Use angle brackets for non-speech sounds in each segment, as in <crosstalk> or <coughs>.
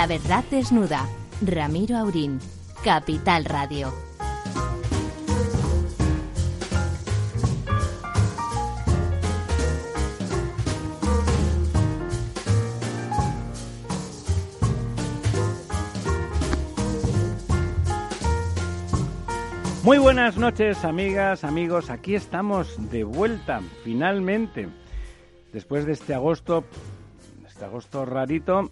La verdad desnuda. Ramiro Aurín. Capital Radio. Muy buenas noches, amigas, amigos. Aquí estamos de vuelta, finalmente. Después de este agosto, este agosto rarito,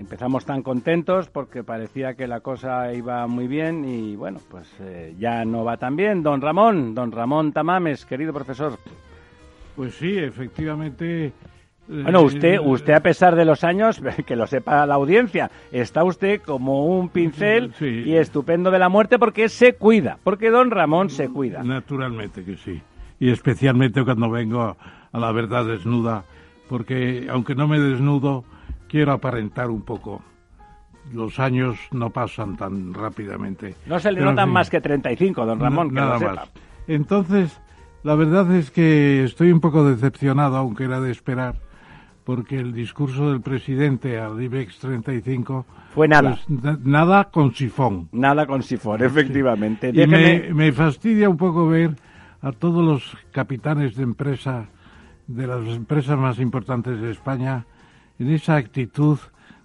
empezamos tan contentos porque parecía que la cosa iba muy bien y bueno, pues eh, ya no va tan bien. Don Ramón, don Ramón Tamames, querido profesor. Pues sí, efectivamente bueno, usted, usted a pesar de los años, <laughs> que lo sepa la audiencia, está usted como un pincel y estupendo de la muerte porque se cuida, porque don Ramón se cuida. Naturalmente que sí, y especialmente cuando vengo a la verdad desnuda, porque aunque no me desnudo, quiero aparentar un poco. Los años no pasan tan rápidamente. No se le notan más que 35, don Ramón, que nada Más. Entonces, la verdad es que estoy un poco decepcionado, aunque era de esperar porque el discurso del presidente al IBEX 35 fue nada. Pues, nada con sifón. Nada con sifón, efectivamente. Y me, me, fastidia un poco ver a todos los capitanes de empresa, de las empresas más importantes de España, en esa actitud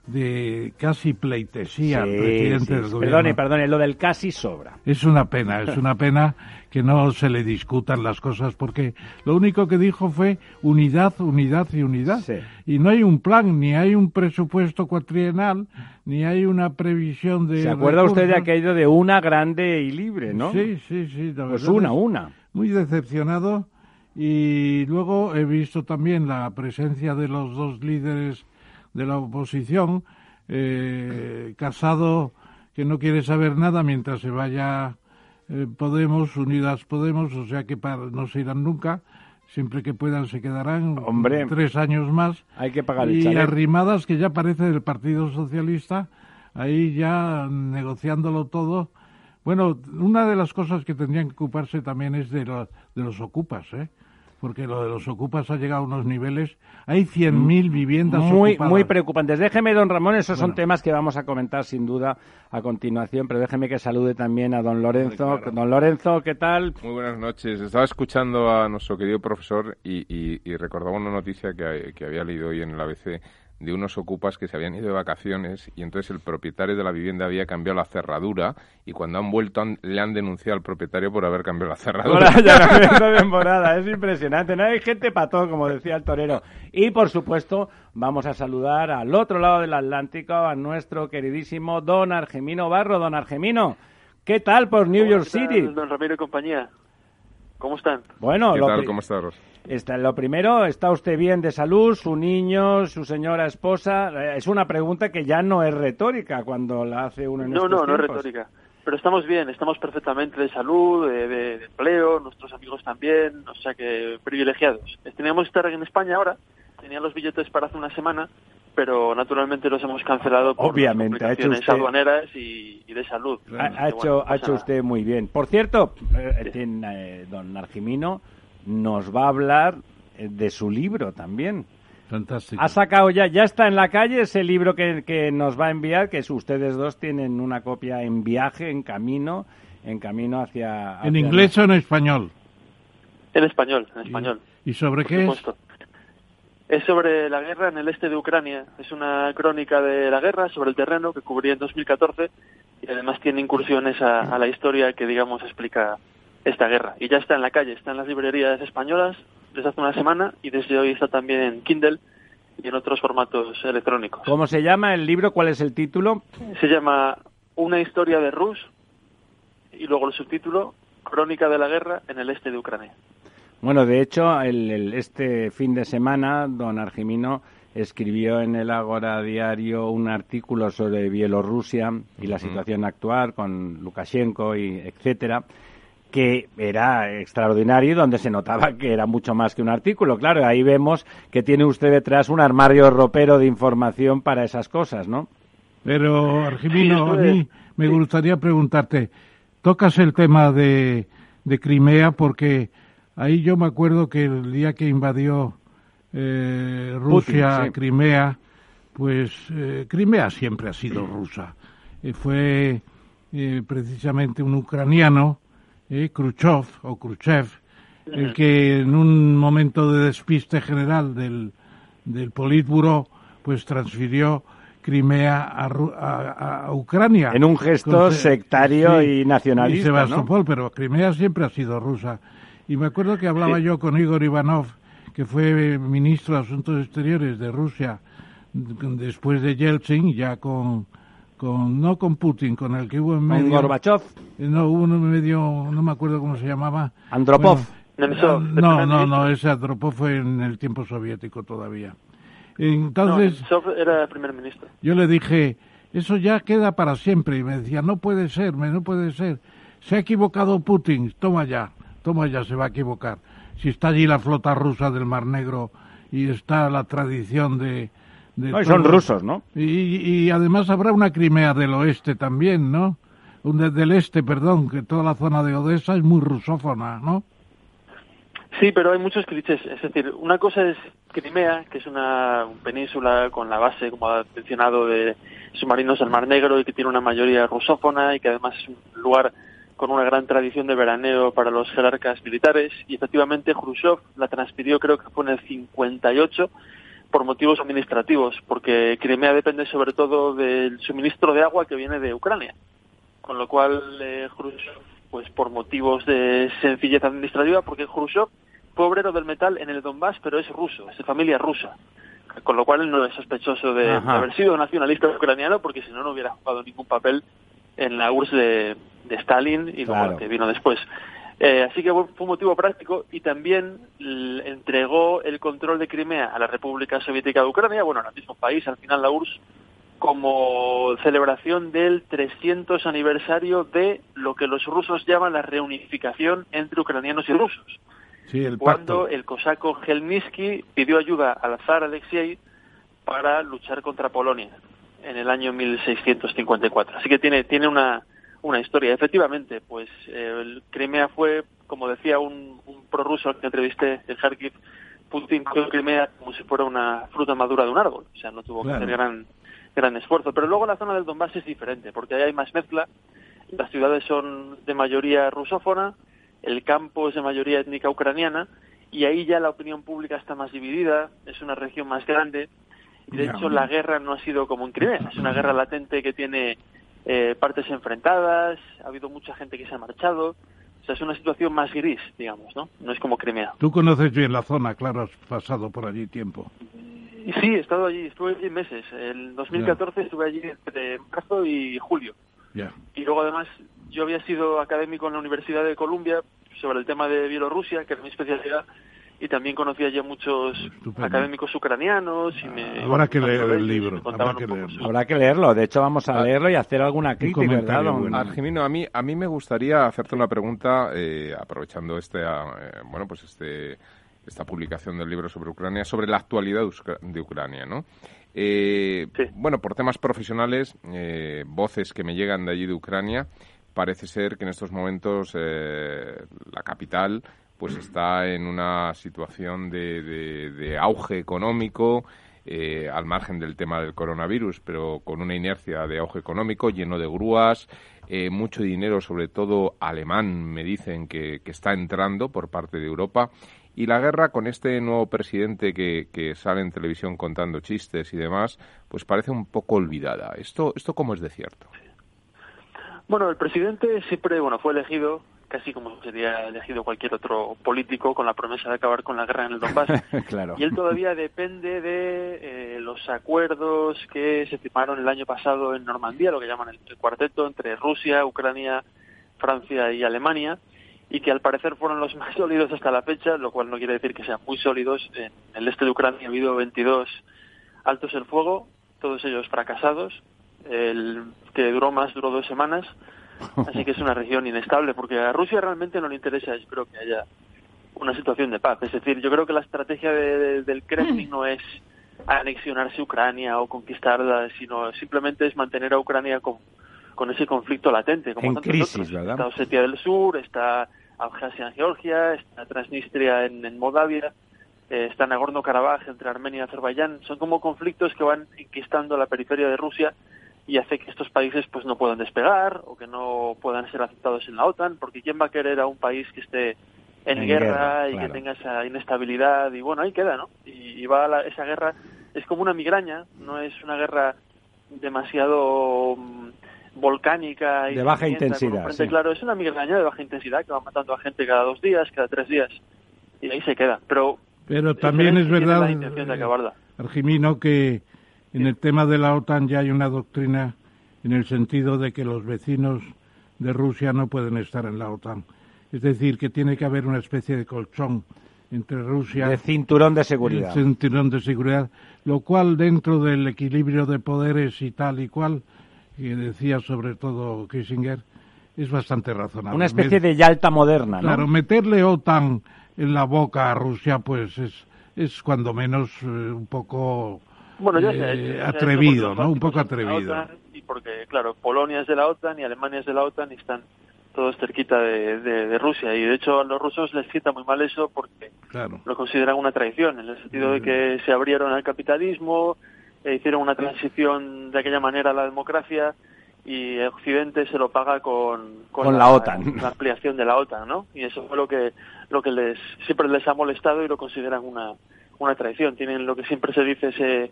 de casi pleitesía al presidente del gobierno. Perdone, perdone, lo del casi sobra. Es una pena, es una <laughs> pena que no se le discutan las cosas porque lo único que dijo fue unidad, unidad y unidad. Y no hay un plan, ni hay un presupuesto cuatrienal, ni hay una previsión de. ¿Se acuerda usted de aquello de una grande y libre, no? Sí, sí, sí. Pues una, una. Muy decepcionado. Y luego he visto también la presencia de los dos líderes de la oposición, eh, Casado que no quiere saber nada mientras se vaya eh, Podemos, Unidas Podemos, o sea que no se irán nunca, siempre que puedan se quedarán Hombre, tres años más. Hay que pagar el Y Arrimadas, que ya parece del Partido Socialista, ahí ya negociándolo todo. Bueno, una de las cosas que tendrían que ocuparse también es de, de los ocupas, ¿eh? Porque lo de los ocupas ha llegado a unos niveles. Hay 100.000 viviendas muy, ocupadas. Muy preocupantes. Déjeme, don Ramón, esos son temas que vamos a comentar sin duda a continuación, pero déjeme que salude también a don Lorenzo. Don Lorenzo, ¿qué tal? Muy buenas noches. Estaba escuchando a nuestro querido profesor y, recordaba una noticia que, que había leído hoy en el ABC de unos ocupas que se habían ido de vacaciones y entonces el propietario de la vivienda había cambiado la cerradura y cuando han vuelto le han denunciado al propietario por haber cambiado la cerradura. <laughs> temporada, es impresionante. No hay gente patón, como decía el torero. Y por supuesto, vamos a saludar al otro lado del Atlántico a nuestro queridísimo don Argemino Barro. Don Argemino, ¿qué tal por New York City? Don Ramiro y compañía. ¿Cómo están? Bueno, ¿Qué tal? ¿Cómo estás, Está, lo primero, ¿está usted bien de salud? ¿Su niño, su señora esposa? Eh, es una pregunta que ya no es retórica cuando la hace uno en No, no, no es retórica. Pero estamos bien, estamos perfectamente de salud, de, empleo, nuestros amigos también, o sea que privilegiados. Teníamos que estar en España ahora, tenía los billetes para hace una semana, pero naturalmente los hemos cancelado por Obviamente, ha hecho usted... aduaneras y, de salud. Ha, hecho, ha hecho usted muy bien. Por cierto, eh, eh, don Argimino nos va a hablar eh, de su libro también. Fantástico. Ha sacado ya, ya está en la calle ese libro que, que nos va a enviar, que ustedes dos tienen una copia en viaje, en camino, en camino hacia... ¿En inglés o en español? En español, en español. ¿Y, sobre qué es? Es sobre la guerra en el este de Ucrania. Es una crónica de la guerra sobre el terreno que cubrí en 2014 y además tiene incursiones a, a la historia que, digamos, explica esta guerra. Y ya está en la calle, está en las librerías españolas desde hace una semana y desde hoy está también en Kindle y en otros formatos electrónicos. ¿Cómo se llama el libro? ¿Cuál es el título? Se llama Una historia de Rus y luego el subtítulo Crónica de la guerra en el este de Ucrania. Bueno, de hecho, el, este fin de semana, don Argimino escribió en el Agora Diario un artículo sobre Bielorrusia y la situación actual con Lukashenko y etcétera que era extraordinario y donde se notaba que era mucho más que un artículo. Claro, ahí vemos que tiene usted detrás un armario ropero de información para esas cosas, ¿no? Pero, Argimino, a mí me gustaría preguntarte, tocas el tema de, de Crimea porque ahí yo me acuerdo que el día que invadió eh, Rusia Crimea, Pues eh, Crimea siempre ha sido rusa. Eh, fue eh, precisamente un ucraniano, Khrushchev o Khrushchev, el que en un momento de despiste general del, del Politburo, pues transfirió Crimea a, Ucrania. En un gesto sectario y nacionalista. Y Sebastopol, pero Crimea siempre ha sido rusa. Y me acuerdo que hablaba yo con Igor Ivanov, que fue ministro de Asuntos Exteriores de Rusia después de Yeltsin, ya con, con no con Putin, con el que hubo en medio. ¿Con Gorbachev? No, hubo uno en medio, no me acuerdo cómo se llamaba. Andropov. no, no, no, ese Andropov fue en el tiempo soviético todavía. Entonces, era primer ministro. Yo le dije, eso ya queda para siempre. Y me decía, no puede ser, no puede ser. Se ha equivocado Putin, toma ya, toma ya, se va a equivocar. Si está allí la flota rusa del Mar Negro y está la tradición de... de son rusos, ¿no? Y, además habrá una Crimea del oeste también, ¿no? Un del este, perdón, que toda la zona de Odessa es muy rusófona, ¿no? Sí, pero hay muchos clichés. Es decir, una cosa es Crimea, que es una península con la base, como ha mencionado, de submarinos al Mar Negro y que tiene una mayoría rusófona y que además es un lugar con una gran tradición de veraneo para los jerarcas militares. Y efectivamente Khrushchev la transfirió, creo que fue en el 58, por motivos administrativos, porque Crimea depende sobre todo del suministro de agua que viene de Ucrania. Con lo cual, eh, Khrushchev, pues por motivos de sencillez administrativa, porque Khrushchev fue obrero del metal en el Donbass, pero es ruso, es de familia rusa. Con lo cual él no es sospechoso de, haber sido nacionalista ucraniano, porque si no, no hubiera jugado ningún papel en la URSS de, Stalin y lo que vino después. Eh, así que fue un motivo práctico y también entregó el control de Crimea a la República Soviética de Ucrania, bueno, al mismo país, al final la URSS, como celebración del 300 aniversario de lo que los rusos llaman la reunificación entre ucranianos y rusos cuando el cosaco Helminsky pidió ayuda al zar Alexei para luchar contra Polonia en el año 1654. Así que tiene, tiene una, una historia. Efectivamente, pues el Crimea fue, como decía un, un prorruso que entrevisté en Kharkiv, Putin cogió Crimea como si fuera una fruta madura de un árbol. O sea, no tuvo que hacer gran, gran esfuerzo. Pero luego la zona del Donbass es diferente, porque ahí hay más mezcla. Las ciudades son de mayoría rusófona, el campo es de mayoría étnica ucraniana y ahí ya la opinión pública está más dividida, es una región más grande y de hecho la guerra no ha sido como en Crimea, es una guerra latente que tiene eh, partes enfrentadas, ha habido mucha gente que se ha marchado, o sea, es una situación más gris, digamos, ¿no? No es como Crimea. Tú conoces bien la zona, claro, has pasado por allí tiempo. Sí, he estado allí, estuve allí meses. En 2014 estuve allí entre marzo y julio. Y luego además yo había sido académico en la Universidad de Columbia sobre el tema de Bielorrusia, que era mi especialidad, y también conocía ya muchos académicos ucranianos y me habrá que leer el libro habrá que, leerlo. de hecho vamos a ah, leerlo y hacer alguna crítica ¿verdad, Argimino a mí a mí me gustaría hacerte una pregunta eh, aprovechando este ah, eh, bueno pues este esta publicación del libro sobre Ucrania sobre la actualidad de Ucrania no eh, bueno por temas profesionales voces que me llegan de allí de Ucrania parece ser que en estos momentos eh, la capital pues está en una situación de, auge económico eh, al margen del tema del coronavirus, pero con una inercia de auge económico lleno de grúas, eh, mucho dinero, sobre todo alemán, me dicen que, está entrando por parte de Europa. Y la guerra con este nuevo presidente que, que, sale en televisión contando chistes y demás, pues parece un poco olvidada. ¿Esto, esto cómo es de cierto? Bueno, el presidente siempre, bueno, fue elegido casi como sería elegido cualquier otro político con la promesa de acabar con la guerra en el Donbass. <laughs> claro. Y él todavía depende de eh, los acuerdos que se firmaron el año pasado en Normandía, lo que llaman el, cuarteto entre Rusia, Ucrania, Francia y Alemania, y que al parecer fueron los <laughs> más sólidos hasta la fecha, lo cual no quiere decir que sean muy sólidos. En el este de Ucrania ha habido 22 altos el fuego, todos ellos fracasados, el que duró más duró dos semanas, así que es una región inestable, porque a Rusia realmente no le interesa, espero que haya una situación de paz. Es decir, yo creo que la estrategia del Kremlin no es anexionarse Ucrania o conquistarla, sino simplemente es mantener a Ucrania con, con ese conflicto latente, como en crisis, otros. Está Osetia del Sur, está Abjasia en Georgia, está Transnistria en, en Moldavia. eh, está Nagorno-Karabaj entre Armenia y Azerbaiyán. Son como conflictos que van inquistando la periferia de Rusia y hace que estos países pues no puedan despegar o que no puedan ser aceptados en la OTAN, porque ¿quién va a querer a un país que esté en, guerra, y que tenga esa inestabilidad? Y bueno, ahí queda, ¿no? Y, va esa guerra, es como una migraña, no es una guerra demasiado mm, volcánica y de baja intensidad. Claro, es una migraña de baja intensidad que va matando a gente cada dos días, cada tres días, y ahí se queda. Pero, Pero también es verdad, Argimino, que en el tema de la OTAN ya hay una doctrina en el sentido de que los vecinos de Rusia no pueden estar en la OTAN. Es decir, que tiene que haber una especie de colchón entre Rusia. De cinturón de seguridad. cinturón de seguridad, lo cual dentro del equilibrio de poderes y tal y cual, que decía sobre todo Kissinger, es bastante razonable. Una especie de Yalta moderna, ¿no? Claro, meterle OTAN en la boca a Rusia, pues es, es cuando menos eh, un poco bueno, ya eh, atrevido, ¿no? Un poco atrevido. y porque, claro, Polonia es de la OTAN y Alemania es de la OTAN y están todos cerquita de, de, Rusia. Y de hecho a los rusos les sienta muy mal eso porque lo consideran una traición, en el sentido de que se abrieron al capitalismo, e hicieron una transición de aquella manera a la democracia y Occidente se lo paga con, con, la, OTAN. <laughs> La ampliación de la OTAN, ¿no? Y eso fue lo que, lo que les, siempre les ha molestado y lo consideran una, una traición. Tienen lo que siempre se dice ese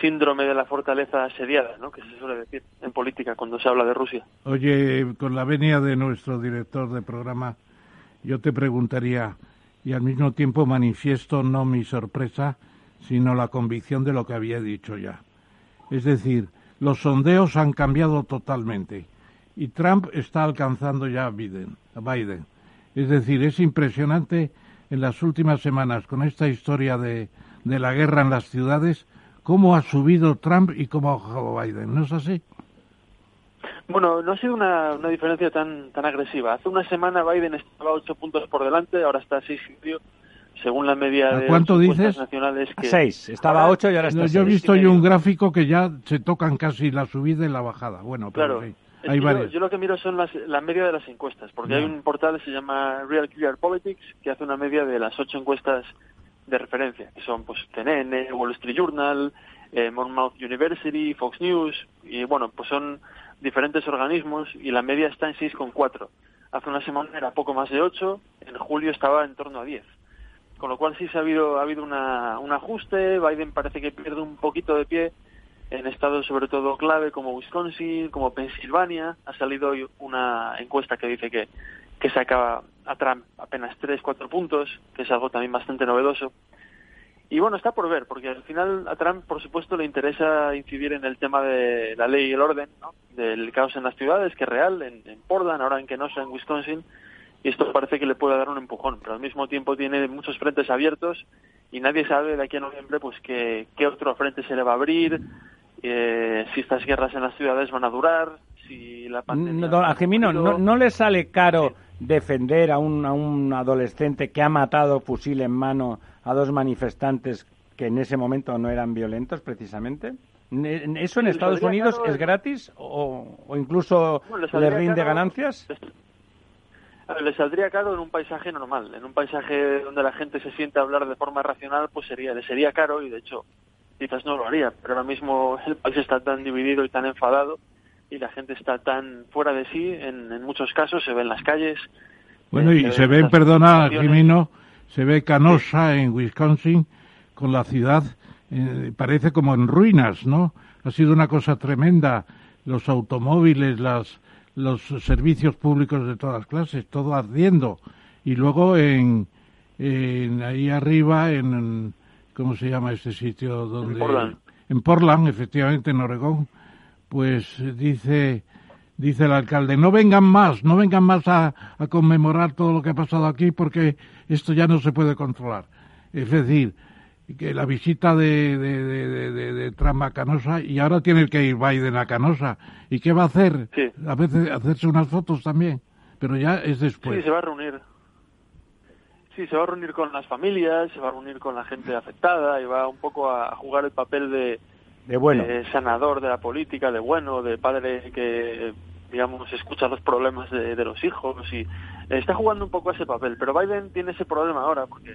síndrome de la fortaleza asediada, ¿no? que se suele decir en política cuando se habla de Rusia. Oye, con la venia de nuestro director de programa, yo te preguntaría, y al mismo tiempo manifiesto no mi sorpresa, sino la convicción de lo que había dicho ya. Es decir, los sondeos han cambiado totalmente y Trump está alcanzando ya a Biden. A Biden. Es decir, es impresionante en las últimas semanas con esta historia de, de la guerra en las ciudades, cómo ha subido Trump y cómo ha bajado Biden, ¿no es así? Bueno, no ha sido una, una diferencia tan, tan agresiva. Hace una semana Biden estaba ocho puntos por delante, ahora está a seis y medio, según la media de cuánto dices? nacionales. Que... seis, estaba a ocho y ahora está Yo he visto yo un gráfico que ya se tocan casi la subida y la bajada. Bueno, pero claro. Yo, lo que miro son las, la media de las encuestas, porque hay un portal que se llama Real Clear Politics que hace una media de las ocho encuestas de referencia, que son pues CNN, Wall Street Journal, eh, Monmouth University, Fox News, y bueno, pues son diferentes organismos y la media está en 6,4. Hace una semana era poco más de 8, en julio estaba en torno a 10. Con lo cual sí se ha habido, ha habido una, un ajuste, Biden parece que pierde un poquito de pie, en estados sobre todo clave como Wisconsin, como Pensilvania. Ha salido hoy una encuesta que dice que, que sacaba a Trump apenas 3, 4 puntos, que es algo también bastante novedoso. Y bueno, está por ver, porque al final a Trump, por supuesto, le interesa incidir en el tema de la ley y el orden, del caos en las ciudades, que es real, en, Portland, ahora en Kenosha, en Wisconsin, y esto parece que le puede dar un empujón, pero al mismo tiempo tiene muchos frentes abiertos y nadie sabe de aquí a noviembre pues qué, qué otro frente se le va a abrir, eh, si estas guerras en las ciudades van a durar, si la pandemia... No, no, ¿no le sale caro defender a un, a un adolescente que ha matado fusil en mano a dos manifestantes que en ese momento no eran violentos precisamente? ¿Eso en Estados Unidos es gratis o, incluso le rinde ganancias? le saldría caro en un paisaje normal, en un paisaje donde la gente se siente a hablar de forma racional, pues sería, le sería caro y de hecho quizás no lo haría, pero ahora mismo el país está tan dividido y tan enfadado y la gente está tan fuera de sí, en, muchos casos se ve en las calles. Bueno, y se, ve, perdona, Jimino, se ve Canosa en Wisconsin con la ciudad, eh, parece como en ruinas, ¿no? Ha sido una cosa tremenda, los automóviles, las, los servicios públicos de todas clases, todo ardiendo. Y luego en, en ahí arriba, en ¿cómo se llama este sitio? donde En Portland. En Portland, efectivamente, en Oregón, pues dice, dice el alcalde, no vengan más, no vengan más a, conmemorar todo lo que ha pasado aquí porque esto ya no se puede controlar. Es decir, que la visita de, de, de, Trump a Canosa y ahora tiene que ir Biden a Canosa. ¿Y qué va a hacer? A veces hacerse unas fotos también, pero ya es después. Sí, se va a reunir. Sí, se va a reunir con las familias, se va a reunir con la gente afectada y va un poco a jugar el papel de, de bueno. sanador de la política, de bueno, de padre que, digamos, escucha los problemas de, los hijos y está jugando un poco ese papel. Pero Biden tiene ese problema ahora porque,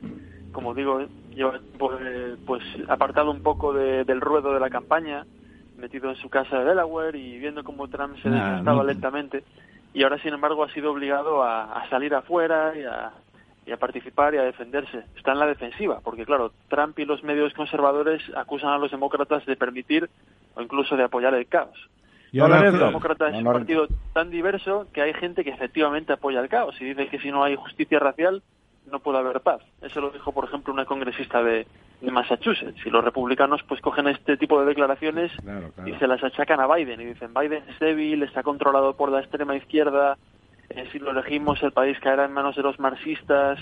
como digo, lleva pues, pues apartado un poco del ruedo de la campaña, metido en su casa de Delaware y viendo cómo Trump se desgastaba lentamente. Y ahora, sin embargo, ha sido obligado a, salir afuera y a, y a participar y a defenderse. Está en la defensiva, porque claro, Trump y los medios conservadores acusan a los demócratas de permitir o incluso de apoyar el caos. Y ahora los demócratas es un partido tan diverso que hay gente que efectivamente apoya el caos y dice que si no hay justicia racial no puede haber paz. Eso lo dijo, por ejemplo, una congresista de, Massachusetts. Y los republicanos pues cogen este tipo de declaraciones y se las achacan a Biden y dicen Biden es débil, está controlado por la extrema izquierda, eh, si lo elegimos el país caerá en manos de los marxistas,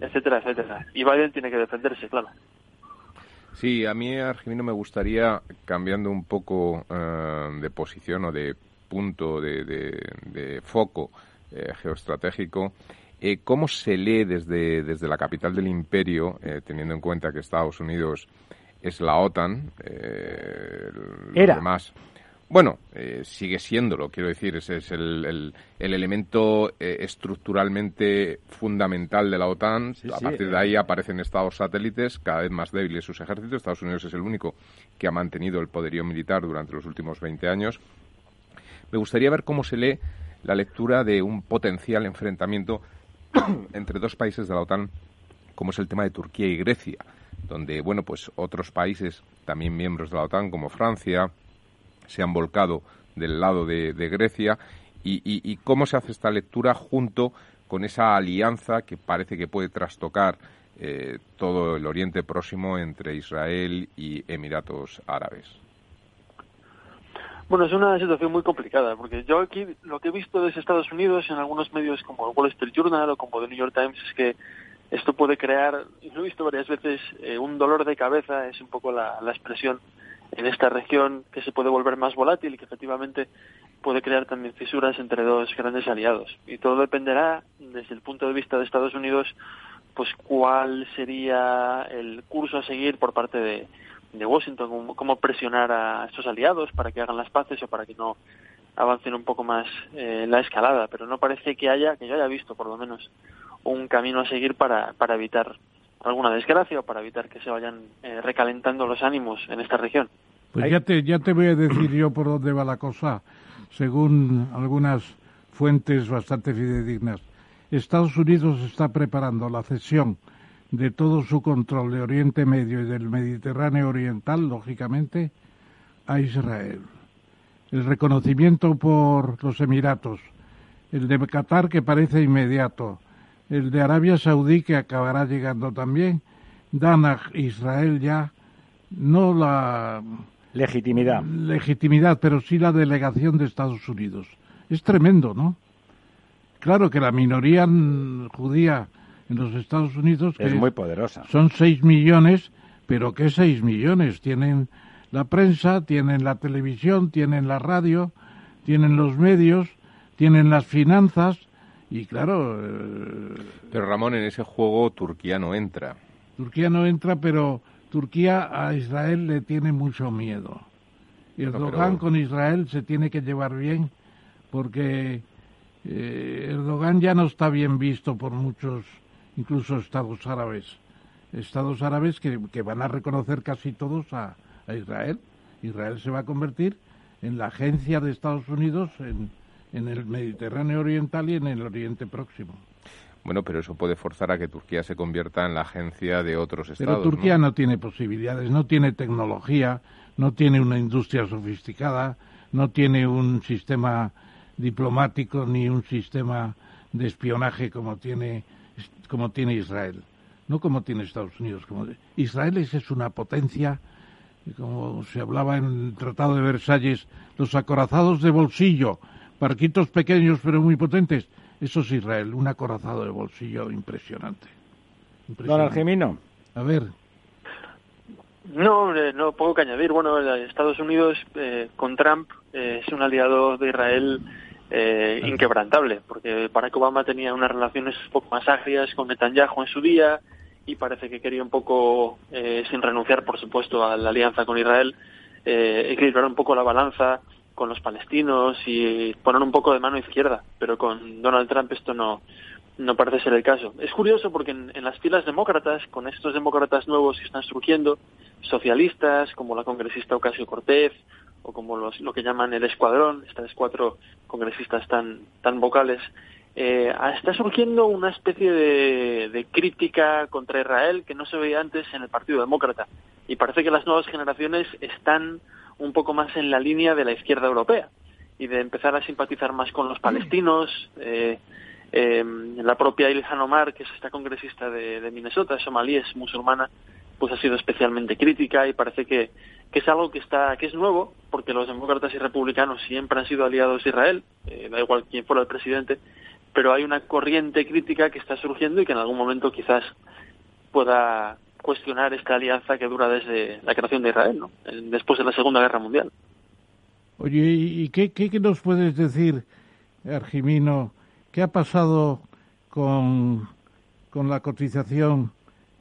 etcétera, etcétera. Y Biden tiene que defenderse, claro. Sí, a mí, Argimino, me gustaría, cambiando un poco eh, de posición o de punto de, foco eh, geoestratégico, eh, ¿cómo se lee desde, desde la capital del imperio, teniendo en cuenta que Estados Unidos es la OTAN? Era. Bueno, eh, sigue siéndolo, quiero decir, ese es el, el, elemento eh, estructuralmente fundamental de la OTAN. a partir de ahí aparecen estados satélites, cada vez más débiles sus ejércitos.Estados Unidos es el único que ha mantenido el poderío militar durante los últimos 20 años. Me gustaría ver cómo se lee la lectura de un potencial enfrentamiento <coughs> entre dos países de la OTAN, como es el tema de Turquía y Grecia, donde, bueno, pues otros países, también miembros de la OTAN, como Francia, se han volcado del lado de, Grecia y, cómo se hace esta lectura junto con esa alianza que parece que puede trastocar eh, todo el Oriente Próximo entre Israel y Emiratos Árabes. Bueno, es una situación muy complicada, porque yo aquí lo que he visto desde Estados Unidos en algunos medios como el Wall Street Journal o como The New York Times es que esto puede crear, lo he visto varias veces, eh, un dolor de cabeza, es un poco la expresión en esta región que se puede volver más volátil y que efectivamente puede crear también fisuras entre dos grandes aliados. Y todo dependerá, desde el punto de vista de Estados Unidos, pues cuál sería el curso a seguir por parte de, Washington, cómo, presionar a estos aliados para que hagan las paces o para que no avancen un poco más eh, la escalada. Pero no parece que haya, que yo haya visto por lo menos, un camino a seguir para, para evitar alguna desgracia o para evitar que se vayan eh, recalentando los ánimos en esta región. Pues ya te, ya te voy a decir yo por dónde va la cosa, según algunas fuentes bastante fidedignas. Estados Unidos está preparando la cesión de todo su control de Oriente Medio y del Mediterráneo Oriental, lógicamente, a Israel. El reconocimiento por los Emiratos, el de Qatar que parece inmediato, el de Arabia Saudí que acabará llegando también, dan a Israel ya no la legitimidad, legitimidad, pero sí la delegación de Estados Unidos. Es tremendo, ¿no? Claro que la minoría judía en los Estados Unidos es muy poderosa. Son seis millones, pero ¿qué seis millones? Tienen la prensa, tienen la televisión, tienen la radio, tienen los medios, tienen las finanzas, y claro... Eh, pero Ramón, en ese juego Turquía no entra. Turquía no entra, pero Turquía a Israel le tiene mucho miedo. Y Erdogan con Israel se tiene que llevar bien porque eh, Erdogan ya no está bien visto por muchos, incluso estados árabes. Estados árabes que, van a reconocer casi todos a, a Israel. Israel se va a convertir en la agencia de Estados Unidos en, en el Mediterráneo Oriental y en el Oriente Próximo. Bueno, pero eso puede forzar a que Turquía se convierta en la agencia de otros estados. Pero Turquía ¿no? tiene posibilidades, no tiene tecnología, no tiene una industria sofisticada, no tiene un sistema diplomático ni un sistema de espionaje como tiene como tiene Israel, no como tiene Estados Unidos. Como Israel es una potencia, como se hablaba en el Tratado de Versalles, los acorazados de bolsillo barquitos pequeños pero muy potentes. Eso es Israel, un acorazado de bolsillo impresionante. Don Algemino. A ver. No, no poco que añadir. Bueno, Estados Unidos eh, con Trump eh, es un aliado de Israel eh, inquebrantable, porque Barack Obama tenía unas relaciones un poco más agrias con Netanyahu en su día y parece que quería un poco, sin renunciar, por supuesto, a la alianza con Israel, equilibrar un poco la balanza con los palestinos y poner un poco de mano izquierda, pero con Donald Trump esto no, no parece ser el caso. Es curioso porque en, las filas demócratas, con estos demócratas nuevos que están surgiendo, socialistas como la congresista Ocasio Cortez o como los, lo que llaman el escuadrón, estas cuatro congresistas tan, tan vocales, eh, está surgiendo una especie de, crítica contra Israel que no se veía antes en el Partido Demócrata. Y parece que las nuevas generaciones están un poco más en la línea de la izquierda europea y de empezar a simpatizar más con los palestinos. Eh, eh, la propia Ilhan Omar, que es esta congresista de, de, Minnesota, somalí, es musulmana, pues ha sido especialmente crítica y parece que, que, es algo que está que es nuevo, porque los demócratas y republicanos siempre han sido aliados de Israel, eh, da igual quién fuera el presidente, pero hay una corriente crítica que está surgiendo y que en algún momento quizás pueda cuestionar esta alianza que dura desde la creación de Israel, ¿no? después de la Segunda Guerra Mundial. Oye, ¿y qué, qué, nos puedes decir, Argimino? ¿Qué ha pasado con, con la cotización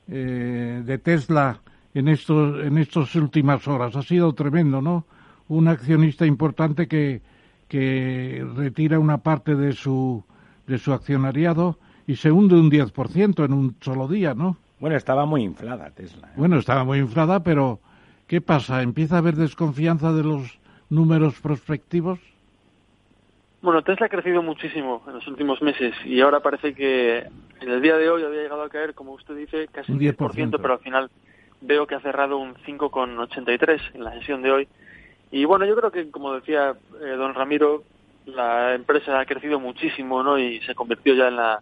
eh, de Tesla en estos en estas últimas horas? Ha sido tremendo, ¿no? Un accionista importante que, que retira una parte de su, de su accionariado y se hunde un 10% en un solo día, ¿no? Bueno, estaba muy inflada Tesla. ¿eh? Bueno, estaba muy inflada, pero ¿qué pasa? ¿Empieza a haber desconfianza de los números prospectivos? Bueno, Tesla ha crecido muchísimo en los últimos meses y ahora parece que en el día de hoy había llegado a caer, como usted dice, casi un 10%, pero al final veo que ha cerrado un 5,83 en la sesión de hoy. Y bueno, yo creo que, como decía eh, don Ramiro, la empresa ha crecido muchísimo ¿no? y se convirtió ya en la,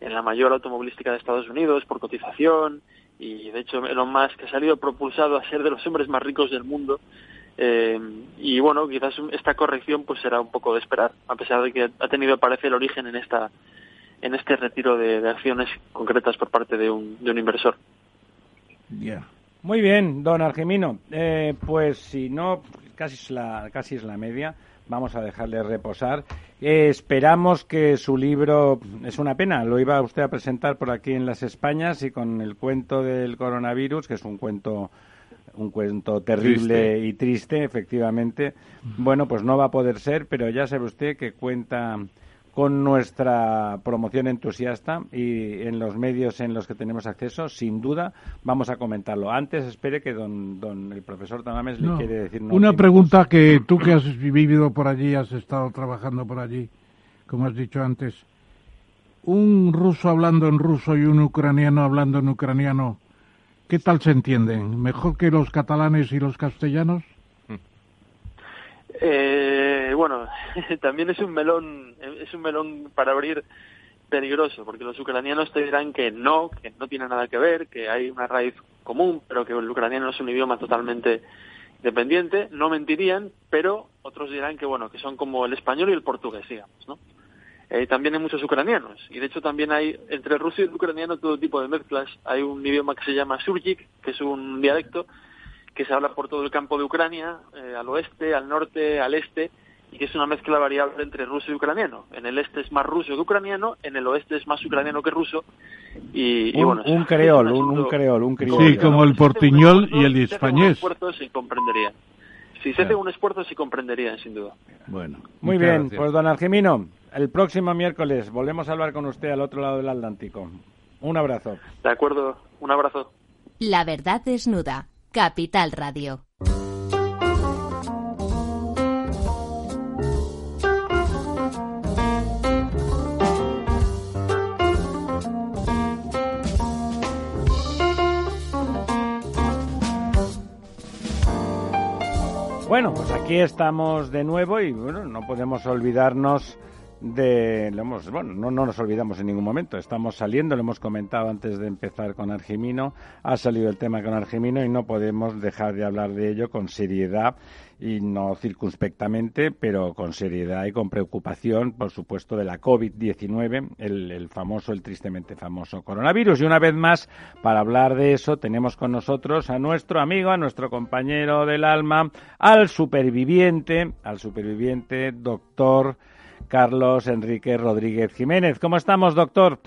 en la mayor automovilística de Estados Unidos por cotización y de hecho Elon Musk ha salido propulsado a ser de los hombres más ricos del mundo eh, y bueno, quizás esta corrección pues será un poco de esperar, a pesar de que ha tenido, parece, el origen en esta en este retiro de, acciones concretas por parte de un, de un inversor. Muy bien, don Argemino. Eh, pues si no, casi es la, casi es la media. Vamos a dejarle reposar. Eh, esperamos que su libro, es una pena, lo iba usted a presentar por aquí en las Españas y con el cuento del coronavirus, que es un cuento un cuento terrible y triste, efectivamente. Bueno, pues no va a poder ser, pero ya sabe usted que cuenta con nuestra promoción entusiasta y en los medios en los que tenemos acceso, sin duda, vamos a comentarlo. Antes espere que don, don el profesor Tamames le quiere decir una pregunta que tú que has vivido por allí, has estado trabajando por allí, como has dicho antes. Un ruso hablando en ruso y un ucraniano hablando en ucraniano, ¿Qué tal se entienden? ¿Mejor que los catalanes y los castellanos? Eh, bueno, <laughs> también es un melón, es un melón para abrir peligroso, porque los ucranianos te dirán que no, que no tiene nada que ver, que hay una raíz común, pero que el ucraniano es un idioma totalmente dependiente. No mentirían, pero otros dirán que bueno, que son como el español y el portugués, digamos, ¿no? Eh, también hay muchos ucranianos. Y de hecho también hay entre el ruso y el ucraniano todo tipo de mezclas. Hay un idioma que se llama Surjik, que es un dialecto que se habla por todo el campo de Ucrania, eh, al oeste, al norte, al este, y que es una mezcla variable entre ruso y ucraniano. En el este es más ruso que ucraniano, en el oeste es más ucraniano que ruso. Y, un, bueno, un creol, un, creol, un criollo. Sí, como el portiñol y el español. se comprendería. Si se hace un esfuerzo, se comprenderían, sin duda. Bueno, muy bien. Pues, don Argemino, el próximo miércoles volvemos a hablar con usted al otro lado del Atlántico. Un abrazo. De acuerdo, un abrazo. La verdad desnuda. Capital Radio. Bueno, pues aquí estamos de nuevo y bueno, no podemos olvidarnos de bueno no, no nos olvidamos en ningún momento. Estamos saliendo lo hemos comentado antes de empezar con Argimino. Ha salido el tema con Argimino y no podemos dejar de hablar de ello con seriedad y no circunspectamente pero con seriedad y con preocupación por supuesto de la COVID-19 el, el famoso el tristemente famoso coronavirus. Y una vez más para hablar de eso tenemos con nosotros a nuestro amigo a nuestro compañero del alma al superviviente al superviviente doctor Carlos Enrique Rodríguez Jiménez. ¿Cómo estamos, doctor?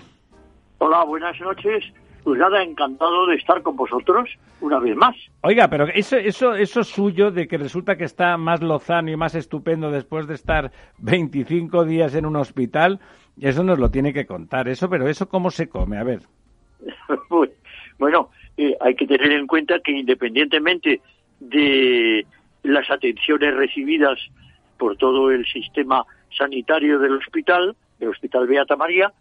Hola, buenas noches. Pues nada, encantado de estar con vosotros una vez más. Oiga, pero eso, eso, eso suyo de que resulta que está más lozano y más estupendo después de estar 25 días en un hospital, eso nos lo tiene que contar. Eso, pero eso cómo se come, a ver. <laughs> bueno, eh, hay que tener en cuenta que independientemente de las atenciones recibidas por todo el sistema sanitario del hospital, el Hospital Beata María,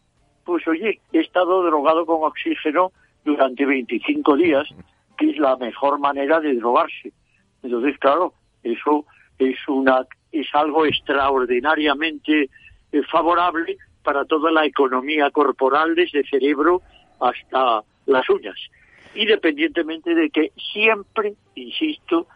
pues oye, he estado drogado con oxígeno durante 25 días, que es la mejor manera de drogarse. Entonces, claro, eso es una es algo extraordinariamente eh, favorable para toda la economía corporal, desde cerebro hasta las uñas. Independientemente de que siempre, insisto,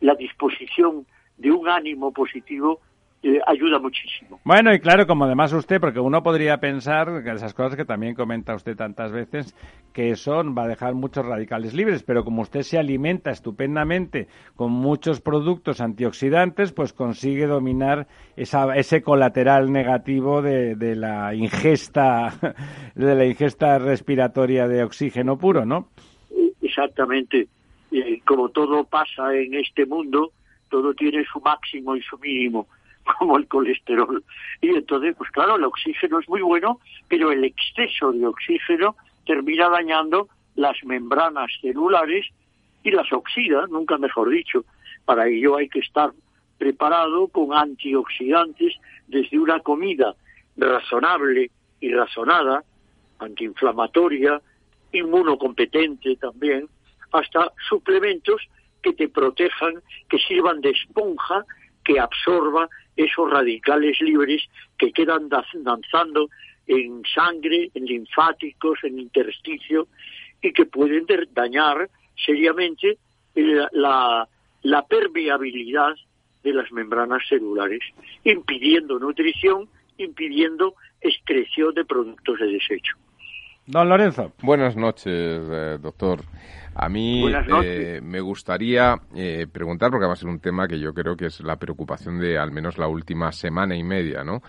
la disposición de un ánimo positivo eh, ayuda muchísimo. Bueno, y claro, como además usted, porque uno podría pensar que esas cosas que también comenta usted tantas veces, que son, va a dejar muchos radicales libres, pero como usted se alimenta estupendamente con muchos productos antioxidantes, pues consigue dominar esa, ese colateral negativo de, de la ingesta, <laughs> de la ingesta respiratoria de oxígeno puro, ¿no? Exactamente. como todo pasa en este mundo, todo tiene su máximo y su mínimo <laughs> como el colesterol. Y entonces, pues claro, el oxígeno es muy bueno, pero el exceso de oxígeno termina dañando las membranas celulares y las oxida, nunca mejor dicho. Para ello hay que estar preparado con antioxidantes desde una comida razonable y razonada, antiinflamatoria, inmunocompetente también, hasta suplementos que te protejan, que sirvan de esponja, que absorba esos radicales libres que quedan danzando en sangre, en linfáticos, en intersticio y que pueden dañar seriamente la, la permeabilidad de las membranas celulares, impidiendo nutrición, impidiendo excreción de productos de desecho. Don Lorenzo. Buenas noches, eh, doctor. A mí eh, me gustaría eh, preguntar, porque va a ser un tema que yo creo que es la preocupación de al menos la última semana y media, ¿no?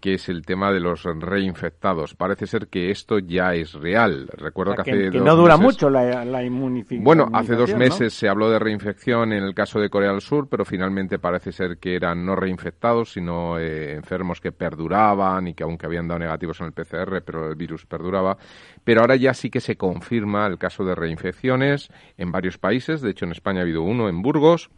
Que es el tema de los reinfectados. Parece ser que esto ya es real. Recuerdo que, hace que no dura mucho la, la inmunificación. Bueno, hace dos meses se habló de reinfección en el caso de Corea del Sur, pero finalmente parece ser que eran no reinfectados, sino eh, enfermos que perduraban y que aunque habían dado negativos en el PCR, pero el virus perduraba. Pero ahora ya sí que se confirma el caso de reinfecciones en varios países. De hecho, en España ha habido uno en Burgos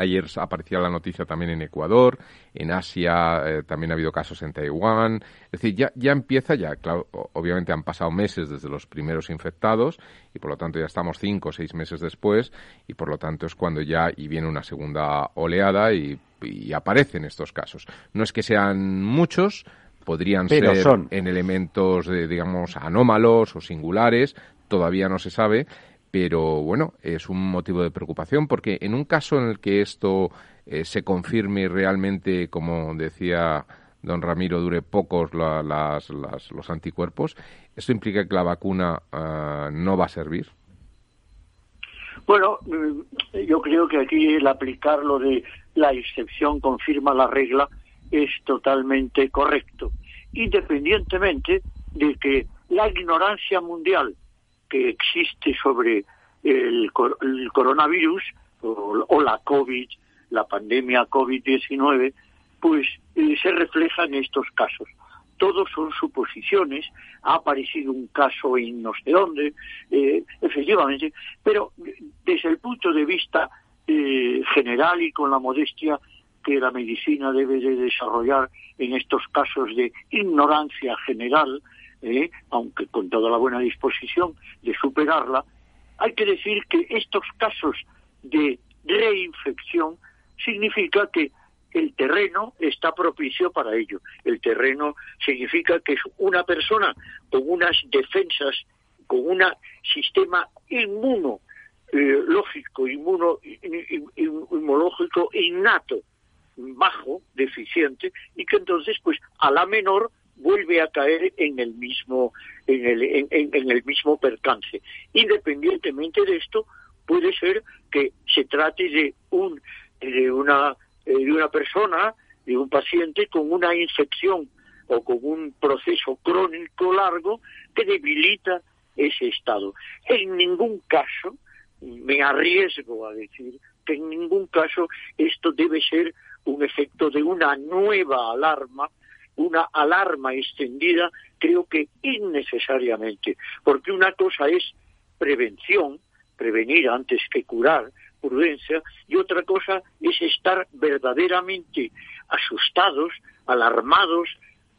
Ayer aparecía la noticia también en Ecuador, en Asia eh, también ha habido casos en Taiwán. Es decir, ya, ya empieza, ya, claro, obviamente han pasado meses desde los primeros infectados y por lo tanto ya estamos cinco o seis meses después y por lo tanto es cuando ya y viene una segunda oleada y, aparecen estos casos. No es que sean muchos, podrían ser en elementos, de, digamos, anómalos o singulares, todavía no se sabe, pero bueno, es un motivo de preocupación porque en un caso en el que esto eh, se confirme realmente, como decía don Ramiro, dure pocos los anticuerpos, ¿esto implica que la vacuna ah, no va a servir? Bueno, mm, yo creo que aquí el aplicar lo de la excepción confirma la regla es totalmente correcto, independientemente de que la ignorancia mundial que existe sobre el, coronavirus o, la COVID, la pandemia COVID-19, pues eh, se refleja en estos casos. Todos son suposiciones, ha aparecido un caso en no sé dónde, eh, efectivamente, pero desde el punto de vista eh, general y con la modestia que la medicina debe de desarrollar en estos casos de ignorancia general, ¿eh? aunque con toda la buena disposición de superarla, hay que decir que estos casos de reinfección significa que el terreno está propicio para ello. El terreno significa que es una persona con unas defensas, con un sistema inmuno, eh, lógico, inmuno, inmunológico innato, bajo, deficiente, y que entonces, pues, a la menor vuelve a caer en el mismo en el, en, el mismo percance. Independientemente de esto, puede ser que se trate de un de una eh, de una persona, de un paciente con una infección o con un proceso crónico largo que debilita ese estado. En ningún caso, me arriesgo a decir que en ningún caso esto debe ser un efecto de una nueva alarma, una alarma extendida, creo que innecesariamente, porque una cosa es prevención, prevenir antes que curar, prudencia, y otra cosa es estar verdaderamente asustados, alarmados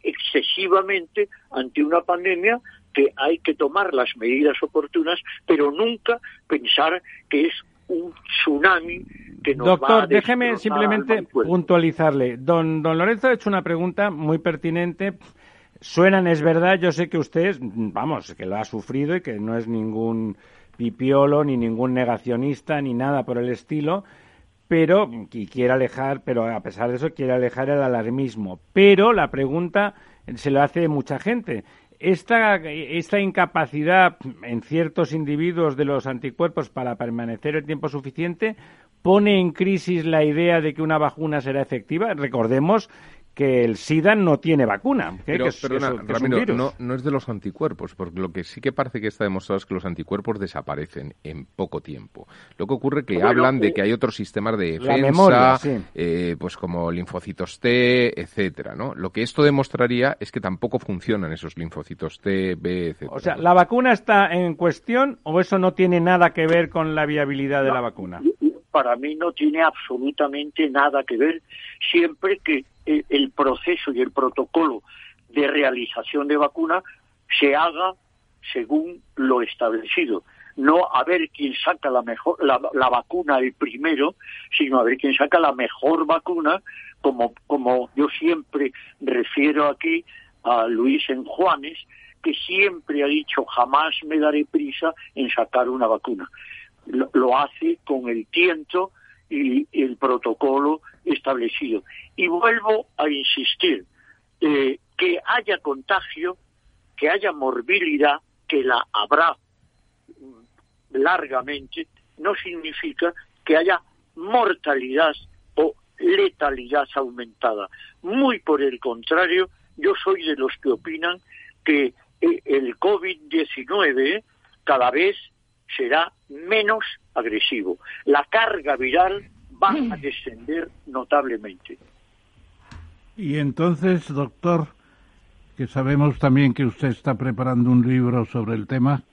excesivamente ante una pandemia que hay que tomar las medidas oportunas, pero nunca pensar que es un tsunami que nos Doctor, va a déjeme simplemente puntualizarle. Don, don Lorenzo ha hecho una pregunta muy pertinente. Suenan, es verdad, yo sé que usted, vamos, que lo ha sufrido y que no es ningún pipiolo, ni ningún negacionista, ni nada por el estilo, pero, y quiere alejar, pero a pesar de eso quiere alejar el alarmismo. Pero la pregunta se lo hace mucha gente. Esta, esta incapacidad en ciertos individuos de los anticuerpos para permanecer el tiempo suficiente pone en crisis la idea de que una vacuna será efectiva. Recordemos que el SIDA no tiene vacuna. ¿eh? Pero, que es, perdona, que es- que es un Ramiro, virus. no, no es de los anticuerpos, porque lo que sí que parece que está demostrado es que los anticuerpos desaparecen en poco tiempo. Lo que ocurre que Bueno, hablan de que hay otros sistemas de defensa, memoria, sí. eh, pues como linfocitos T, etcétera, ¿no? Lo que esto demostraría es que tampoco funcionan esos linfocitos T, B, etcétera. O sea, ¿la vacuna está en cuestión o eso no tiene nada que ver con la viabilidad de la vacuna? Para mí no tiene absolutamente nada que ver siempre que el, el proceso y el protocolo de realización de vacuna se haga según lo establecido. No a ver quién saca la mejor la, la vacuna el primero, sino a ver quién saca la mejor vacuna, como, como yo siempre refiero aquí a Luis en Juanes, que siempre ha dicho jamás me daré prisa en sacar una vacuna lo, hace con el tiento y el protocolo establecido. Y vuelvo a insistir, eh, que haya contagio, que haya morbilidad, que la habrá largamente, no significa que haya mortalidad o letalidad aumentada. Muy por el contrario, yo soy de los que opinan que eh, el COVID-19 cada vez será menos agresivo. La carga viral va a descender notablemente. Y entonces, doctor, que sabemos también que usted está preparando un libro sobre el tema,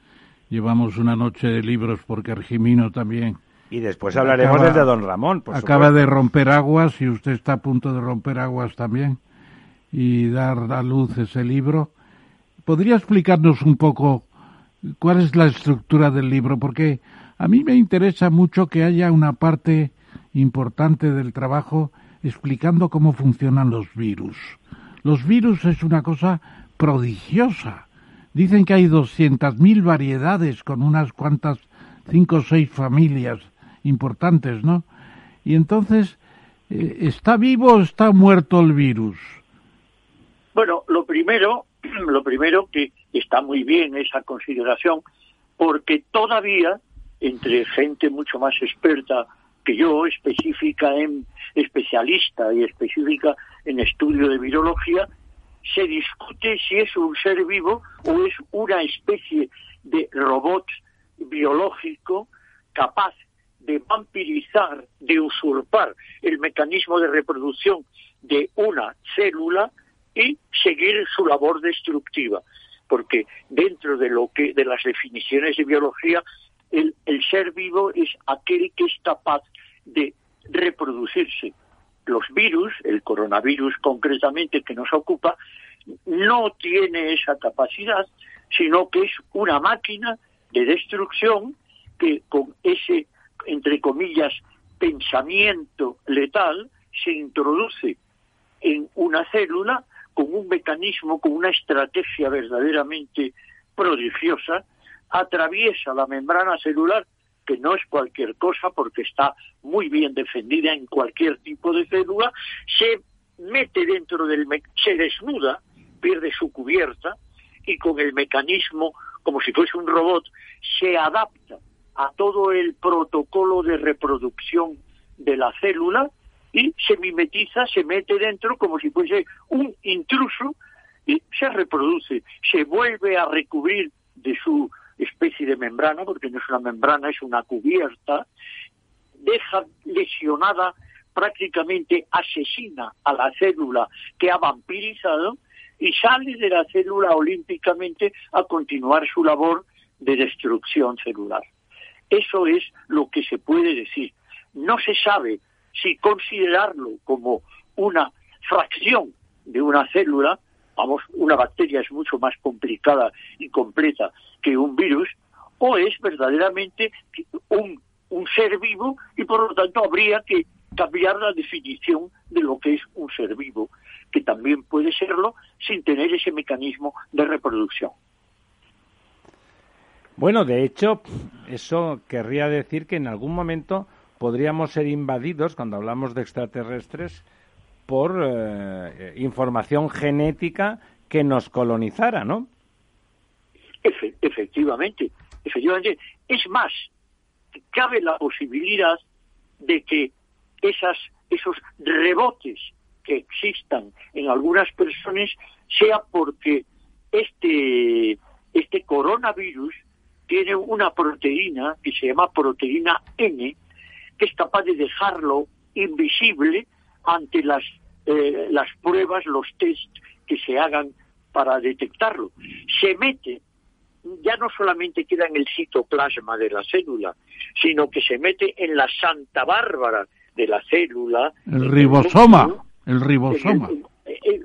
llevamos una noche de libros porque Argimino también Y después hablaremos Acaba- del de don Ramón, por acaba supuesto. de romper aguas y usted está a punto de romper aguas también y dar a luz ese libro. ¿Podría explicarnos un poco cuál es la estructura del libro? Porque a mí me interesa mucho que haya una parte importante del trabajo explicando cómo funcionan los virus. Los virus es una cosa prodigiosa. Dicen que hay 200.000 variedades con unas cuantas, cinco o seis familias importantes, ¿no? Y entonces, eh, ¿está vivo o está muerto el virus? Bueno, lo primero, <clears throat> lo primero que está muy bien esa consideración, porque todavía entre gente mucho más experta que yo, específica en especialista y específica en estudio de virología, se discute si es un ser vivo o es una especie de robot biológico capaz de vampirizar, de usurpar el mecanismo de reproducción de una célula y seguir su labor destructiva, porque dentro de lo que de las definiciones de biología el, el ser vivo es aquel que es capaz de reproducirse. Los virus, el coronavirus concretamente que nos ocupa, no tiene esa capacidad, sino que es una máquina de destrucción que con ese, entre comillas, pensamiento letal se introduce en una célula con un mecanismo, con una estrategia verdaderamente prodigiosa, atraviesa la membrana celular, que no es cualquier cosa porque está muy bien defendida en cualquier tipo de célula, se mete dentro del, se desnuda, pierde su cubierta y con el mecanismo, como si fuese un robot, se adapta a todo el protocolo de reproducción de la célula y se mimetiza, se mete dentro como si fuese un intruso y se reproduce, se vuelve a recubrir de su especie de membrana, porque no es una membrana, es una cubierta, deja lesionada, prácticamente asesina a la célula que ha vampirizado y sale de la célula olímpicamente a continuar su labor de destrucción celular. Eso es lo que se puede decir. No se sabe si considerarlo como una fracción de una célula, vamos, una bacteria es mucho más complicada y completa que un virus, o es verdaderamente un, un ser vivo y por lo tanto habría que cambiar la definición de lo que es un ser vivo, que también puede serlo sin tener ese mecanismo de reproducción. Bueno, de hecho, eso querría decir que en algún momento podríamos ser invadidos, cuando hablamos de extraterrestres, por eh, información genética que nos colonizara, ¿no? efectivamente, efectivamente. Es más, cabe la posibilidad de que esas, esos rebotes que existan en algunas personas sea porque este, este coronavirus tiene una proteína que se llama proteína N, que es capaz de dejarlo invisible ante las, eh, las pruebas, los test que se hagan para detectarlo. Se mete, ya no solamente queda en el citoplasma de la célula, sino que se mete en la Santa Bárbara de la célula. El ribosoma, el, ribosoma.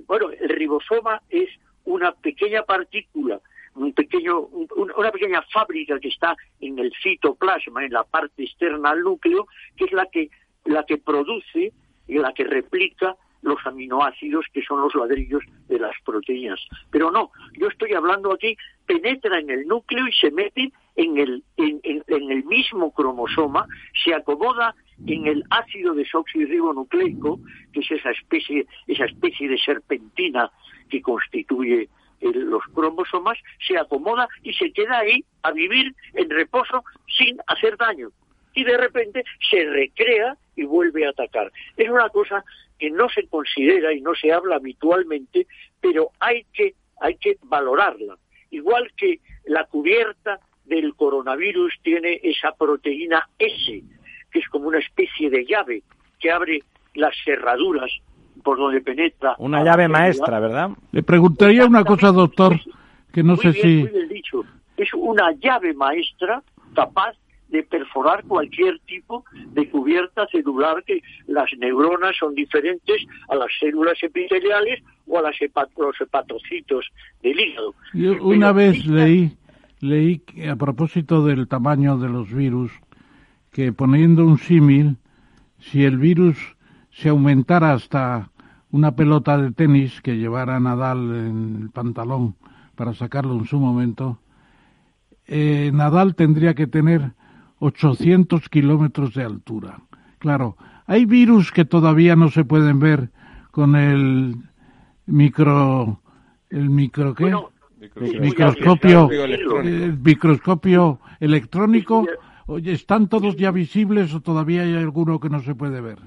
bueno, el ribosoma es una pequeña partícula un pequeño, una pequeña fábrica que está en el citoplasma, en la parte externa al núcleo, que es la que, la que produce y la que replica los aminoácidos que son los ladrillos de las proteínas. Pero no, yo estoy hablando aquí, penetra en el núcleo y se mete en el, en, en el mismo cromosoma, se acomoda en el ácido desoxirribonucleico, que es esa especie, esa especie de serpentina que constituye los cromosomas, se acomoda y se queda ahí a vivir en reposo sin hacer daño. Y de repente se recrea y vuelve a atacar. Es una cosa que no se considera y no se habla habitualmente, pero hay que, hay que valorarla. Igual que la cubierta del coronavirus tiene esa proteína S, que es como una especie de llave que abre las cerraduras por donde penetra. Una llave maestra, ¿verdad? Le preguntaría una cosa, doctor, que no sé si... dicho. Es una llave maestra capaz de perforar cualquier tipo de cubierta celular que las neuronas son diferentes a las células epiteliales o a las los hepatocitos del hígado. Yo una vez leí, leí a propósito del tamaño de los virus que poniendo un símil, si el virus se aumentara hasta una pelota de tenis que llevara Nadal en el pantalón para sacarlo en su momento, eh, Nadal tendría que tener 800 kilómetros de altura. Claro, hay virus que todavía no se pueden ver con el micro, el micro qué? microscopio, el microscopio electrónico Oye, ¿están todos ya visibles o todavía hay alguno que no se puede ver?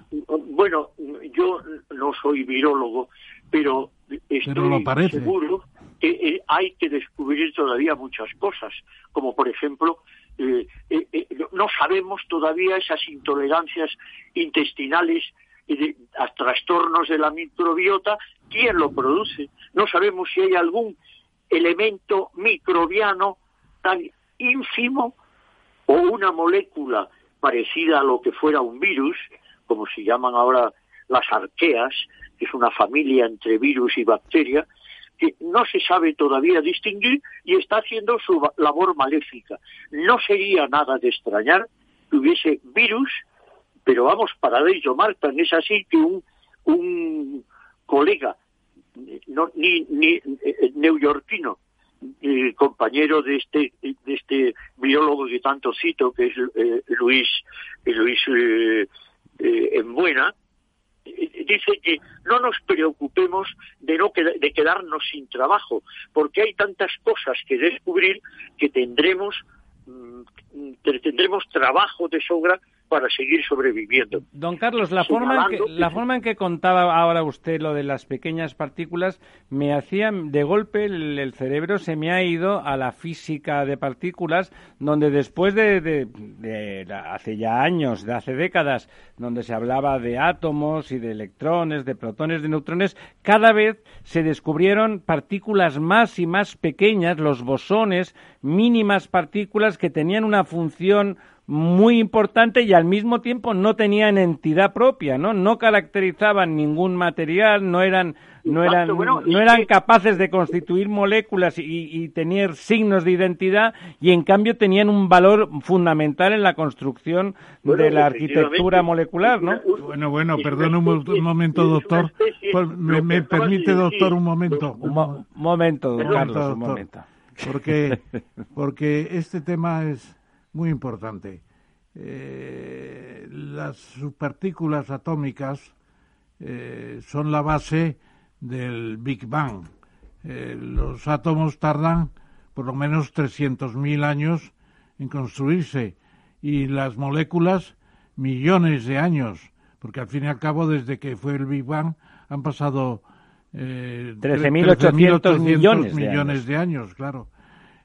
Bueno, yo no soy virólogo, pero estoy seguro que eh, hay que descubrir todavía muchas cosas, como por ejemplo, eh, eh, no sabemos todavía esas intolerancias intestinales a trastornos de la microbiota, quién lo produce. No sabemos si hay algún elemento microbiano tan ínfimo o una molécula parecida a lo que fuera un virus, como se llaman ahora las arqueas, que es una familia entre virus y bacteria, que no se sabe todavía distinguir y está haciendo su labor maléfica. No sería nada de extrañar que hubiese virus, pero vamos, para ello, Marta, es así que un, un colega no, ni, ni eh, neoyorquino el compañero de este de este biólogo que tanto cito que es eh, Luis Luis eh, eh, en buena dice que no nos preocupemos de no de quedarnos sin trabajo porque hay tantas cosas que descubrir que tendremos mm, tendremos trabajo de sobra para seguir sobreviviendo. Don Carlos, la forma, en que, la forma en que contaba ahora usted lo de las pequeñas partículas me hacía de golpe el, cerebro se me ha ido a la física de partículas, donde después de, de, hace ya años, de hace décadas, donde se hablaba de átomos y de electrones, de protones, de neutrones, cada vez se descubrieron partículas más y más pequeñas, los bosones, mínimas partículas que tenían una función muy importante y al mismo tiempo no tenían entidad propia, ¿no? No caracterizaban ningún material, no eran no eran no eran capaces de constituir moléculas y, tener signos de identidad y en cambio tenían un valor fundamental en la construcción de la arquitectura molecular, ¿no? Bueno, bueno, perdón un, momento, doctor. Me, permite, doctor, un momento. Un momento, don Carlos, un momento. Porque, porque este tema es muy importante. Eh, las subpartículas atómicas eh, son la base del Big Bang. Eh, los átomos tardan por lo menos 300.000 años en construirse y las moléculas millones de años, porque al fin y al cabo desde que fue el Big Bang han pasado eh, 13.800 millones, millones de años, claro.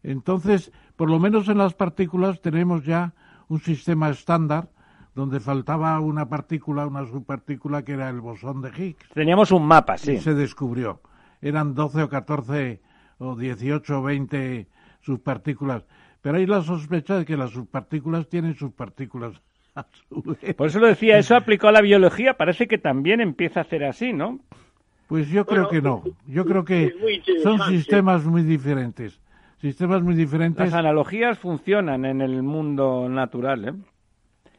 Entonces, por lo menos en las partículas tenemos ya un sistema estándar donde faltaba una partícula, una subpartícula que era el bosón de Higgs. Teníamos un mapa, sí. se descubrió. Eran 12 o 14 o 18 o 20 subpartículas. Pero hay la sospecha de que las subpartículas tienen subpartículas. <laughs> A su vez. Por eso lo decía, eso aplicó a la biología, parece que también empieza a ser así, ¿no? Pues yo creo que no. Yo creo que son sistemas muy diferentes sistemas muy diferentes. Las analogías funcionan en el mundo natural, ¿eh?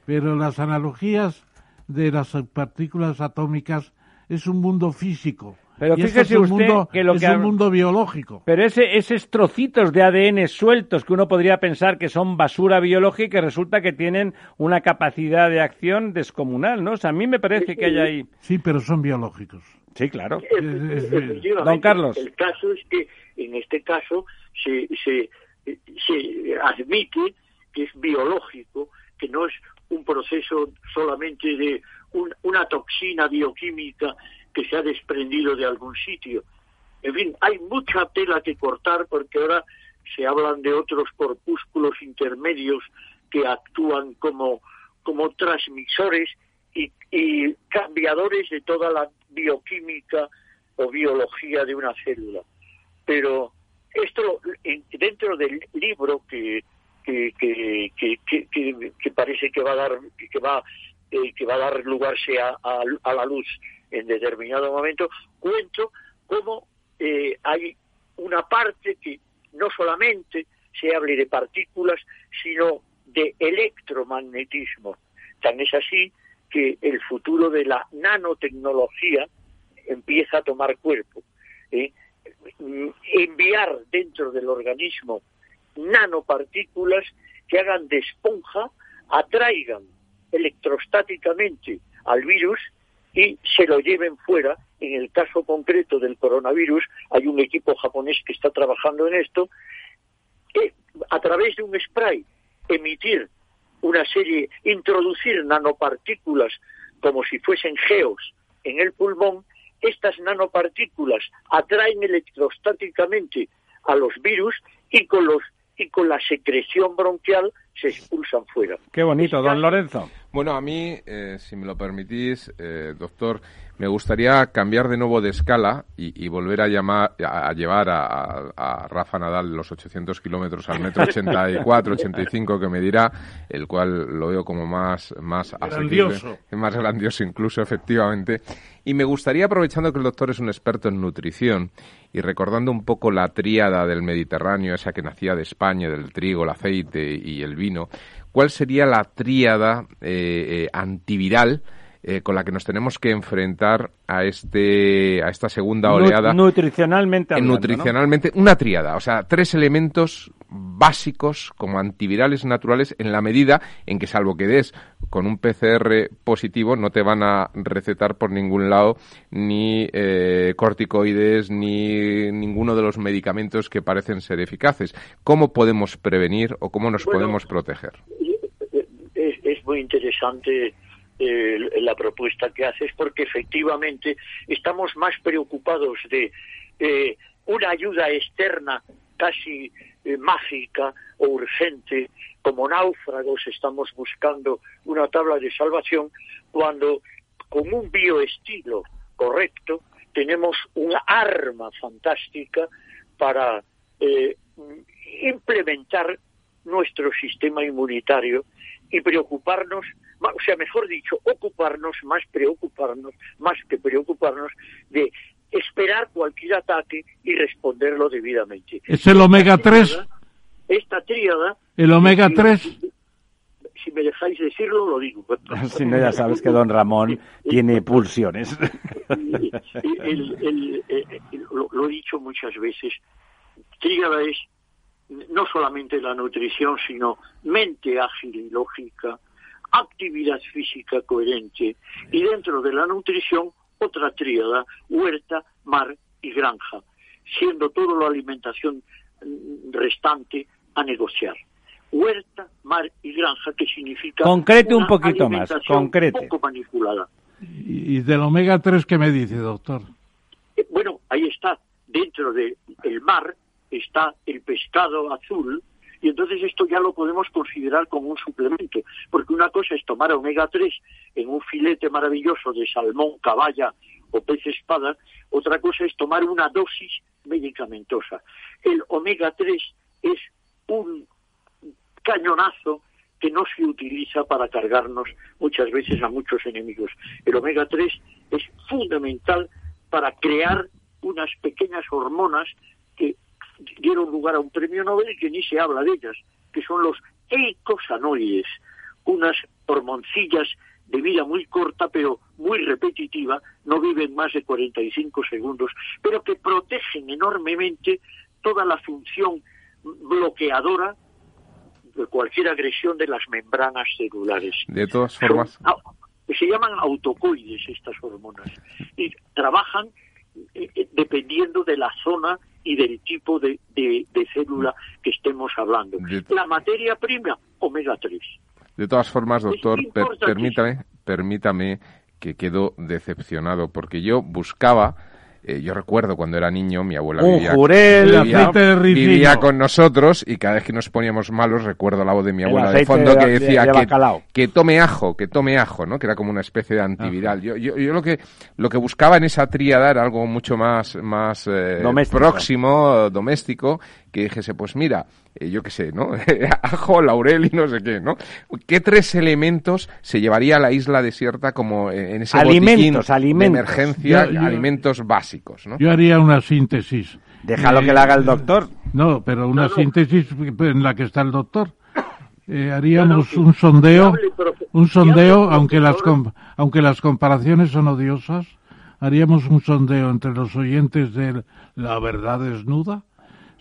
Pero las analogías de las partículas atómicas es un mundo físico. Pero fíjese usted que lo es un mundo biológico. Pero ese, esos trocitos de ADN sueltos que uno podría pensar que son basura biológica y que resulta que tienen una capacidad de acción descomunal, ¿no? O sea, a mí me parece que hay ahí. Sí, pero son biológicos. Sí, claro. Don Carlos. El caso es que en este caso se, se, se admite que es biológico, que no es un proceso solamente de una toxina bioquímica que se ha desprendido de algún sitio. En fin, hay mucha tela que cortar porque ahora se hablan de otros corpúsculos intermedios que actúan como, como transmisores y, y cambiadores de toda la bioquímica o biología de una célula. Pero esto dentro del libro que que, que, que, parece que va a dar que va eh, que va a dar lugar a, la luz en determinado momento cuento cómo eh, hay una parte que no solamente se hable de partículas sino de electromagnetismo tan es así que el futuro de la nanotecnología empieza a tomar cuerpo ¿eh? enviar dentro del organismo nanopartículas que hagan de esponja, atraigan electrostáticamente al virus y se lo lleven fuera. En el caso concreto del coronavirus, hay un equipo japonés que está trabajando en esto, que a través de un spray emitir una serie, introducir nanopartículas como si fuesen geos en el pulmón estas nanopartículas atraen electrostáticamente a los virus y con los y con la secreción bronquial se expulsan fuera. Qué bonito, don Lorenzo. Bueno, a mí, eh, si me lo permitís, eh, doctor, me gustaría cambiar de nuevo de escala y, volver a, llamar, a, llevar a, Rafa Nadal los 800 kilómetros al metro 84, 85 que me dirá, el cual lo veo como más, más grandioso. más grandioso incluso, efectivamente. Y me gustaría, aprovechando que el doctor es un experto en nutrición y recordando un poco la tríada del Mediterráneo, esa que nacía de España, del trigo, el aceite y el vino, ¿cuál sería la tríada eh, eh, antiviral? Eh, con la que nos tenemos que enfrentar a este a esta segunda oleada nutricionalmente nutricionalmente una tríada o sea tres elementos básicos como antivirales naturales en la medida en que salvo que des con un PCR positivo no te van a recetar por ningún lado ni eh, corticoides ni ninguno de los medicamentos que parecen ser eficaces. ¿Cómo podemos prevenir o cómo nos podemos proteger? Es, es muy interesante la propuesta que haces porque efectivamente estamos más preocupados de eh, una ayuda externa casi eh, mágica o urgente, como náufragos estamos buscando una tabla de salvación, cuando con un bioestilo correcto tenemos una arma fantástica para eh, implementar nuestro sistema inmunitario y preocuparnos, o sea, mejor dicho, ocuparnos, más preocuparnos, más que preocuparnos de esperar cualquier ataque y responderlo debidamente. ¿Es el omega 3? Esta tríada... ¿El omega 3? Si me dejáis decirlo, lo digo. <laughs> Si no, ya sabes que don Ramón tiene pulsiones. lo, he dicho muchas veces, tríada es no solamente la nutrición, sino mente ágil y lógica, actividad física coherente y dentro de la nutrición otra tríada, huerta, mar y granja, siendo todo la alimentación mm, restante a negociar. Huerta, mar y granja, que significa... Concrete un poquito más, concrete. poco manipulada. ¿Y del omega 3 qué me dice, doctor? Eh, bueno, ahí está. Dentro del mar está el pescado azul, y entonces esto ya lo podemos considerar como un suplemento, porque una cosa es tomar omega 3 en un filete maravilloso de salmón, caballa o pez espada, otra cosa es tomar una dosis medicamentosa. El omega 3 es un cañonazo que no se utiliza para cargarnos muchas veces a muchos enemigos. El omega 3 es fundamental para crear unas pequeñas hormonas dieron lugar a un premio Nobel y que ni se habla de ellas, que son los eicosanoides, unas hormoncillas de vida muy corta pero muy repetitiva, no viven más de 45 segundos, pero que protegen enormemente toda la función bloqueadora de cualquier agresión de las membranas celulares. De todas formas. se llaman autocoides estas hormonas y trabajan eh, eh, dependiendo de la zona y del tipo de, de, célula que estemos hablando. La materia prima, omega 3. De todas formas, doctor, permítame, permítame que quedo decepcionado porque yo buscaba eh, yo recuerdo cuando era niño, mi abuela vivía, con nosotros y cada vez que nos poníamos malos recuerdo la voz de mi abuela de fondo que decía que, que, tome ajo, que tome ajo, ¿no? Que era como una especie de antiviral. Yo, yo, yo, lo que lo que buscaba en esa tríada era algo mucho más más eh, próximo, doméstico, que dijese, pues mira, eh, yo qué sé, ¿no? <laughs> Ajo, laurel y no sé qué, ¿no? ¿Qué tres elementos se llevaría a la isla desierta como eh, en ese alimentos, alimentos. de emergencia, alimentos básicos, ¿no? Yo haría una síntesis. Déjalo que la haga el doctor. No, pero una síntesis en la que está el doctor. Eh, haríamos un sondeo, un sondeo, aunque las aunque las comparaciones son odiosas, haríamos un sondeo entre los oyentes de La Verdad Desnuda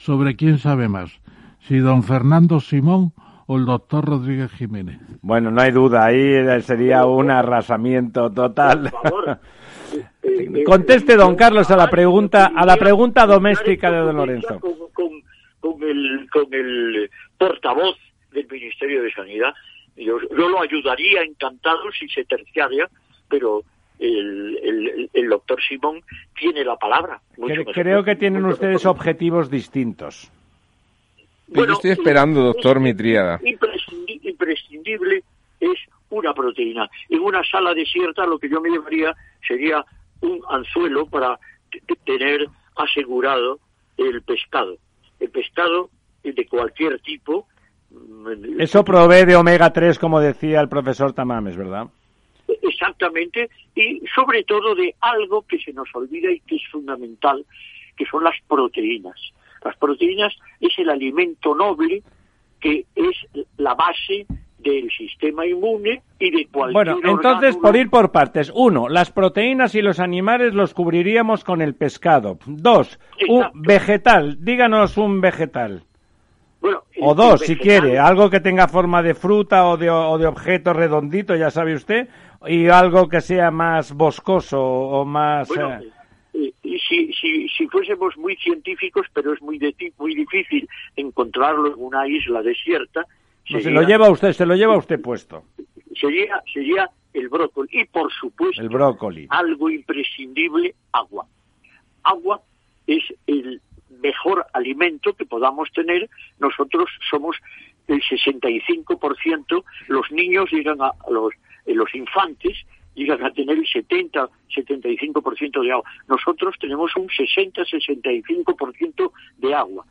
sobre quién sabe más, si don Fernando Simón o el doctor Rodríguez Jiménez. Bueno, no hay duda, ahí sería un arrasamiento total. <laughs> Conteste, don Carlos, a la pregunta, a la pregunta doméstica de don Lorenzo. Con, el, con el portavoz del Ministerio de Sanidad, yo, lo ayudaría encantado si se terciaria, pero el, el, doctor Simón tiene la palabra. Creo que tienen ustedes objetivos distintos. Yo estoy esperando, doctor, mi tríada. Imprescindible es una proteína. En una sala desierta lo que yo me llevaría sería un anzuelo para tener asegurado el pescado. El pescado de cualquier tipo. Eso provee de omega 3, como decía el profesor Tamames, ¿verdad? Exactamente, y sobre todo de algo que se nos olvida y que es fundamental, que son las proteínas. Las proteínas es el alimento noble que es la base del sistema inmune y de cualquier Bueno, entonces por ir por partes. Uno, las proteínas y los animales los cubriríamos con el pescado. Dos, un vegetal. Díganos un vegetal. o dos, si quiere, algo que tenga forma de fruta o de, o de objeto redondito, ya sabe usted, y algo que sea más boscoso o más... Bueno, eh, si, si, si, fuésemos muy científicos, pero es muy, muy difícil encontrarlo en una isla desierta... se lo lleva usted, se lo lleva usted puesto. sería, sería el brócoli. Y por supuesto, el brócoli. algo imprescindible, agua. Agua es el mejor alimento que podamos tener. Nosotros somos el 65%, los niños llegan a, los, eh, los infantes llegan a tener el 70, 75% de agua. Nosotros tenemos un 60, 65% de agua.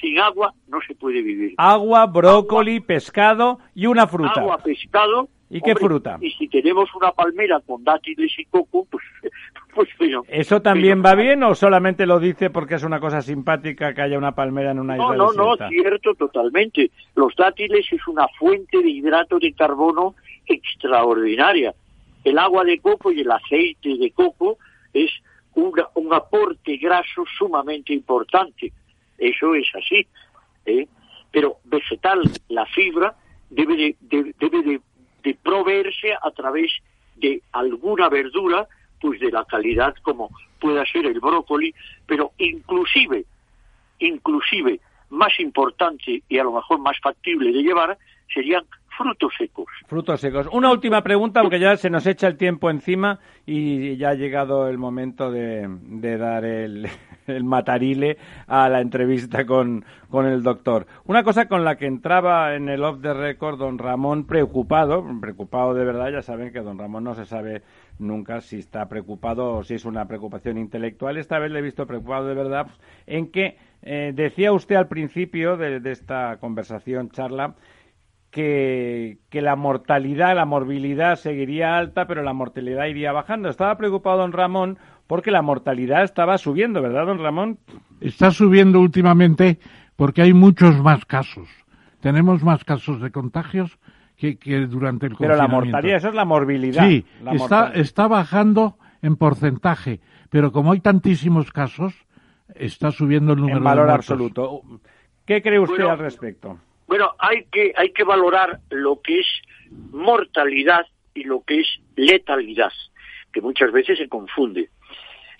Sin agua no se puede vivir. Agua, brócoli, pescado y una fruta. Agua, pescado. ¿Y qué fruta? Y si tenemos una palmera con dátiles y coco, pues, <laughs> pues ¿Eso también va bien o solamente lo dice porque es una cosa simpática que haya una palmera en una isla No, no, no, cierto, totalmente. Los dátiles es una fuente de hidrato de carbono extraordinaria. El agua de coco y el aceite de coco es un aporte graso sumamente importante eso es así. ¿eh? Pero vegetal, la fibra, debe, de, debe de, proveerse a través de alguna verdura, pues de la calidad como pueda ser el brócoli, pero inclusive, inclusive, más importante y a lo mejor más factible de llevar serían frutos secos. Frutos secos. Una última pregunta, porque ya se nos echa el tiempo encima y ya ha llegado el momento de, dar <laughs> el, matarile a la entrevista con, con, el doctor. Una cosa con la que entraba en el off the record don Ramón preocupado, preocupado de verdad, ya saben que don Ramón no se sabe nunca si está preocupado o si es una preocupación intelectual. Esta vez le he visto preocupado de verdad en que eh, decía usted al principio de esta conversación, charla, que, la mortalidad, la morbilidad seguiría alta, pero la mortalidad iría bajando. Estaba preocupado don Ramón porque la mortalidad estaba subiendo, ¿verdad, don Ramón? Está subiendo últimamente porque hay muchos más casos. Tenemos más casos de contagios que, durante el confinamiento. Pero la mortalidad, eso es la morbilidad. Sí, está, está bajando en porcentaje, pero como hay tantísimos casos, está subiendo el número en valor absoluto. ¿Qué cree usted al respecto? Bueno, hay que, hay que valorar lo que es mortalidad y lo que es letalidad, que muchas veces se confunde.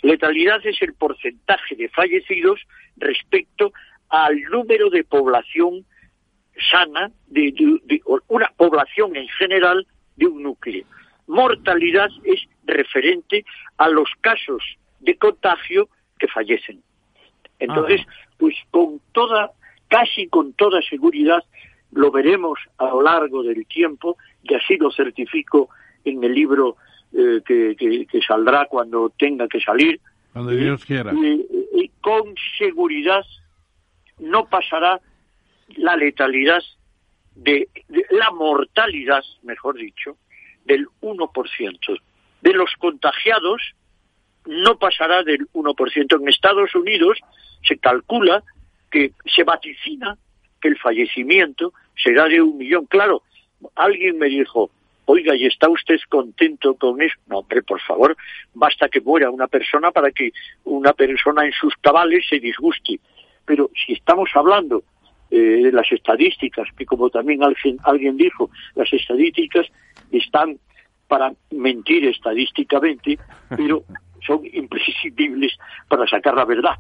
Letalidad es el porcentaje de fallecidos respecto al número de población sana, de, una población en general de un núcleo. Mortalidad es referente a los casos de contagio que fallecen. Entonces, pues con toda casi con toda seguridad lo veremos a lo largo del tiempo y así lo certifico en el libro eh, que, saldrá cuando tenga que salir. Cuando Dios quiera. Y, con seguridad no pasará la letalidad de, la mortalidad, mejor dicho, del 1%. De los contagiados no pasará del 1%. En Estados Unidos se calcula que se vaticina que el fallecimiento será de un millón. Claro, alguien me dijo, oiga, ¿y está usted contento con eso? No, hombre, por favor, basta que muera una persona para que una persona en sus cabales se disguste. Pero si estamos hablando eh, de las estadísticas, que como también alguien, alguien dijo, las estadísticas están para mentir estadísticamente, pero <laughs> son imprescindibles para sacar la verdad.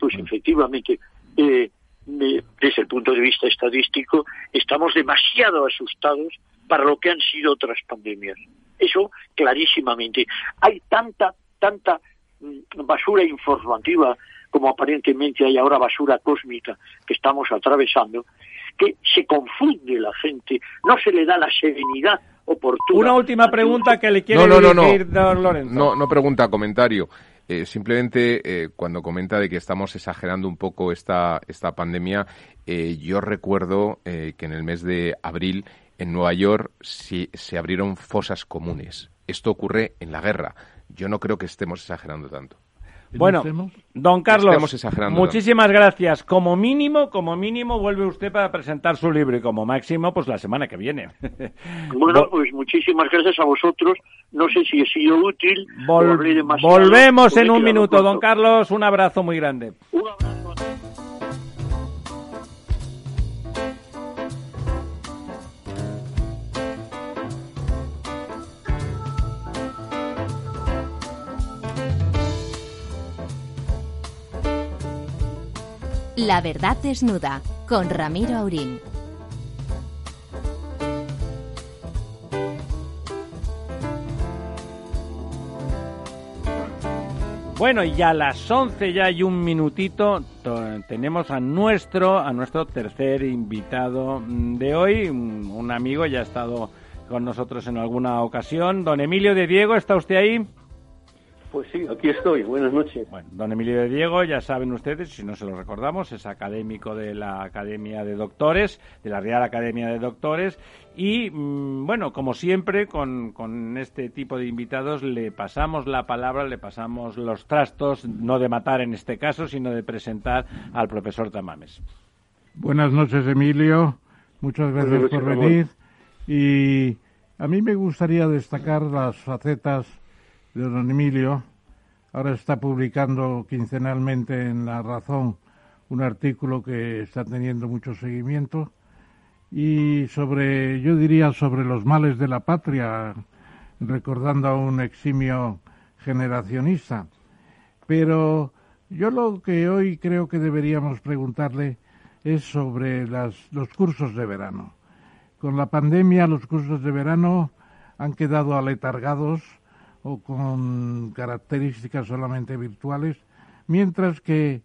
Pues efectivamente, eh, desde el punto de vista estadístico, estamos demasiado asustados para lo que han sido otras pandemias. Eso clarísimamente. Hay tanta, tanta mm, basura informativa como aparentemente hay ahora basura cósmica que estamos atravesando, que se confunde la gente, no se le da la serenidad oportuna. Una última pregunta que le quiero no, no, no, don Lorenzo. No, no pregunta, comentario. Eh, simplemente eh, cuando comenta de que estamos exagerando un poco esta, esta pandemia, eh, yo recuerdo que en el mes de abril en Nueva York se abrieron fosas comunes. Esto ocurre en la guerra. Yo no creo que estemos exagerando tanto. Bueno, don Carlos, muchísimas gracias. Como mínimo, como mínimo, vuelve usted para presentar su libro y como máximo, pues la semana que viene. <laughs> bueno, pues muchísimas gracias a vosotros. No sé si he sido útil. volvemos en un minuto, don Carlos. Un abrazo muy grande. Un abrazo. La verdad desnuda con Ramiro Aurín. Bueno, y a las 11 ya hay un minutito tenemos a nuestro a nuestro tercer invitado de hoy, un amigo ya ha estado con nosotros en alguna ocasión, don Emilio de Diego, ¿está usted ahí? Pues sí, aquí estoy. Buenas noches. Bueno, don Emilio de Diego, ya saben ustedes, si no se lo recordamos, es académico de la Academia de Doctores, de la Real Academia de Doctores, y mm, bueno, como siempre, con, con este tipo de invitados le pasamos la palabra, le pasamos los trastos, no de matar en este caso, sino de presentar al profesor Tamames. Buenas noches, Emilio. Muchas gracias por venir. Y a mí me gustaría destacar las facetas de don Emilio. Ahora está publicando quincenalmente en La Razón un artículo que está teniendo mucho seguimiento y sobre, yo diría, sobre los males de la patria, recordando a un eximio generacionista. Pero yo lo que hoy creo que deberíamos preguntarle es sobre las, los cursos de verano. Con la pandemia los cursos de verano han quedado aletargados o con características solamente virtuales, mientras que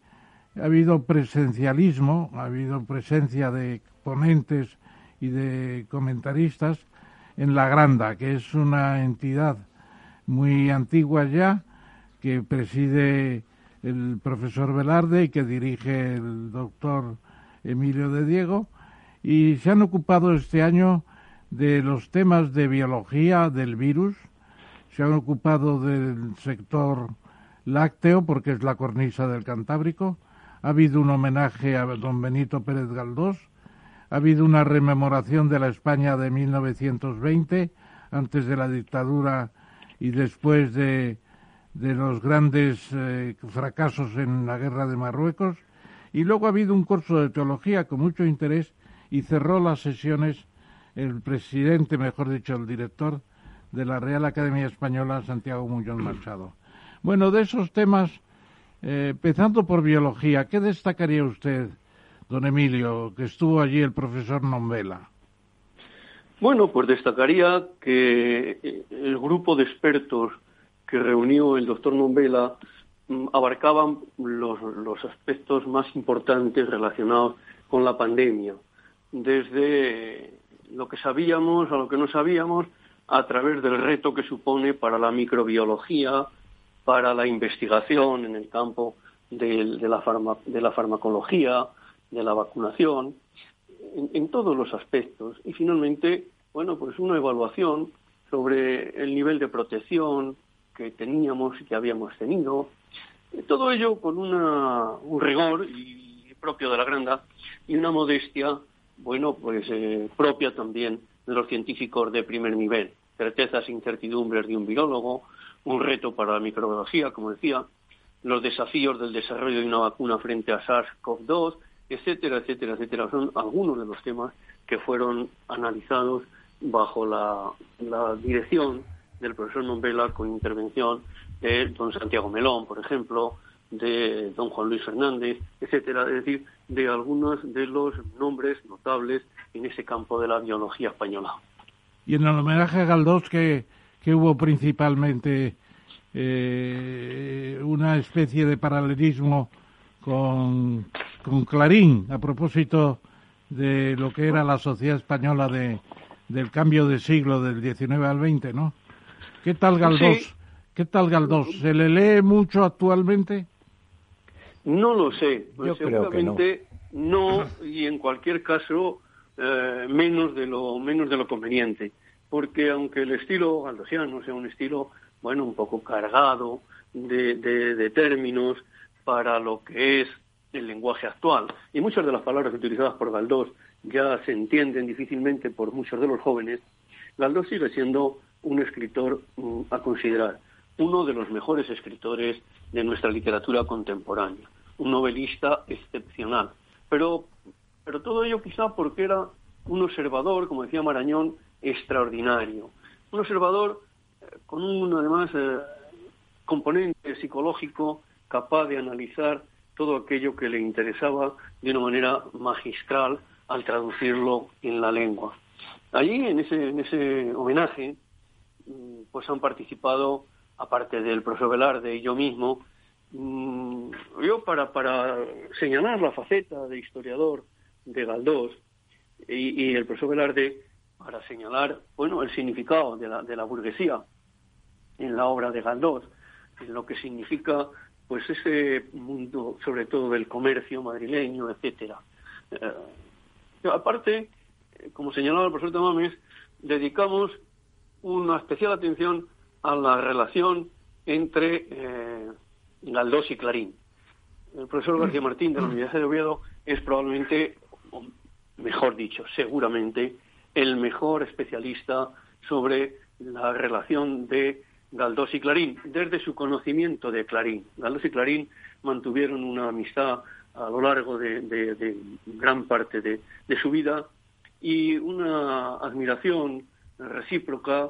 ha habido presencialismo, ha habido presencia de ponentes y de comentaristas en La Granda, que es una entidad muy antigua ya, que preside el profesor Velarde y que dirige el doctor Emilio de Diego, y se han ocupado este año de los temas de biología del virus, se han ocupado del sector lácteo porque es la cornisa del Cantábrico, ha habido un homenaje a don Benito Pérez Galdós, ha habido una rememoración de la España de 1920, antes de la dictadura y después de, los grandes eh, fracasos en la guerra de Marruecos, y luego ha habido un curso de teología con mucho interés y cerró las sesiones el presidente, mejor dicho, el director de la Real Academia Española, Santiago Muñoz Machado. Bueno, de esos temas, eh, empezando por biología, ¿qué destacaría usted, don Emilio, que estuvo allí el profesor Nombela? Bueno, pues destacaría que eh, el grupo de expertos que reunió el doctor Nombela mm, abarcaban los, los aspectos más importantes relacionados con la pandemia, desde lo que sabíamos a lo que no sabíamos, a través del reto que supone para la microbiología, para la investigación en el campo de, la, de la, farmacología, de la vacunación, en, todos los aspectos. Y finalmente, bueno, pues una evaluación sobre el nivel de protección que teníamos y que habíamos tenido. Todo ello con una, un rigor y propio de la granda y una modestia, bueno, pues eh, propia también de los científicos de primer nivel. Certezas e incertidumbres de un biólogo, un reto para la microbiología, como decía, los desafíos del desarrollo de una vacuna frente a SARS-CoV-2, etcétera, etcétera, etcétera. Son algunos de los temas que fueron analizados bajo la, dirección del profesor Nombela con intervención de don Santiago Melón, por ejemplo, de don Juan Luis Fernández, etcétera, es decir, de algunos de los nombres notables en ese campo de la biología española. Y en el homenaje a Galdós, que, que hubo principalmente eh, una especie de paralelismo con, con Clarín, a propósito de lo que era la sociedad española de, del cambio de siglo del 19 al 20, ¿no? ¿Qué tal Galdós? ¿Qué tal Galdós? ¿Se le lee mucho actualmente? No lo sé. Yo Seguramente no. y en cualquier caso eh, menos de lo menos de lo conveniente, porque aunque el estilo galdosiano sea un estilo bueno un poco cargado de, de, términos para lo que es el lenguaje actual. Y muchas de las palabras utilizadas por Galdós ya se entienden difícilmente por muchos de los jóvenes, Galdós sigue siendo un escritor mm, a considerar, uno de los mejores escritores de nuestra literatura contemporánea. Un novelista excepcional. Pero, pero todo ello quizá porque era un observador, como decía Marañón, extraordinario. Un observador eh, con un, además, eh, componente psicológico capaz de analizar todo aquello que le interesaba de una manera magistral al traducirlo en la lengua. Allí, en ese, en ese homenaje, mm, pues han participado, aparte del profesor Velarde y yo mismo, mm, yo para, para señalar la faceta de historiador de Galdós y, el profesor Velarde para señalar bueno el significado de la, de la burguesía en la obra de Galdós, en lo que significa pues ese mundo sobre todo del comercio madrileño, etcétera. Eh, aparte, como señalaba el profesor Tamames, dedicamos una especial atención a la relación entre eh, Galdós y Clarín. El profesor García Martín de la <clears throat> Universidad de Oviedo es probablemente, mejor dicho, seguramente, el mejor especialista sobre la relación de Galdós y Clarín, desde su conocimiento de Clarín. Galdós y Clarín mantuvieron una amistad a lo largo de, gran parte de, su vida y una admiración recíproca,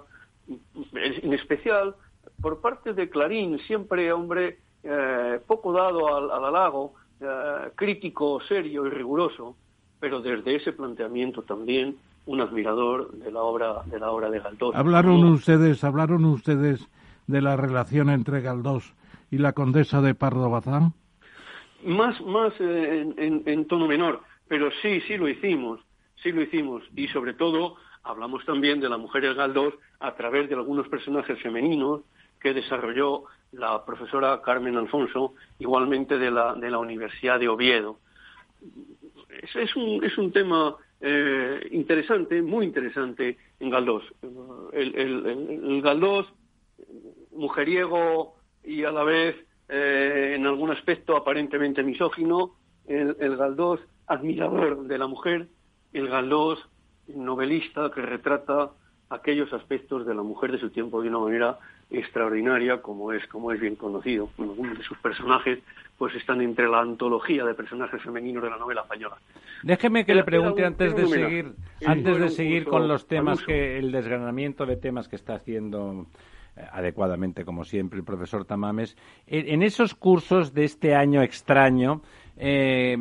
en especial por parte de Clarín, siempre hombre eh, poco dado al, halago, eh, crítico, serio y riguroso, pero desde ese planteamiento también un admirador de la obra de la obra de Galdós. Hablaron ustedes, hablaron ustedes de la relación entre Galdós y la condesa de Pardo Bazán. Más, más eh, en, tono menor, pero sí, sí lo hicimos, sí lo hicimos y sobre todo hablamos también de la mujer de Galdós a través de algunos personajes femeninos que desarrolló la profesora Carmen Alfonso, igualmente de la, de la Universidad de Oviedo. Es, un, es un tema eh, interesante, muy interesante en Galdós. El, el, Galdós, mujeriego y a la vez eh, en algún aspecto aparentemente misógino, el, el Galdós admirador de la mujer, el Galdós novelista que retrata aquellos aspectos de la mujer de su tiempo de una manera extraordinaria, como es, como es bien conocido. Algunos de sus personajes pues están entre la antología de personajes femeninos de la novela española. Déjeme que le pregunte antes de seguir, antes de seguir con los temas que el desgranamiento de temas que está haciendo eh, adecuadamente como siempre el profesor Tamames. En, esos cursos de este año extraño, eh,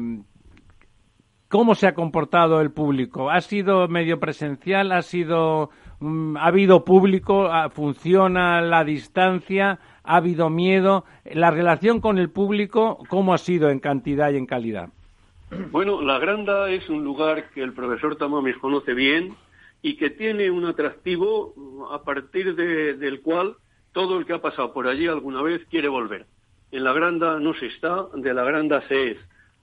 ¿cómo se ha comportado el público? ¿Ha sido medio presencial? ¿Ha sido ha habido público, ah, funciona la distancia, ha habido miedo. La relación con el público, ¿cómo ha sido en cantidad y en calidad? Bueno, La Granda es un lugar que el profesor Tamames conoce bien y que tiene un atractivo a partir del cual todo el que ha pasado por allí alguna vez quiere volver. En La Granda no se está, de La Granda se es.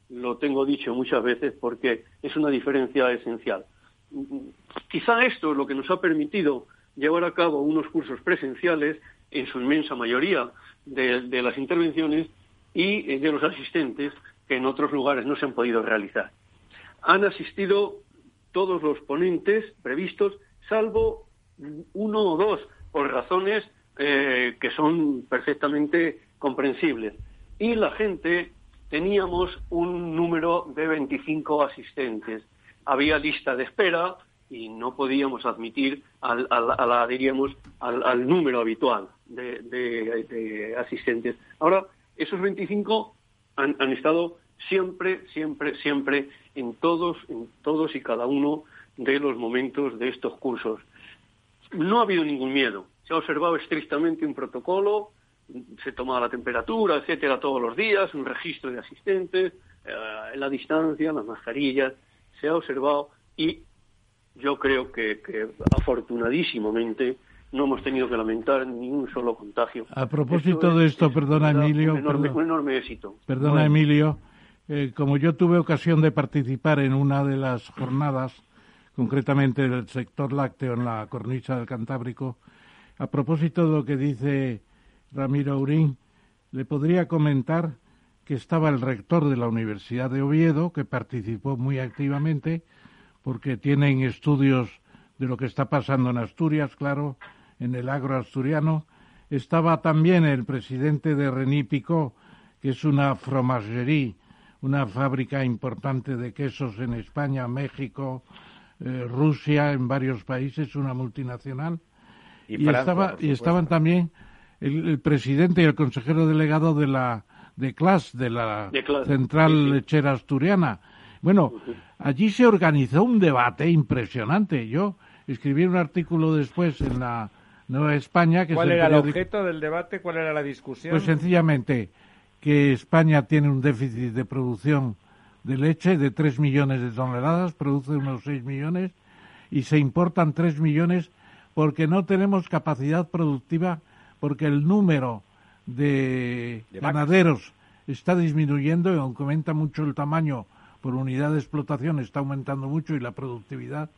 Lo tengo dicho muchas veces porque es una diferencia esencial. Quizá esto es lo que nos ha permitido llevar a cabo unos cursos presenciales, en su inmensa mayoría, de, las intervenciones y eh, de los asistentes que en otros lugares no se han podido realizar. Han asistido todos los ponentes previstos, salvo uno o dos, por razones eh, que son perfectamente comprensibles. Y la gente teníamos un número de 25 asistentes había lista de espera y no podíamos admitir al, al, diríamos, al, número habitual de, asistentes. Ahora, esos 25 han, han, estado siempre, siempre, siempre en todos, en todos y cada uno de los momentos de estos cursos. No ha habido ningún miedo. Se ha observado estrictamente un protocolo, se tomaba la temperatura, etcétera, todos los días, un registro de asistentes, eh, la distancia, las mascarillas, se ha observado y yo creo que, afortunadísimamente no hemos tenido que lamentar ni un solo contagio. A propósito de esto, perdona Emilio. Un enorme, éxito. Perdona Emilio, eh, como yo tuve ocasión de participar en una de las jornadas, concretamente del sector lácteo en la cornisa del Cantábrico, a propósito de lo que dice Ramiro Urín, le podría comentar que estaba el rector de la Universidad de Oviedo, que participó muy activamente, porque tienen estudios de lo que está pasando en Asturias, claro, en el agro asturiano. Estaba también el presidente de René Picot, que es una fromagerie, una fábrica importante de quesos en España, México, eh, Rusia, en varios países, una multinacional. Y, estaba, y estaban también el, presidente y el consejero delegado de la de CLAS, de la Central Lechera Asturiana. Bueno, allí se organizó un debate impresionante. Yo escribí un artículo después en la Nueva España. Que ¿Cuál era el objeto del debate? ¿Cuál era la discusión? Pues sencillamente, que España tiene un déficit de producción de leche de 3 millones de toneladas, produce unos 6 millones, y se importan 3 millones porque no tenemos capacidad productiva, porque el número de, ganaderos está disminuyendo y aumenta mucho el tamaño por unidad de explotación, está aumentando mucho y la productividad.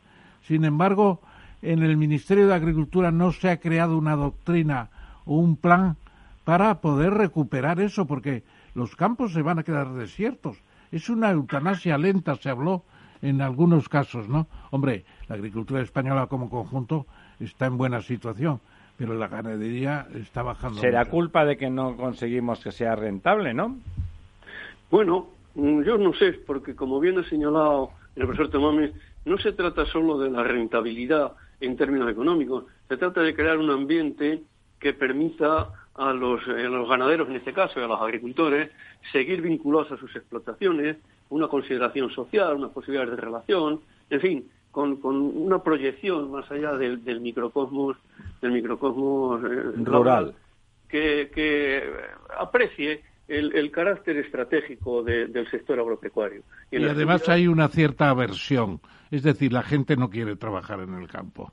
Sin embargo, en el Ministerio de Agricultura no se ha creado una doctrina o un plan para poder recuperar eso, porque los campos se van a quedar desiertos. Es una eutanasia lenta, se habló en algunos casos, ¿no? Hombre, la agricultura española como conjunto está en buena situación, pero la ganadería está bajando. Será culpa de que no conseguimos que sea rentable, ¿no? Bueno, mm, yo no sé, porque como bien ha señalado el profesor Tomames, no se trata solo de la rentabilidad en términos económicos, se trata de crear un ambiente que permita a los, a los ganaderos, en este caso, y a los agricultores, seguir vinculados a sus explotaciones, una consideración social, unas posibilidades de relación, en fin, con, con una proyección más allá del, del microcosmos, del microcosmos eh, rural, que, que aprecie el, el, carácter estratégico de, del sector agropecuario. Y, y además hay una cierta aversión, es decir, la gente no quiere trabajar en el campo.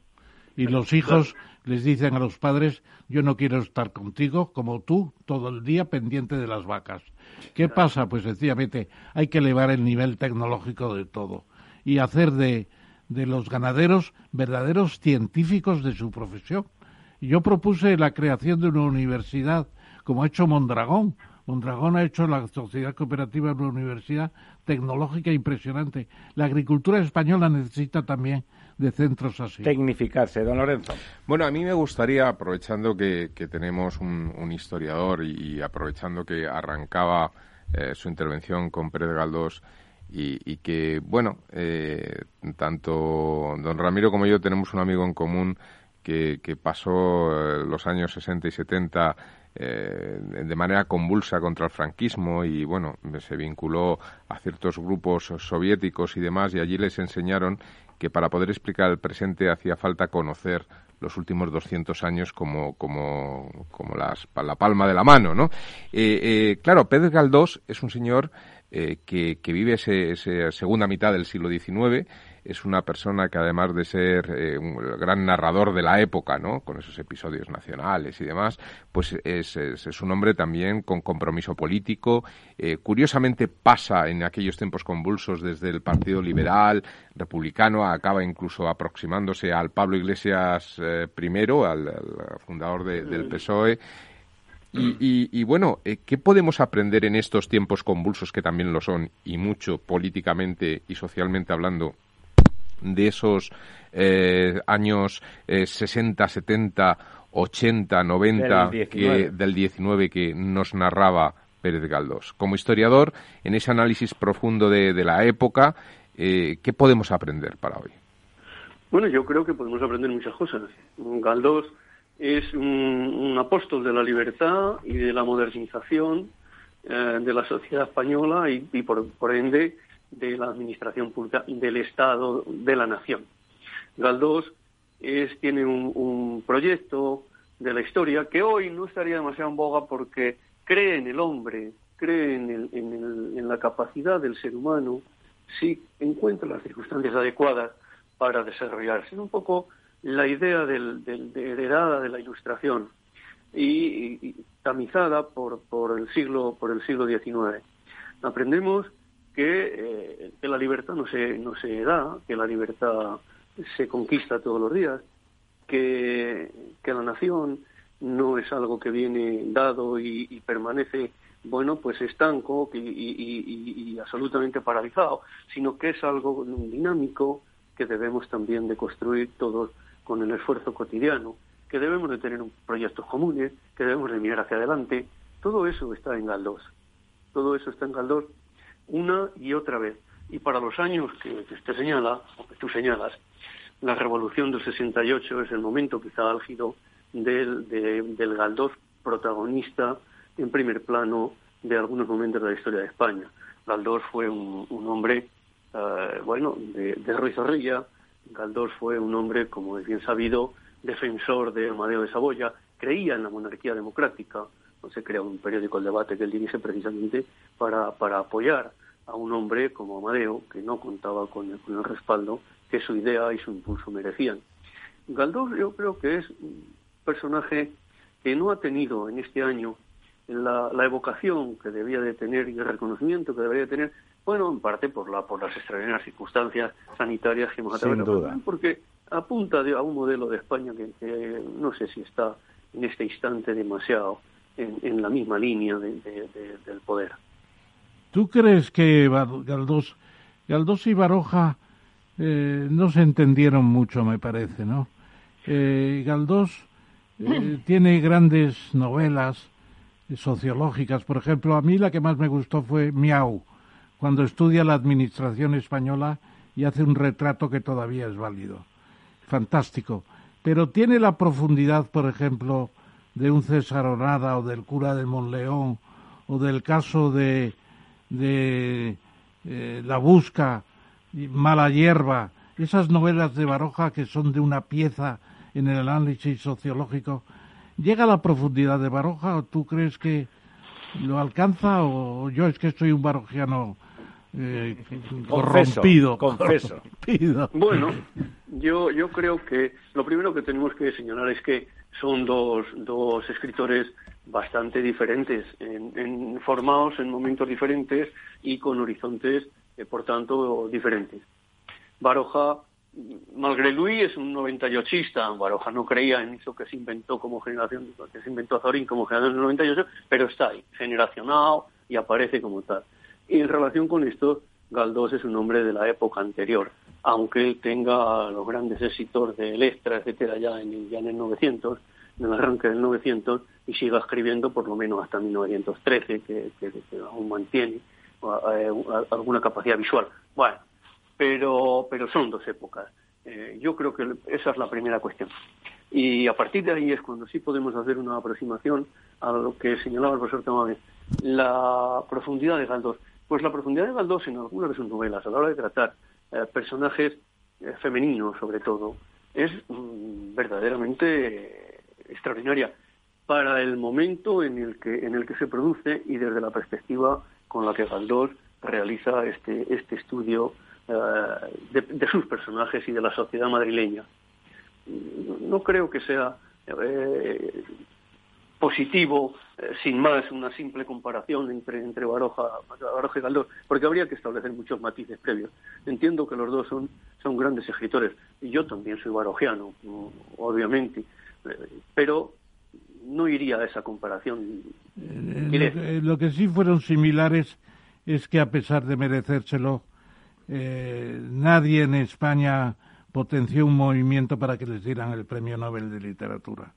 Y los hijos les dicen a los padres, yo no quiero estar contigo como tú todo el día pendiente de las vacas. ¿Qué pasa? Pues sencillamente hay que elevar el nivel tecnológico de todo y hacer de, de los ganaderos verdaderos científicos de su profesión. Yo propuse la creación de una universidad, como ha hecho Mondragón. Mondragón ha hecho la sociedad cooperativa una universidad tecnológica impresionante. La agricultura española necesita también de centros así. Tecnificarse, don Lorenzo. Bueno, a mí me gustaría, aprovechando que, tenemos un, historiador y, aprovechando que arrancaba eh, su intervención con Pérez Galdós, y, que, bueno, eh, tanto don Ramiro como yo tenemos un amigo en común que, que pasó eh, los años 60 y 70 eh, de manera convulsa contra el franquismo y bueno, se vinculó a ciertos grupos soviéticos y demás y allí les enseñaron que para poder explicar el presente hacía falta conocer los últimos 200 años como, como, como las, la palma de la mano, ¿no? Eh, eh, claro, Pedro Galdós es un señor eh, que, que, vive esa segunda mitad del siglo XIX es una persona que además de ser eh, un gran narrador de la época, ¿no? Con esos episodios nacionales y demás, pues es, es, un hombre también con compromiso político. Eh, curiosamente pasa en aquellos tiempos convulsos desde el Partido Liberal, republicano, acaba incluso aproximándose al Pablo Iglesias primero, al, fundador del PSOE. Y, y, bueno, ¿qué podemos aprender en estos tiempos convulsos que también lo son, y mucho políticamente y socialmente hablando, de esos eh, años eh, 60, 70, 80, 90 del 19. Que, del 19 que nos narraba Pérez Galdós. Como historiador, en ese análisis profundo de, de la época, eh, ¿qué podemos aprender para hoy? Bueno, yo creo que podemos aprender muchas cosas. Galdós es un, un apóstol de la libertad y de la modernización eh, de la sociedad española y, y por, por ende de la administración pública del Estado, de la nación. Galdós tiene un, proyecto de la historia que hoy no estaría demasiado en boga porque cree en el hombre, cree en, el, en, en la capacidad del ser humano si encuentra las circunstancias adecuadas para desarrollarse. Es un poco la idea del, del, de heredada de la ilustración y, tamizada por, por, el siglo, por el siglo XIX. Aprendemos que, eh, que la libertad no se, no se da, que la libertad se conquista todos los días, que, que la nación no es algo que viene dado y, y permanece, bueno, pues estanco y, y, y, absolutamente paralizado, sino que es algo dinámico que debemos también de construir todos con el esfuerzo cotidiano, que debemos de tener proyectos comunes, que debemos de mirar hacia adelante. Todo eso está en Galdós. Todo eso está en Galdós una y otra vez. Y para los años que, usted señala, o que tú señalas, la revolución del 68 es el momento quizá álgido del, de, del Galdós protagonista en primer plano de algunos momentos de la historia de España. Galdós fue un, hombre, uh, bueno, de, de Ruiz Zorrilla, Galdós fue un hombre, como es bien sabido, defensor de Amadeo de Saboya, creía en la monarquía democrática, se crea un periódico El Debate que él dirige precisamente para, para apoyar a un hombre como Amadeo, que no contaba con el, con el respaldo que su idea y su impulso merecían. Galdós yo creo que es un personaje que no ha tenido en este año la, la, evocación que debía de tener y el reconocimiento que debería de tener, bueno, en parte por, la, por las extraordinarias circunstancias sanitarias que hemos atravesado, porque apunta a un modelo de España que, no sé si está en este instante demasiado en, la misma línea de, del poder. ¿Tú crees que Galdós, Galdós y Baroja eh, no se entendieron mucho, me parece, ¿no? Eh, Galdós eh, tiene grandes novelas sociológicas. Por ejemplo, a mí la que más me gustó fue Miau, cuando estudia la administración española y hace un retrato que todavía es válido. Fantástico. Pero tiene la profundidad, por ejemplo, de un César Onada o del cura de Monleón o del caso de, de eh, La Busca, Mala Hierba, esas novelas de Baroja que son de una pieza en el análisis sociológico, ¿llega a la profundidad de Baroja o tú crees que lo alcanza o yo es que soy un barojiano eh, corrompido? Confeso. Bueno, yo, yo creo que lo primero que tenemos que señalar es que son dos, dos escritores bastante diferentes, en, formados en momentos diferentes y con horizontes, eh, por tanto, diferentes. Baroja Malgré Luis es un 98ista, Baroja no creía en eso que se inventó como generación, que se inventó Zorín como generación del 98, pero está ahí, generacionado y aparece como tal. Y en relación con esto, Galdós es un hombre de la época anterior, aunque tenga los grandes éxitos del Extra, etcétera, ya en, ya en el 900, en el arranque del 900, y siga escribiendo por lo menos hasta 1913, que, que, aún mantiene eh, alguna capacidad visual. Bueno, pero, pero son dos épocas. Eh, yo creo que esa es la primera cuestión. Y a partir de ahí es cuando sí podemos hacer una aproximación a lo que señalaba el profesor Tomás, la profundidad de Galdós. Pues la profundidad de Galdós en algunas de sus novelas, a la hora de tratar eh, personajes eh, femeninos sobre todo, es mm, verdaderamente extraordinaria para el momento en el que en el que se produce y desde la perspectiva con la que Galdós realiza este este estudio eh, de, sus personajes y de la sociedad madrileña. No creo que sea eh, positivo, eh, sin más, una simple comparación entre, entre Baroja, Baroja y Galdós, porque habría que establecer muchos matices previos. Entiendo que los dos son, son grandes escritores, y yo también soy barojiano, obviamente, pero no iría a esa comparación. lo, que, sí fueron similares es que a pesar de merecérselo, eh, nadie en España potenció un movimiento para que les dieran el premio Nobel de Literatura.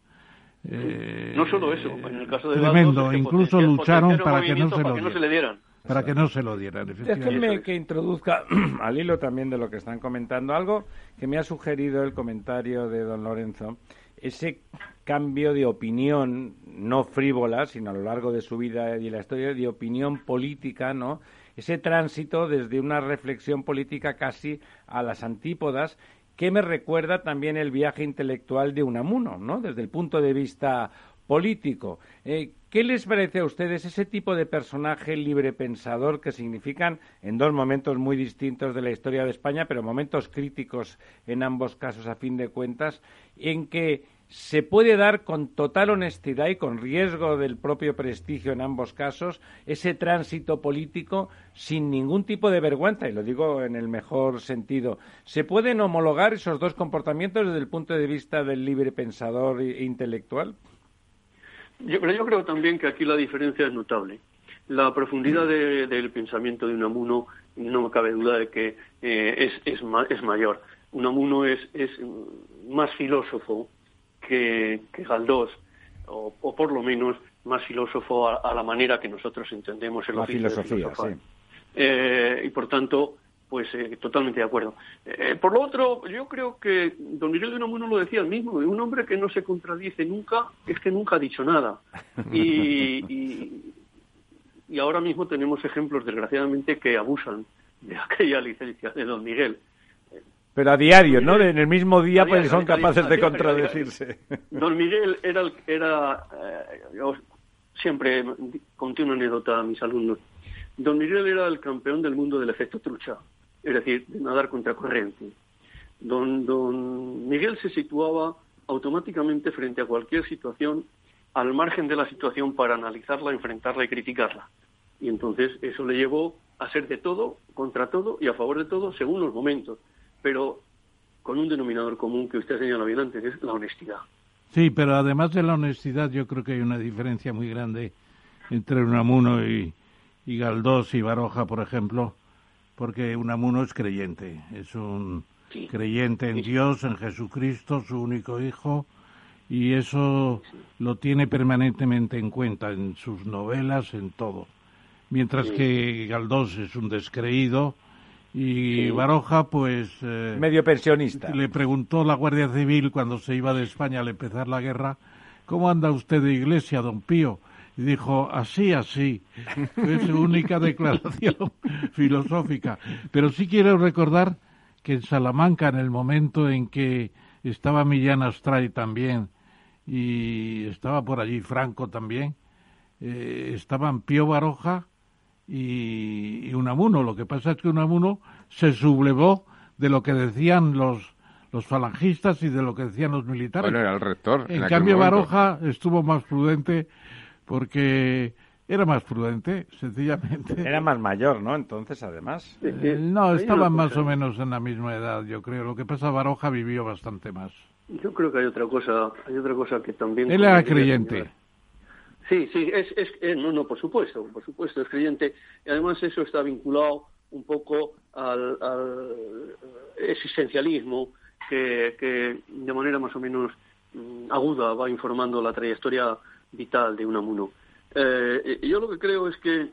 Eh, no solo eso, en el caso de tremendo, incluso lucharon para que no se lo dieran. dieran. Para que no se lo dieran, Déjenme que introduzca <clears throat> al hilo también de lo que están comentando algo que me ha sugerido el comentario de don Lorenzo, ese cambio de opinión, no frívola, sino a lo largo de su vida y la historia, de opinión política, ¿no?, ese tránsito desde una reflexión política casi a las antípodas que me recuerda también el viaje intelectual de Unamuno, ¿no? Desde el punto de vista político. Eh, ¿Qué les parece a ustedes ese tipo de personaje librepensador que significan en dos momentos muy distintos de la historia de España, pero momentos críticos en ambos casos a fin de cuentas, en que se puede dar con total honestidad y con riesgo del propio prestigio en ambos casos ese tránsito político sin ningún tipo de vergüenza, y lo digo en el mejor sentido. ¿Se pueden homologar esos dos comportamientos desde el punto de vista del libre pensador e intelectual? Yo, pero yo creo también que aquí la diferencia es notable. La profundidad del pensamiento de Unamuno no me cabe duda de que eh, es, es, es mayor. Unamuno es, es más filósofo que, Galdós, o, por lo menos más filósofo a, la manera que nosotros entendemos el la filosofía. Eh, y por tanto, pues eh, totalmente de acuerdo. Eh, por lo otro, yo creo que don Miguel de Unamuno lo decía el mismo, un hombre que no se contradice nunca es que nunca ha dicho nada. <laughs> Y, y ahora mismo tenemos ejemplos, desgraciadamente, que abusan de <laughs> aquella licencia de don Miguel. Pero a diario, ¿no? En el mismo día pues son capaces de contradecirse. Don Miguel era, era eh, siempre conté una anécdota a mis alumnos. Don Miguel era el campeón del mundo del efecto trucha, es decir, de nadar contra corriente. Don, don Miguel se situaba automáticamente frente a cualquier situación al margen de la situación para analizarla, enfrentarla y criticarla. Y entonces eso le llevó a ser de todo, contra todo y a favor de todo según los momentos, pero con un denominador común que usted señalado bien antes, es la honestidad. Sí, pero además de la honestidad, yo creo que hay una diferencia muy grande entre Unamuno y, y Galdós y Baroja, por ejemplo, porque Unamuno es creyente, es un creyente en Dios, en Jesucristo, su único hijo, y eso lo tiene permanentemente en cuenta en sus novelas, en todo. Mientras que Galdós es un descreído y Baroja, pues... Eh, Medio pensionista. Le preguntó la Guardia Civil cuando se iba de España al empezar la guerra, ¿cómo anda usted de iglesia, don Pío? Y dijo, así, así. <laughs> Fue su única declaración <laughs> filosófica. Pero sí quiero recordar que en Salamanca, en el momento en que estaba Millán Astray también, y estaba por allí Franco también, eh, estaban Pío Baroja y, Unamuno. Lo que pasa es que Unamuno se sublevó de lo que decían los, los falangistas y de lo que decían los militares. Bueno, era el rector. En, cambio, Baroja estuvo más prudente porque era más prudente, <laughs> sencillamente. Era más mayor, ¿no? Entonces, además. Eh, no, estaban más o menos en la misma edad, yo creo. Lo que pasa, Baroja vivió bastante más. Yo creo que hay otra cosa, hay otra cosa que también. Él era creyente. Sí, sí, es, es, eh, no, no, por supuesto, por supuesto, es creyente. Y además eso está vinculado un poco al, existencialismo que, que, de manera más o menos mm, aguda va informando la trayectoria vital de Unamuno. Eh, yo lo que creo es que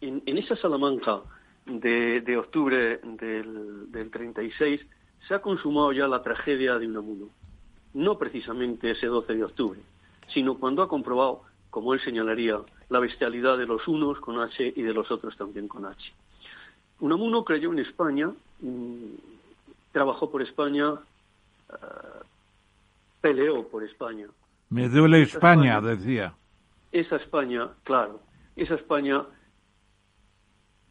en, en esa Salamanca de, de octubre del, del 36 se ha consumado ya la tragedia de Unamuno. No precisamente ese 12 de octubre, sino cuando ha comprobado, como él señalaría, la bestialidad de los unos con H y de los otros también con H. Unamuno creyó en España, mm, trabajó por España, eh, peleó por España. Me duele España, decía. Esa España, claro, esa España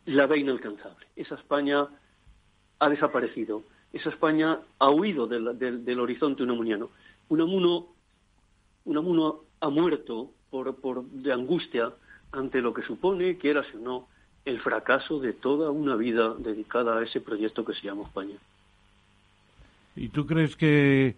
la ve inalcanzable. Esa España ha desaparecido esa España ha huido del, del, horizonte unamuniano. Unamuno, Unamuno ha muerto por, por, de angustia ante lo que supone, quieras o no, el fracaso de toda una vida dedicada a ese proyecto que se llama España. ¿Y tú crees que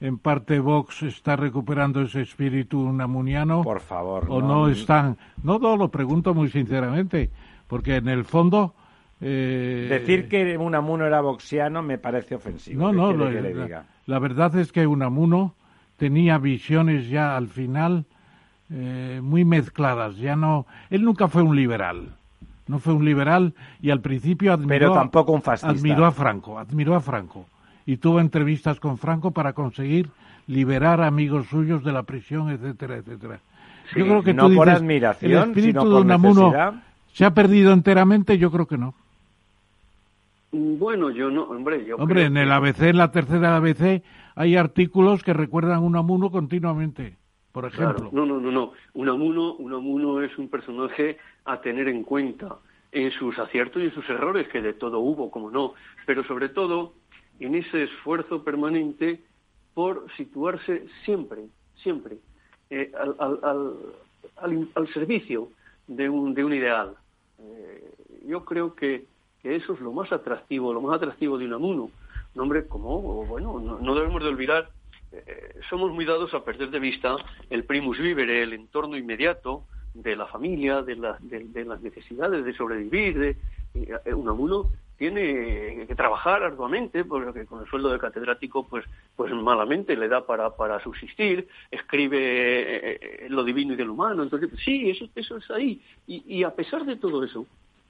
en parte Vox está recuperando ese espíritu unamuniano? Por favor. ¿O no, están? No, no, lo pregunto muy sinceramente, porque en el fondo eh, Decir que Unamuno era boxiano me parece ofensivo. No, no, la, verdad es que Unamuno tenía visiones ya al final eh, muy mezcladas. Ya no, él nunca fue un liberal. No fue un liberal y al principio admiró, Pero tampoco un fascista. admiró a Franco, admiró a Franco y tuvo entrevistas con Franco para conseguir liberar amigos suyos de la prisión, etcétera, etcétera. yo creo que no por admiración, el espíritu de Unamuno se ha perdido enteramente. Yo creo que no. Bueno, yo no, hombre, yo Hombre, en el ABC, en la tercera ABC, hay artículos que recuerdan a Unamuno continuamente, por ejemplo. No, no, no, no. Unamuno, Unamuno es un personaje a tener en cuenta en sus aciertos y en sus errores, que de todo hubo, como no, pero sobre todo en ese esfuerzo permanente por situarse siempre, siempre, eh, al, al, al, al, servicio de un, de un ideal. Eh, yo creo que que eso es lo más atractivo, lo más atractivo de Unamuno. Un hombre como, bueno, no, debemos de olvidar, eh, somos muy dados a perder de vista el primus vivere, el entorno inmediato de la familia, de, de, las necesidades de sobrevivir. De, eh, Unamuno tiene que trabajar arduamente porque con el sueldo de catedrático pues pues malamente le da para, subsistir escribe eh, lo divino y del humano entonces sí eso eso es ahí y, a pesar de todo eso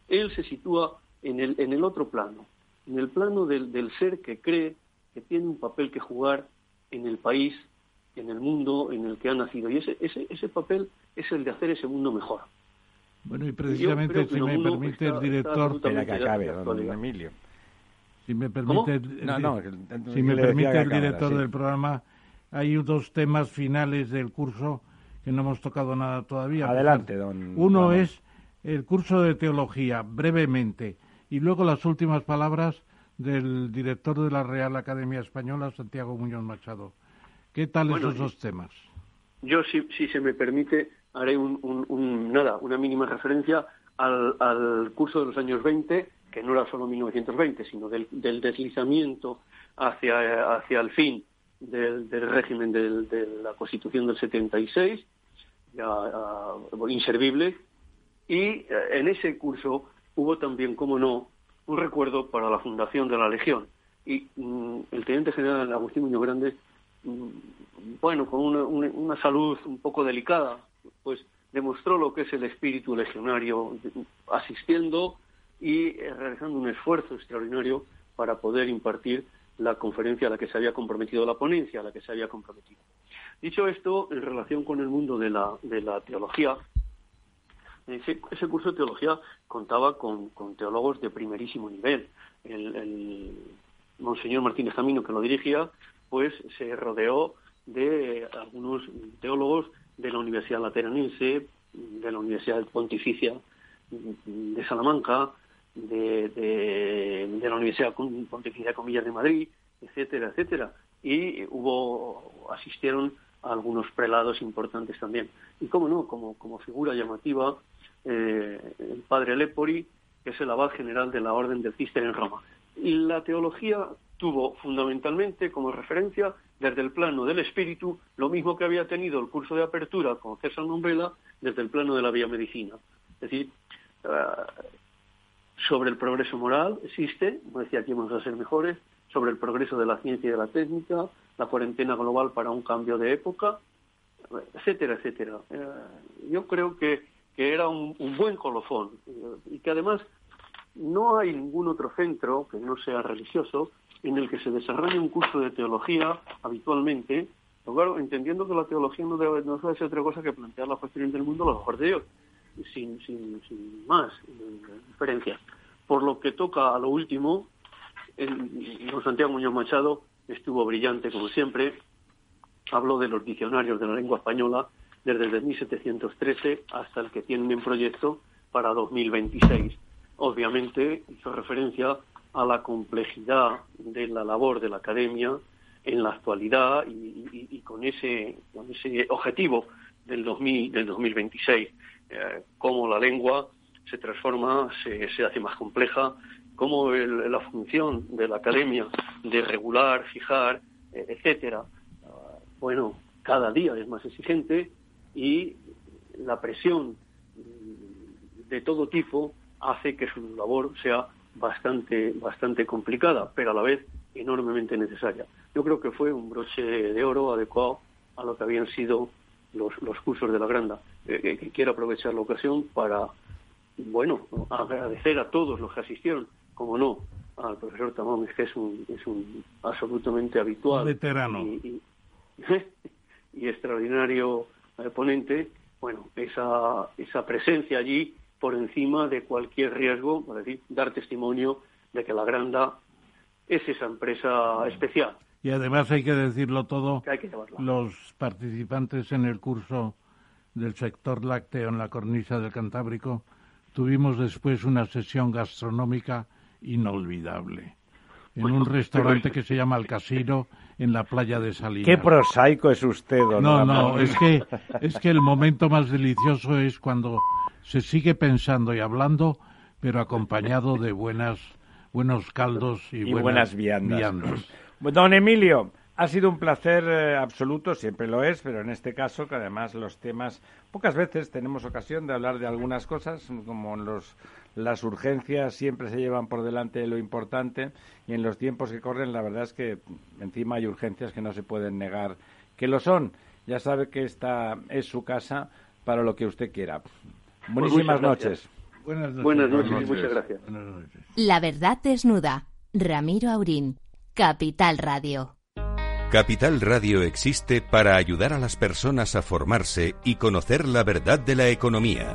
él se sitúa en el, en el otro plano, en el plano del ser que cree que tiene un papel que jugar en el país, en el mundo en el que ha nacido. Y ese, ese, ese papel es el de hacer ese mundo mejor. Bueno, y precisamente, si me permite el director... Espera que acabe, don Emilio. Si me permite, si me permite el director del programa, hay dos temas finales del curso que no hemos tocado nada todavía. Adelante, don. Uno es el curso de teología, brevemente, y luego las últimas palabras del director de la Real Academia Española, Santiago Muñoz Machado. ¿Qué tal esos dos temas? Yo, si, si se me permite, haré un, nada, una mínima referencia al, curso de los años 20, que no era solo 1920, sino del, deslizamiento hacia, hacia el fin del, régimen de la Constitución del 76, ya uh, inservible, y eh, en ese curso hubo también, como no, un recuerdo para la fundación de la Legión. Y mm, el teniente general Agustín Muñoz Grande, mm, bueno, con una, una, salud un poco delicada, pues demostró lo que es el espíritu legionario, asistiendo y eh, realizando un esfuerzo extraordinario para poder impartir la conferencia a la que se había comprometido, la ponencia a la que se había comprometido. Dicho esto, en relación con el mundo de la, de la teología, ese, curso de teología contaba con, teólogos de primerísimo nivel. El, Monseñor Martínez Camino, que lo dirigía, pues se rodeó de algunos teólogos de la Universidad Lateranense, de la Universidad Pontificia de Salamanca, de, de, la Universidad Pontificia Comillas de Madrid, etcétera, etcétera. Y hubo, asistieron a algunos prelados importantes también. Y cómo no, como figura llamativa, eh, el padre Lepori, que es el abad general de la Orden del Cister en Roma. Y la teología tuvo fundamentalmente como referencia desde el plano del espíritu lo mismo que había tenido el curso de apertura con César Nombela desde el plano de la biomedicina. Es decir, eh, sobre el progreso moral existe, como decía aquí vamos a ser mejores, sobre el progreso de la ciencia y de la técnica, la cuarentena global para un cambio de época, etcétera, etcétera. Eh, yo creo que, que era un, buen colofón eh, y que además no hay ningún otro centro que no sea religioso en el que se desarrolle un curso de teología habitualmente, claro, entendiendo que la teología no debe, no debe ser otra cosa que plantear la cuestión del mundo a lo mejor de Dios, sin, sin, sin más eh, diferencias. Por lo que toca a lo último, el, don Santiago Muñoz Machado estuvo brillante como siempre, habló de los diccionarios de la lengua española desde 1713 hasta el que tienen en proyecto para 2026. Obviamente hizo referencia a la complejidad de la labor de la academia en la actualidad y, con, ese, con ese objetivo del, 2000, del 2026, eh, cómo la lengua se transforma, se, se hace más compleja, cómo la función de la academia de regular, fijar, eh, etcétera, ah, bueno, cada día es más exigente y la presión de todo tipo hace que su labor sea bastante, bastante complicada, pero a la vez enormemente necesaria. Yo creo que fue un broche de oro adecuado a lo que habían sido los, los cursos de la Granda. Eh, quiero aprovechar la ocasión para, bueno, agradecer a todos los que asistieron, como no, al profesor Tamames, que es un, es un absolutamente habitual. Veterano. Y, y, <laughs> extraordinario eh, ponente, bueno, esa, esa presencia allí por encima de cualquier riesgo, es decir, dar testimonio de que la Granda es esa empresa especial. Y además hay que decirlo todo, los participantes en el curso del sector lácteo en la cornisa del Cantábrico, tuvimos después una sesión gastronómica inolvidable en un restaurante que se llama El Casino en la playa de Salinas. Qué prosaico es usted, don No, no, es que, es que el momento más delicioso es cuando se sigue pensando y hablando, pero acompañado de buenas, buenos caldos y, buenas, viandas. Don Emilio, ha sido un placer eh, absoluto, siempre lo es, pero en este caso, que además los temas, pocas veces tenemos ocasión de hablar de algunas cosas, como los, las urgencias siempre se llevan por delante de lo importante, y en los tiempos que corren, la verdad es que encima hay urgencias que no se pueden negar que lo son. Ya sabe que esta es su casa para lo que usted quiera. Pues Buenísimas noches. Buenas noches. Buenas noches, y muchas gracias. La verdad desnuda. Ramiro Aurín, Capital Radio. Capital Radio existe para ayudar a las personas a formarse y conocer la verdad de la economía.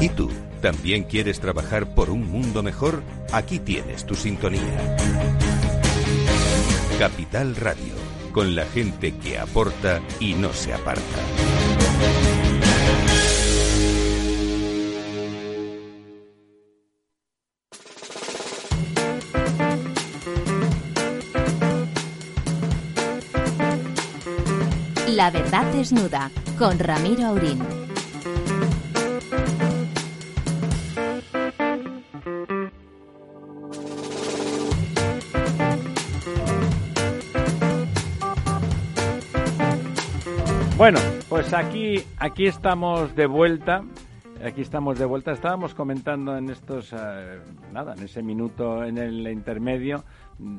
¿Y tú? ¿También quieres trabajar por un mundo mejor? Aquí tienes tu sintonía. Capital Radio con la gente que aporta y no se aparta. La verdad desnuda con Ramiro Aurín. Bueno, pues aquí, aquí estamos de vuelta. Aquí estamos de vuelta. Estábamos comentando en estos, eh, nada, en ese minuto en el intermedio, mm,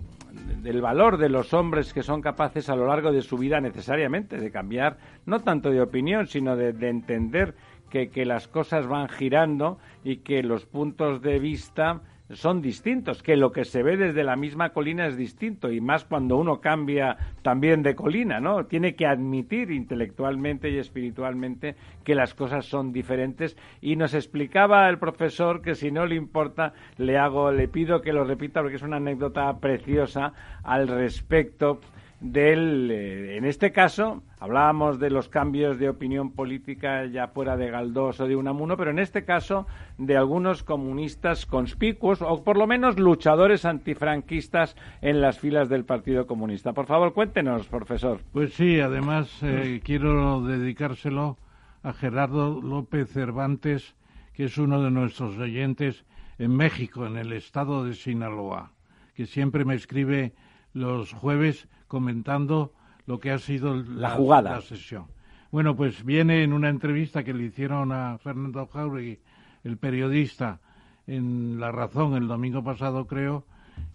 del valor de los hombres que son capaces a lo largo de su vida necesariamente de cambiar, no tanto de opinión, sino de, de entender que, que las cosas van girando y que los puntos de vista son distintos, que lo que se ve desde la misma colina es distinto y más cuando uno cambia también de colina, ¿no? Tiene que admitir intelectualmente y espiritualmente que las cosas son diferentes y nos explicaba el profesor que si no le importa le hago le pido que lo repita porque es una anécdota preciosa al respecto del, eh, en este caso, hablábamos de los cambios de opinión política ya fuera de Galdós o de Unamuno, pero en este caso de algunos comunistas conspicuos o por lo menos luchadores antifranquistas en las filas del Partido Comunista. Por favor, cuéntenos, profesor. Pues sí, además eh, quiero dedicárselo a Gerardo López Cervantes, que es uno de nuestros oyentes en México, en el estado de Sinaloa, que siempre me escribe los jueves comentando lo que ha sido la, jugada, la sesión. Bueno, pues viene en una entrevista que le hicieron a Fernando Jauregui, el periodista, en La Razón el domingo pasado, creo,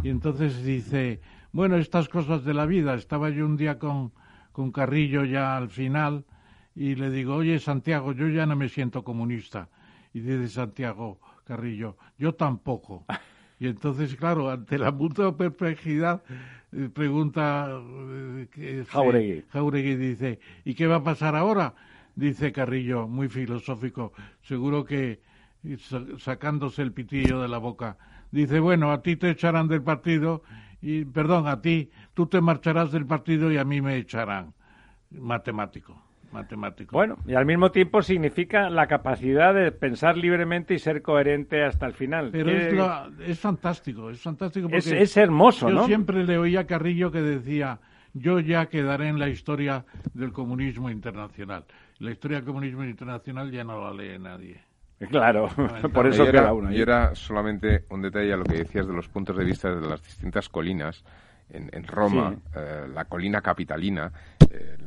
y entonces dice, bueno, estas cosas de la vida. Estaba yo un día con, con Carrillo ya al final y le digo, oye, Santiago, yo ya no me siento comunista. Y dice Santiago Carrillo, yo tampoco. <laughs> Y entonces, claro, ante la mutua perplejidad, eh, pregunta eh, Jauregui. Jauregui dice, ¿y qué va a pasar ahora? Dice Carrillo, muy filosófico, seguro que sacándose el pitillo de la boca. Dice, bueno, a ti te echarán del partido, y perdón, a ti, tú te marcharás del partido y a mí me echarán. Matemático matemático. Bueno, y al mismo tiempo significa la capacidad de pensar libremente y ser coherente hasta el final. Pero es, fantástico, es fantástico porque es, hermoso, yo siempre le oía a Carrillo que decía, yo ya quedaré en la historia del comunismo internacional. La historia del comunismo internacional ya no la lee nadie. Claro, <laughs> por eso queda uno. Y era solamente un detalle a lo que decías de los puntos de vista de las distintas colinas. En, Roma, eh, la colina capitalina, eh,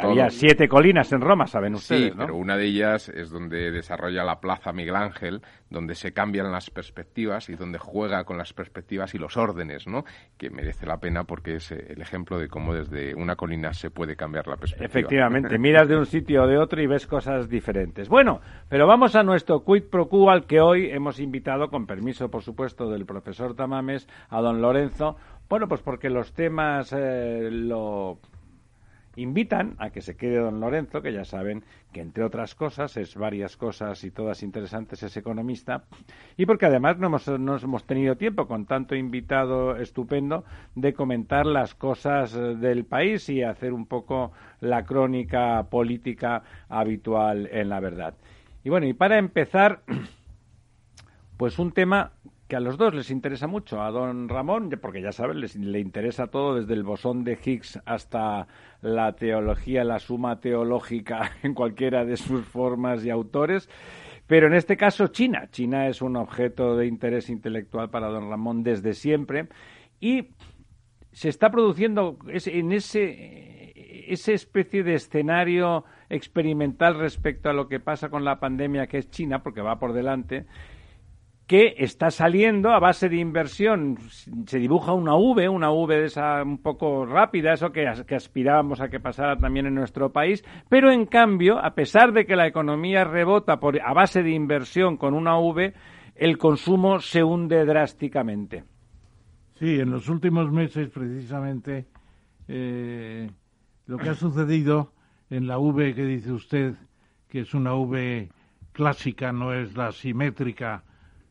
Había siete colinas en Roma, saben ustedes, sí, pero una de ellas es donde desarrolla la Plaza Miguel Ángel, donde se cambian las perspectivas y donde juega con las perspectivas y los órdenes, ¿no? Que merece la pena porque es eh, el ejemplo de cómo desde una colina se puede cambiar la perspectiva. Efectivamente, <laughs> miras de un sitio o de otro y ves cosas diferentes. Bueno, pero vamos a nuestro quid pro quo al que hoy hemos invitado, con permiso, por supuesto, del profesor Tamames, a don Lorenzo. Bueno, pues porque los temas eh, lo invitan a que se quede don Lorenzo, que ya saben que entre otras cosas es varias cosas y todas interesantes es economista, y porque además no hemos, no hemos tenido tiempo con tanto invitado estupendo de comentar las cosas del país y hacer un poco la crónica política habitual en la verdad. Y bueno, y para empezar, pues un tema que a los dos les interesa mucho, a don Ramón, porque ya saben, les, le interesa todo, desde el bosón de Higgs hasta la teología, la suma teológica <laughs> en cualquiera de sus formas y autores. Pero en este caso China. China es un objeto de interés intelectual para don Ramón desde siempre y se está produciendo en ese, esa especie de escenario experimental respecto a lo que pasa con la pandemia que es China, porque va por delante, que está saliendo a base de inversión. Se dibuja una V, una V de esa un poco rápida, eso que, aspirábamos a que pasara también en nuestro país, pero en cambio, a pesar de que la economía rebota por, a base de inversión con una V, el consumo se hunde drásticamente. Sí, en los últimos meses precisamente eh, lo que ha sucedido en la V que dice usted, que es una V clásica, no es la simétrica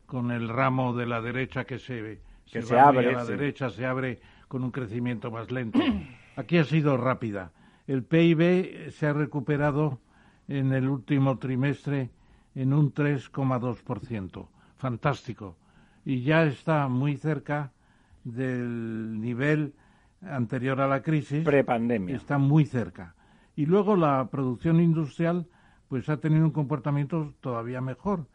con el ramo de la derecha que se, se, abre. A la derecha se abre con un crecimiento más lento. <clears throat> Aquí ha sido rápida. El PIB se ha recuperado en el último trimestre en un 3,2%. Fantástico. Y ya está muy cerca del nivel anterior a la crisis. Prepandemia. Está muy cerca. Y luego la producción industrial pues ha tenido un comportamiento todavía mejor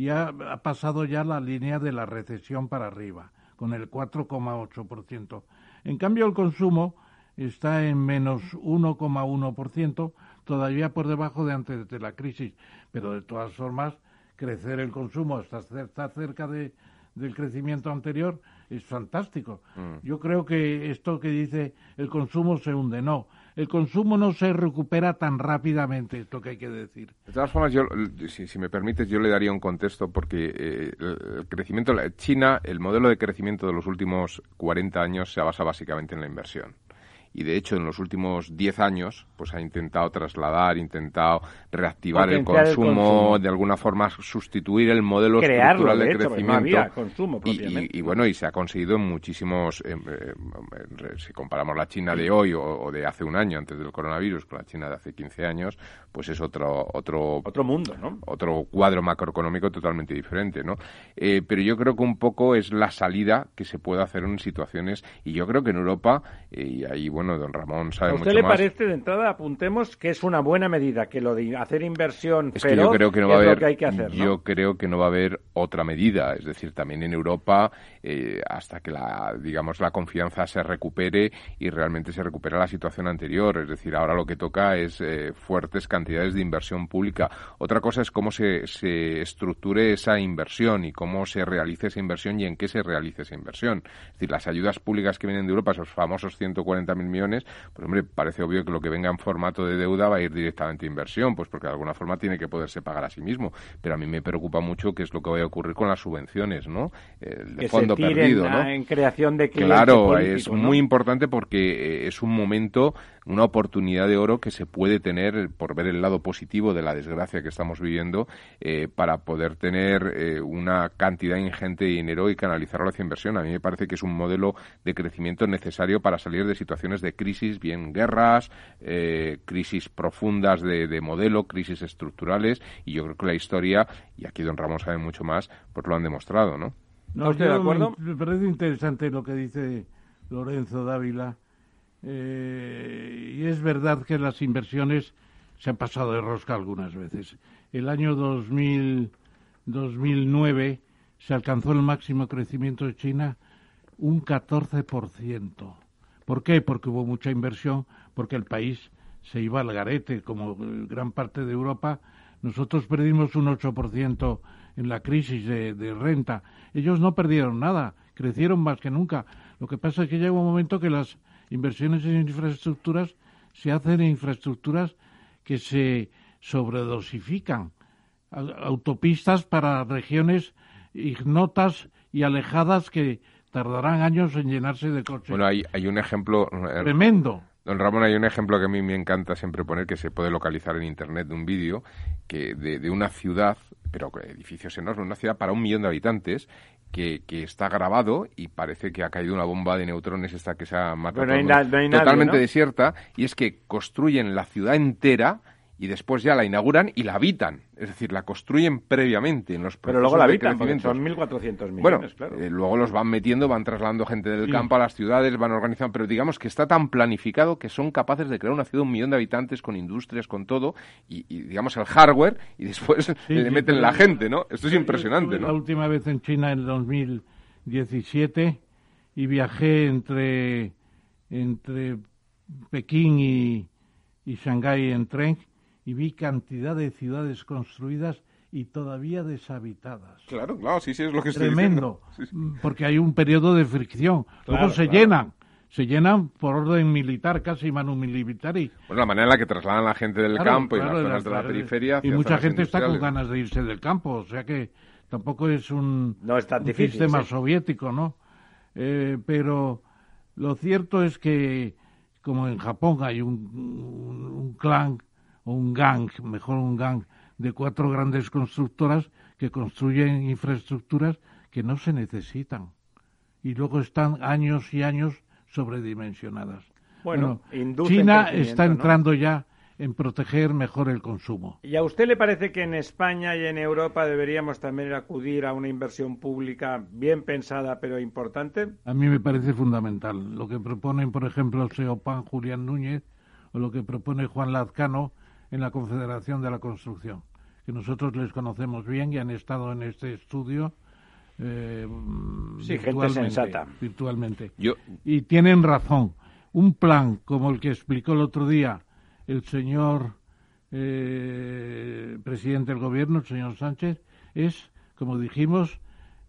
y ha, pasado ya la línea de la recesión para arriba, con el 4,8%. En cambio, el consumo está en menos 1,1%, todavía por debajo de antes de la crisis, pero de todas formas, crecer el consumo hasta estar cerca de, del crecimiento anterior es fantástico. Mm. Yo creo que esto que dice el consumo se hunde, no el consumo no se recupera tan rápidamente, esto que hay que decir. De todas formas, yo, si, me permites, yo le daría un contexto porque eh, el crecimiento, China, el modelo de crecimiento de los últimos 40 años se basa básicamente en la inversión y de hecho en los últimos 10 años pues ha intentado trasladar, intentado reactivar el consumo, de alguna forma sustituir el modelo estructural de, crecimiento consumo, y, bueno y se ha conseguido en muchísimos eh, eh, si comparamos la China de hoy o, de hace un año antes del coronavirus con la China de hace 15 años pues es otro otro otro mundo, ¿no? Otro cuadro macroeconómico totalmente diferente, ¿no? Eh, pero yo creo que un poco es la salida que se puede hacer en situaciones y yo creo que en Europa y ahí bueno, don Ramón sabe ¿A usted le parece, de entrada, apuntemos que es una buena medida, que lo de hacer inversión es que yo creo que no va a haber, Yo creo que no va a haber otra medida, es decir, también en Europa, eh, hasta que la, digamos, la confianza se recupere y realmente se recupera la situación anterior, es decir, ahora lo que toca es eh, fuertes cantidades de inversión pública. Otra cosa es cómo se, se estructure esa inversión y cómo se realice esa inversión y en qué se realice esa inversión. Es decir, las ayudas públicas que vienen de Europa, esos famosos 140 40.000 millones, pues hombre, parece obvio que lo que venga en formato de deuda va a ir directamente a inversión, pues porque de alguna forma tiene que poderse pagar a sí mismo. Pero a mí me preocupa mucho qué es lo que vaya a ocurrir con las subvenciones, ¿no? El de fondo perdido, ¿no? En creación de Claro, es muy importante porque eh, es un momento una oportunidad de oro que se puede tener por ver el lado positivo de la desgracia que estamos viviendo eh, para poder tener eh, una cantidad ingente de dinero y canalizarlo hacia inversión. A mí me parece que es un modelo de crecimiento necesario para salir de situaciones de crisis, bien guerras, eh, crisis profundas de, de, modelo, crisis estructurales y yo creo que la historia, y aquí don Ramón sabe mucho más, pues lo han demostrado, ¿no? No, estoy de acuerdo. me parece interesante lo que dice Lorenzo Dávila eh, y es verdad que las inversiones se han pasado de rosca algunas veces. El año 2000, 2009 se alcanzó el máximo crecimiento de China un 14%. ¿Por qué? Porque hubo mucha inversión, porque el país se iba al garete, como gran parte de Europa. Nosotros perdimos un 8% en la crisis de, de, renta. Ellos no perdieron nada, crecieron más que nunca. Lo que pasa es que llega un momento que las inversiones en infraestructuras se hacen en infraestructuras que se sobredosifican. Autopistas para regiones ignotas y alejadas que tardarán años en llenarse de coches. Bueno, hay, hay un ejemplo eh, tremendo. Don Ramón, hay un ejemplo que a mí me encanta siempre poner, que se puede localizar en Internet de un vídeo, que de, de, una ciudad, pero edificios enormes, una ciudad para un millón de habitantes, que, que, está grabado y parece que ha caído una bomba de neutrones esta que se ha matado totalmente desierta y es que construyen la ciudad entera y después ya la inauguran y la habitan. Es decir, la construyen previamente en los Pero luego la habitan, son 1.400 millones, bueno, claro. Eh, luego los van metiendo, van trasladando gente del campo a las ciudades, van organizando, pero digamos que está tan planificado que son capaces de crear una ciudad de un millón de habitantes con industrias, con todo, y, digamos el hardware, y después <laughs> le meten la gente, ¿no? Esto es impresionante, ¿no? La última vez en China en 2017 y viajé entre, entre Pekín y, y Shanghái en tren y vi cantidad de ciudades construidas y todavía deshabitadas. Claro, claro, sí, sí, es lo que estoy Tremendo, diciendo. Sí. porque hay un periodo de fricción. Claro, Luego se claro. llenan, se llenan por orden militar, casi manu militari. Bueno, la manera en la que trasladan a la gente del Claro, campo y las de zonas de la periferia. Y mucha gente está con ganas de irse del campo, o sea que tampoco es un, No es tan un difícil, sistema sí. soviético, ¿no? Eh, pero lo cierto es que, como en Japón hay un, un, un clan un gang, mejor un gang, de cuatro grandes constructoras que construyen infraestructuras que no se necesitan y luego están años y años sobredimensionadas. Bueno, China está ¿no? entrando ya en proteger mejor el consumo. ¿Y a usted le parece que en España y en Europa deberíamos también acudir a una inversión pública bien pensada pero importante? A mí me parece fundamental lo que proponen, por ejemplo, Seopan Julián Núñez o lo que propone Juan Lazcano en la Confederación de la Construcción, que nosotros les conocemos bien y han estado en este estudio eh, Sí, gente virtualmente, sensata. virtualmente. Yo, Y tienen razón. Un plan como el que explicó el otro día el señor eh, presidente del gobierno, el señor Sánchez, es, como dijimos,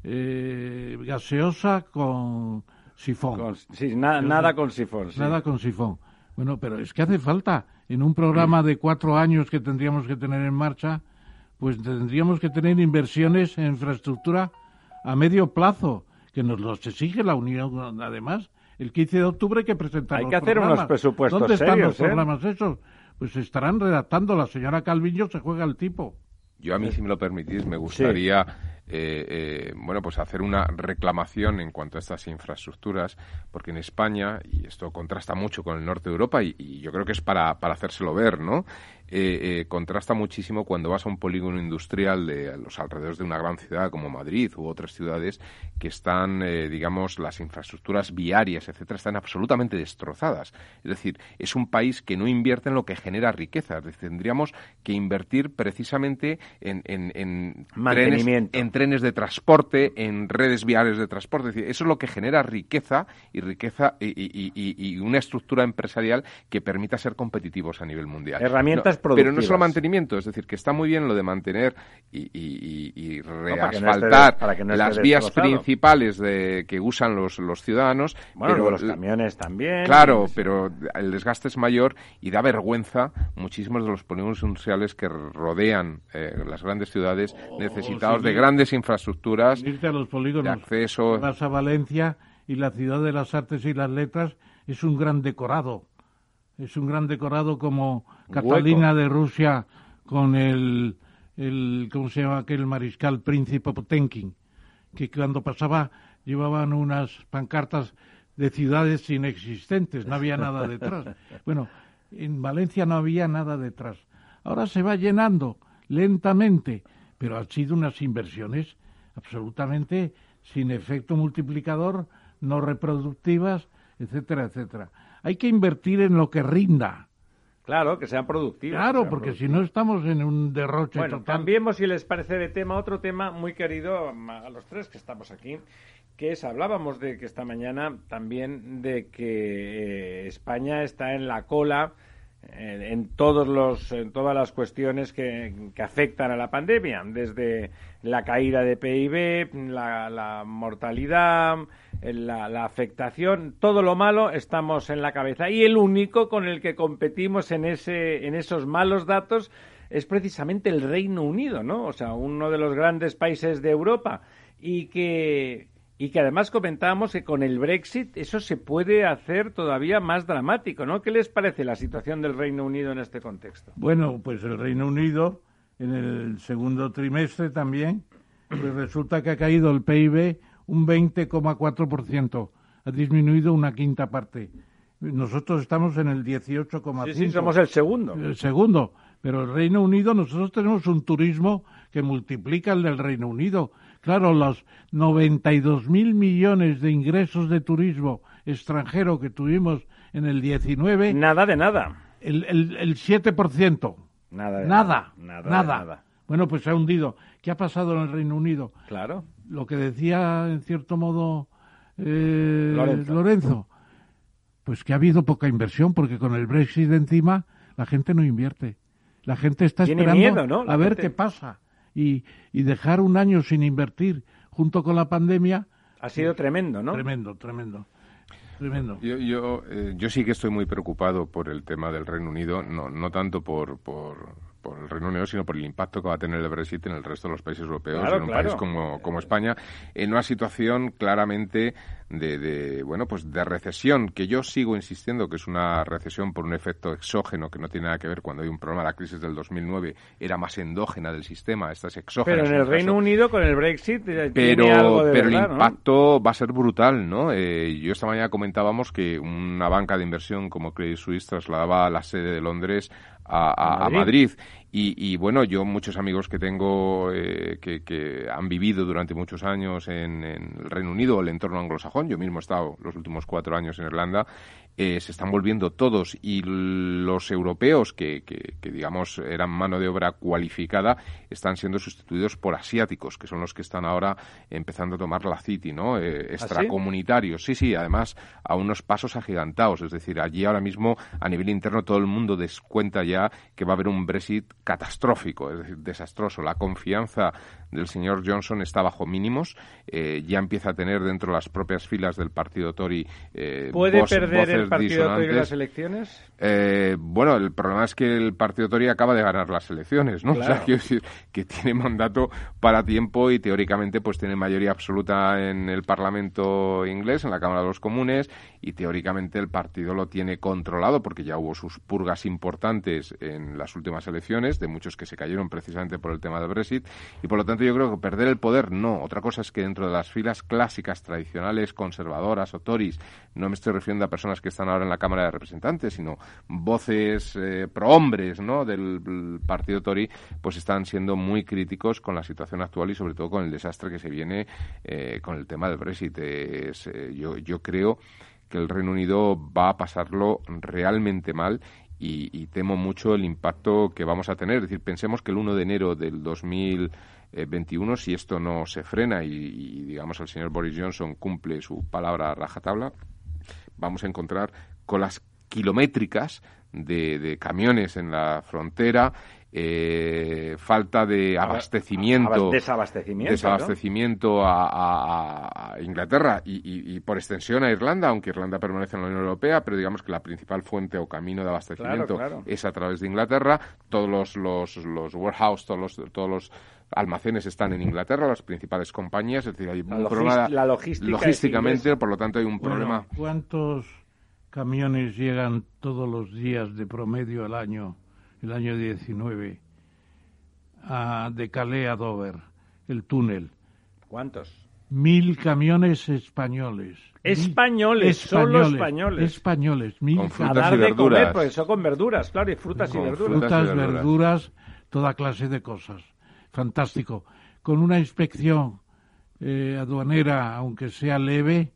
eh, gaseosa con sifón. Con- sí, na- nada con sifón. sí. Nada con sifón. Bueno, pero es que hace falta. En un programa de cuatro años que tendríamos que tener en marcha, pues tendríamos que tener inversiones en infraestructura a medio plazo, que nos los exige la Unión, además. El 15 de octubre hay que presentar Hay los que hacer unos presupuestos ¿Dónde están los eh? programas esos? Pues se estarán redactando. La señora Calviño se juega el tipo. Yo a mí, si me lo permitís, me gustaría eh, eh, bueno, pues hacer una reclamación en cuanto a estas infraestructuras, porque en España, y esto contrasta mucho con el norte de Europa, y, y yo creo que es para, para hacérselo ver, ¿no? Eh, eh, contrasta muchísimo cuando vas a un polígono industrial de los alrededores de una gran ciudad como Madrid u otras ciudades que están, eh, digamos, las infraestructuras viarias, etcétera, están absolutamente destrozadas. Es decir, es un país que no invierte en lo que genera riqueza. Es decir, tendríamos que invertir precisamente en, en, en trenes, Mantenimiento. En trenes de transporte, en redes viales de transporte. Es decir, eso es lo que genera riqueza y riqueza y, y- y- y una estructura empresarial que permita ser competitivos a nivel mundial. Herramientas No, Pero no productivas. solo mantenimiento, es decir, que está muy bien lo de mantener y, y- y- y para que no esté reasfaltar des- para que no esté las vías principales de, que usan los, los ciudadanos. Bueno, pero los camiones también. Claro, Sí. pero el desgaste es mayor y da vergüenza muchísimos de los polígonos industriales que rodean eh, las grandes ciudades necesitados sí, de sí. grandes infraestructuras Irte a los de polígonos. acceso. Vas a Valencia y la ciudad de las artes y las letras es un gran decorado. Es un gran decorado como Catalina de Rusia con el, el ¿cómo se llama aquel mariscal príncipe Potenkin? Que cuando pasaba llevaban unas pancartas de ciudades inexistentes, no había nada detrás. <laughs> Bueno, en Valencia no había nada detrás. Ahora se va llenando lentamente, pero han sido unas inversiones absolutamente sin efecto multiplicador, no reproductivas, etcétera, etcétera. Hay que invertir en lo que rinda. Claro, que sean productivos. Claro, sean porque si no estamos en un derroche Bueno, total. cambiemos, si les parece, de tema. Otro tema muy querido a los tres que estamos aquí, que es, hablábamos de que esta mañana también de que eh, España está en la cola en todos los en todas las cuestiones que, que afectan a la pandemia desde la caída de PIB la, mortalidad la, la afectación todo lo malo estamos en la cabeza. Y el único con el que competimos en ese en esos malos datos es precisamente el Reino Unido no o sea uno de los grandes países de Europa y que y que además comentábamos que con el Brexit eso se puede hacer todavía más dramático, ¿no? ¿Qué les parece la situación del Reino Unido en este contexto? Bueno, pues el Reino Unido en el segundo trimestre también, pues resulta que ha caído el PIB un 20,4%, ha disminuido una quinta parte. Nosotros estamos en el 18,5%. Sí, sí, somos el segundo. El segundo, pero el Reino Unido, nosotros tenemos un turismo que multiplica el del Reino Unido. Claro, los 92 mil millones de ingresos de turismo extranjero que tuvimos en el 19, Nada de nada. el, el, el 7%. Nada de Nada, nada. nada. de nada. Bueno, pues se ha hundido. ¿Qué ha pasado en el Reino Unido? Claro. Lo que decía, en cierto modo, eh, Lorenzo. Lorenzo, pues que ha habido poca inversión, porque con el Brexit encima la gente no invierte. La gente está Tiene esperando miedo, ¿no? A ver gente- qué pasa. Y, y dejar un año sin invertir junto con la pandemia. Ha sido tremendo, ¿no? Tremendo, tremendo. Tremendo. Yo, yo, eh, yo sí que estoy muy preocupado por el tema del Reino Unido, no, no tanto por, por, por el Reino Unido, sino por el impacto que va a tener el Brexit en el resto de los países europeos, Claro, en un claro. país como, como España, en una situación claramente de, de, bueno, pues de recesión, que yo sigo insistiendo que es una recesión por un efecto exógeno que no tiene nada que ver cuando hay un problema. La crisis del 2009 era más endógena del sistema, esta es exógena. Pero en el Reino caso. Unido, con el Brexit, eh, pero, tiene algo de pero verdad, el ¿no? impacto va a ser brutal, ¿no? Eh, yo esta mañana comentábamos que una banca de inversión como Credit Suisse trasladaba la sede de Londres a. Madrid. Y, y, bueno, yo muchos amigos que tengo eh, que, que han vivido durante muchos años en, en el Reino Unido, el entorno anglosajón, yo mismo he estado los últimos cuatro años en Irlanda, eh, se están volviendo todos y los europeos que, que, que, digamos eran mano de obra cualificada están siendo sustituidos por asiáticos que son los que están ahora empezando a tomar la City, ¿no? Eh, ¿Ah, extracomunitarios, sí, sí, además a unos pasos agigantados, es decir, allí ahora mismo a nivel interno todo el mundo descuenta ya que va a haber un Brexit catastrófico, es decir, desastroso. La confianza del señor Johnson está bajo mínimos, eh, ya empieza a tener dentro de las propias filas del partido Tory eh, ¿Puede voz- perder el partido disonantes. las elecciones? Eh, bueno, el problema es que el Partido Tory acaba de ganar las elecciones, ¿no? O sea, quiero decir que tiene mandato para tiempo y teóricamente pues tiene mayoría absoluta en el Parlamento inglés, en la Cámara de los Comunes, y teóricamente el partido lo tiene controlado porque ya hubo sus purgas importantes en las últimas elecciones, de muchos que se cayeron precisamente por el tema del Brexit, y por lo tanto yo creo que perder el poder no. Otra cosa es que dentro de las filas clásicas, tradicionales, conservadoras o Tories, no me estoy refiriendo a personas que están ahora en la Cámara de Representantes, sino voces eh, prohombres ¿no? del partido Tory, pues están siendo muy críticos con la situación actual y sobre todo con el desastre que se viene eh, con el tema del Brexit. Es, eh, yo, yo creo que el Reino Unido va a pasarlo realmente mal y, temo mucho el impacto que vamos a tener. Es decir, pensemos que el 1 de enero del 2021, si esto no se frena y, digamos, el señor Boris Johnson cumple su palabra a rajatabla, vamos a encontrar colas kilométricas de camiones en la frontera, eh, falta de abastecimiento, Abas- desabastecimiento, desabastecimiento a, a- a Inglaterra y, y- y por extensión a Irlanda, aunque Irlanda permanece en la Unión Europea, pero digamos que la principal fuente o camino de abastecimiento Claro, claro. es a través de Inglaterra. Todos los, los, los warehouse, todos los, todos los almacenes están en Inglaterra, las principales compañías, es decir, hay La un problema la logística es logísticamente, por lo tanto hay un Bueno, problema. ¿Cuántos camiones llegan todos los días de promedio al año, el año 19, a, de Calais a Dover, el túnel? ¿Cuántos? Mil camiones españoles. Mil- Españoles, solo españoles. Españoles, mil Con A frutas camiones. dar y de verduras. comer, pues eso con verduras, claro, y frutas y Con verduras. frutas. y verduras. toda clase de cosas. Fantástico. Con una inspección eh, aduanera, aunque sea leve,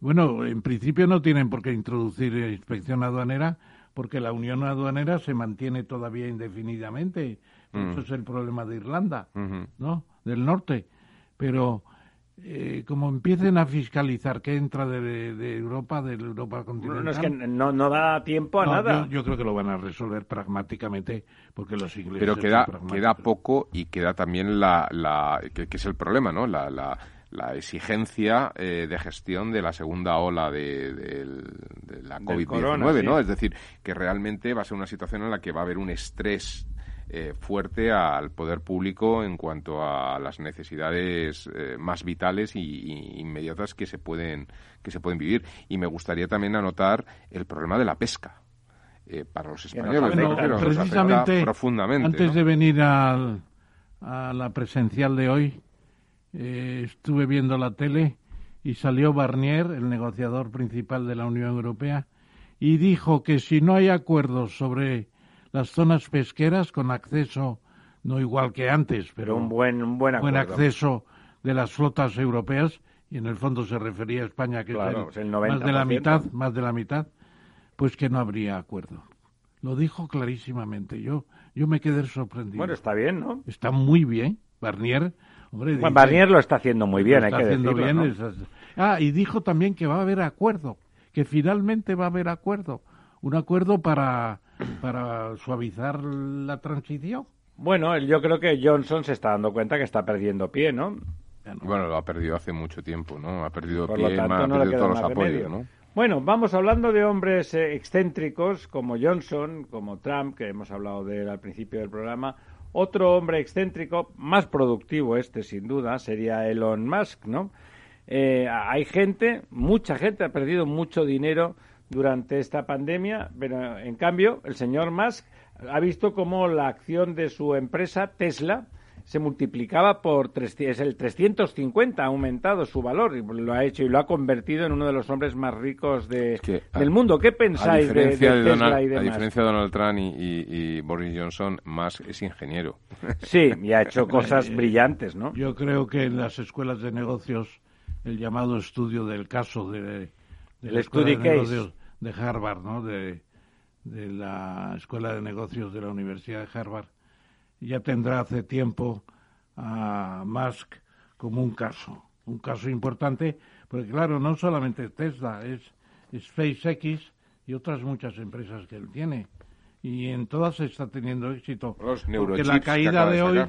bueno, en principio no tienen por qué introducir inspección aduanera, porque la unión aduanera se mantiene todavía indefinidamente. Mm. Eso es el problema de Irlanda. ¿no? Del norte. Pero eh, como empiecen a fiscalizar que entra de, de Europa, de Europa continental... No, es que no, no da tiempo a No, nada. Yo, yo creo que lo van a resolver pragmáticamente porque los ingleses. pero queda queda poco y queda también la, la que, que es el problema no la, la, la exigencia eh, de gestión de la segunda ola de, del- de la Del covid corona, 19 sí. no es decir que realmente va a ser una situación en la que va a haber un estrés eh, fuerte al poder público en cuanto a las necesidades eh, más vitales y, y inmediatas que se pueden que se pueden vivir y me gustaría también anotar el problema de la pesca eh, para los españoles precisamente profundamente antes ¿no? de venir al- a la presencial de hoy, eh, estuve viendo la tele y salió Barnier, el negociador principal de la Unión Europea, y dijo que si no hay acuerdos sobre las zonas pesqueras con acceso, no igual que antes, pero un buen, un buen buen acceso de las flotas europeas, y en el fondo se refería a España, que Claro, es el- más de la 90%. mitad, más de la mitad, pues que no habría acuerdo. Lo dijo clarísimamente. Yo, yo me quedé sorprendido. Bueno, está bien, ¿no? Está muy bien. Barnier, hombre, Bueno, Barnier lo está haciendo muy bien, hay que decirlo, bien, ¿no? esas- Ah, y dijo también que va a haber acuerdo, que finalmente va a haber acuerdo. Un acuerdo para, para suavizar la transición. Bueno, yo creo que Johnson se está dando cuenta que está perdiendo pie, ¿no? Bueno, lo ha perdido hace mucho tiempo, ¿no? Ha perdido Por pie, lo tanto, ha no perdido todos los más apoyos, remedio. ¿no? Bueno, vamos hablando de hombres eh, excéntricos como Johnson, como Trump, que hemos hablado de él al principio del programa. Otro hombre excéntrico, más productivo este sin duda, sería Elon Musk, ¿no? Eh, hay gente, mucha gente ha perdido mucho dinero durante esta pandemia, pero en cambio el señor Musk ha visto cómo la acción de su empresa Tesla se multiplicaba por 300, es el 350 ha aumentado su valor y lo ha hecho y lo ha convertido en uno de los hombres más ricos de, que, a- del mundo. ¿Qué A pensáis de, de Donald, y a diferencia de Donald Trump y, y- y Boris Johnson, Musk es ingeniero. Sí, y ha hecho cosas brillantes, ¿no? Yo creo que en las escuelas de negocios el llamado estudio del caso de, de la escuela de case. negocios de Harvard, ¿no? De, de la escuela de negocios de la Universidad de Harvard, ya tendrá hace tiempo a Musk como un caso, un caso importante, porque claro, no solamente Tesla, es, SpaceX y otras muchas empresas que él tiene. Y en todas está teniendo éxito. Los porque la caída de de hoy,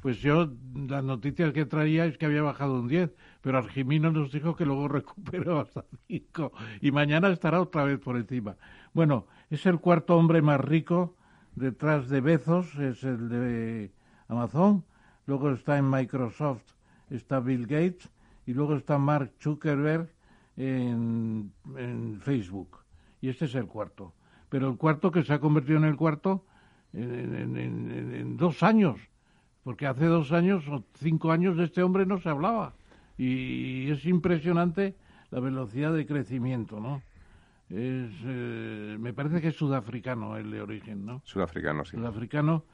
pues yo, las noticias que traía es que había bajado un 10, pero Argimino nos dijo que luego <laughs> recuperó hasta 5 y mañana estará otra vez por encima. Bueno, es el cuarto hombre más rico detrás de Bezos, es el de Amazon, luego está en Microsoft, está Bill Gates y luego está Mark Zuckerberg en, en Facebook. Y este es el cuarto. Pero el cuarto que se ha convertido en el cuarto en, en- en- dos años, porque hace dos años o cinco años de este hombre no se hablaba. Y es impresionante la velocidad de crecimiento, ¿no? Es, eh, me parece que es sudafricano el de origen, ¿no? Sudafricano, sí. Sudafricano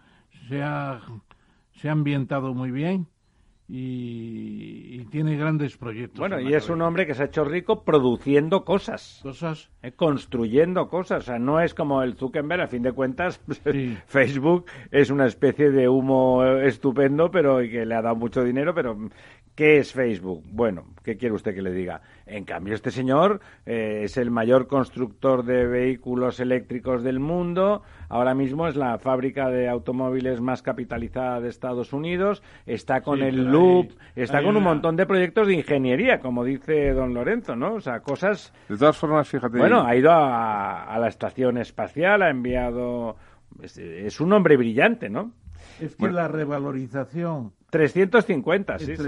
se ha, se ha ambientado muy bien y, y tiene grandes proyectos. Bueno, en y es un hombre que se ha hecho rico produciendo cosas. Cosas eh, construyendo cosas, o sea, no es como el Zuckerberg, a fin de cuentas, <laughs> Sí. Facebook es una especie de humo estupendo, pero y que le ha dado mucho dinero, pero ¿qué es Facebook? Bueno, ¿qué quiere usted que le diga? En cambio, este señor eh, es el mayor constructor de vehículos eléctricos del mundo, ahora mismo es la fábrica de automóviles más capitalizada de Estados Unidos, está con Sí, el Loop, hay- está hay con un montón de proyectos de ingeniería, como dice don Lorenzo, ¿no? O sea, cosas De todas formas, fíjate. bueno, ha ido a, a la estación espacial, ha enviado... Es, es un hombre brillante, ¿no? Es que la revalorización 350, sí, es sí.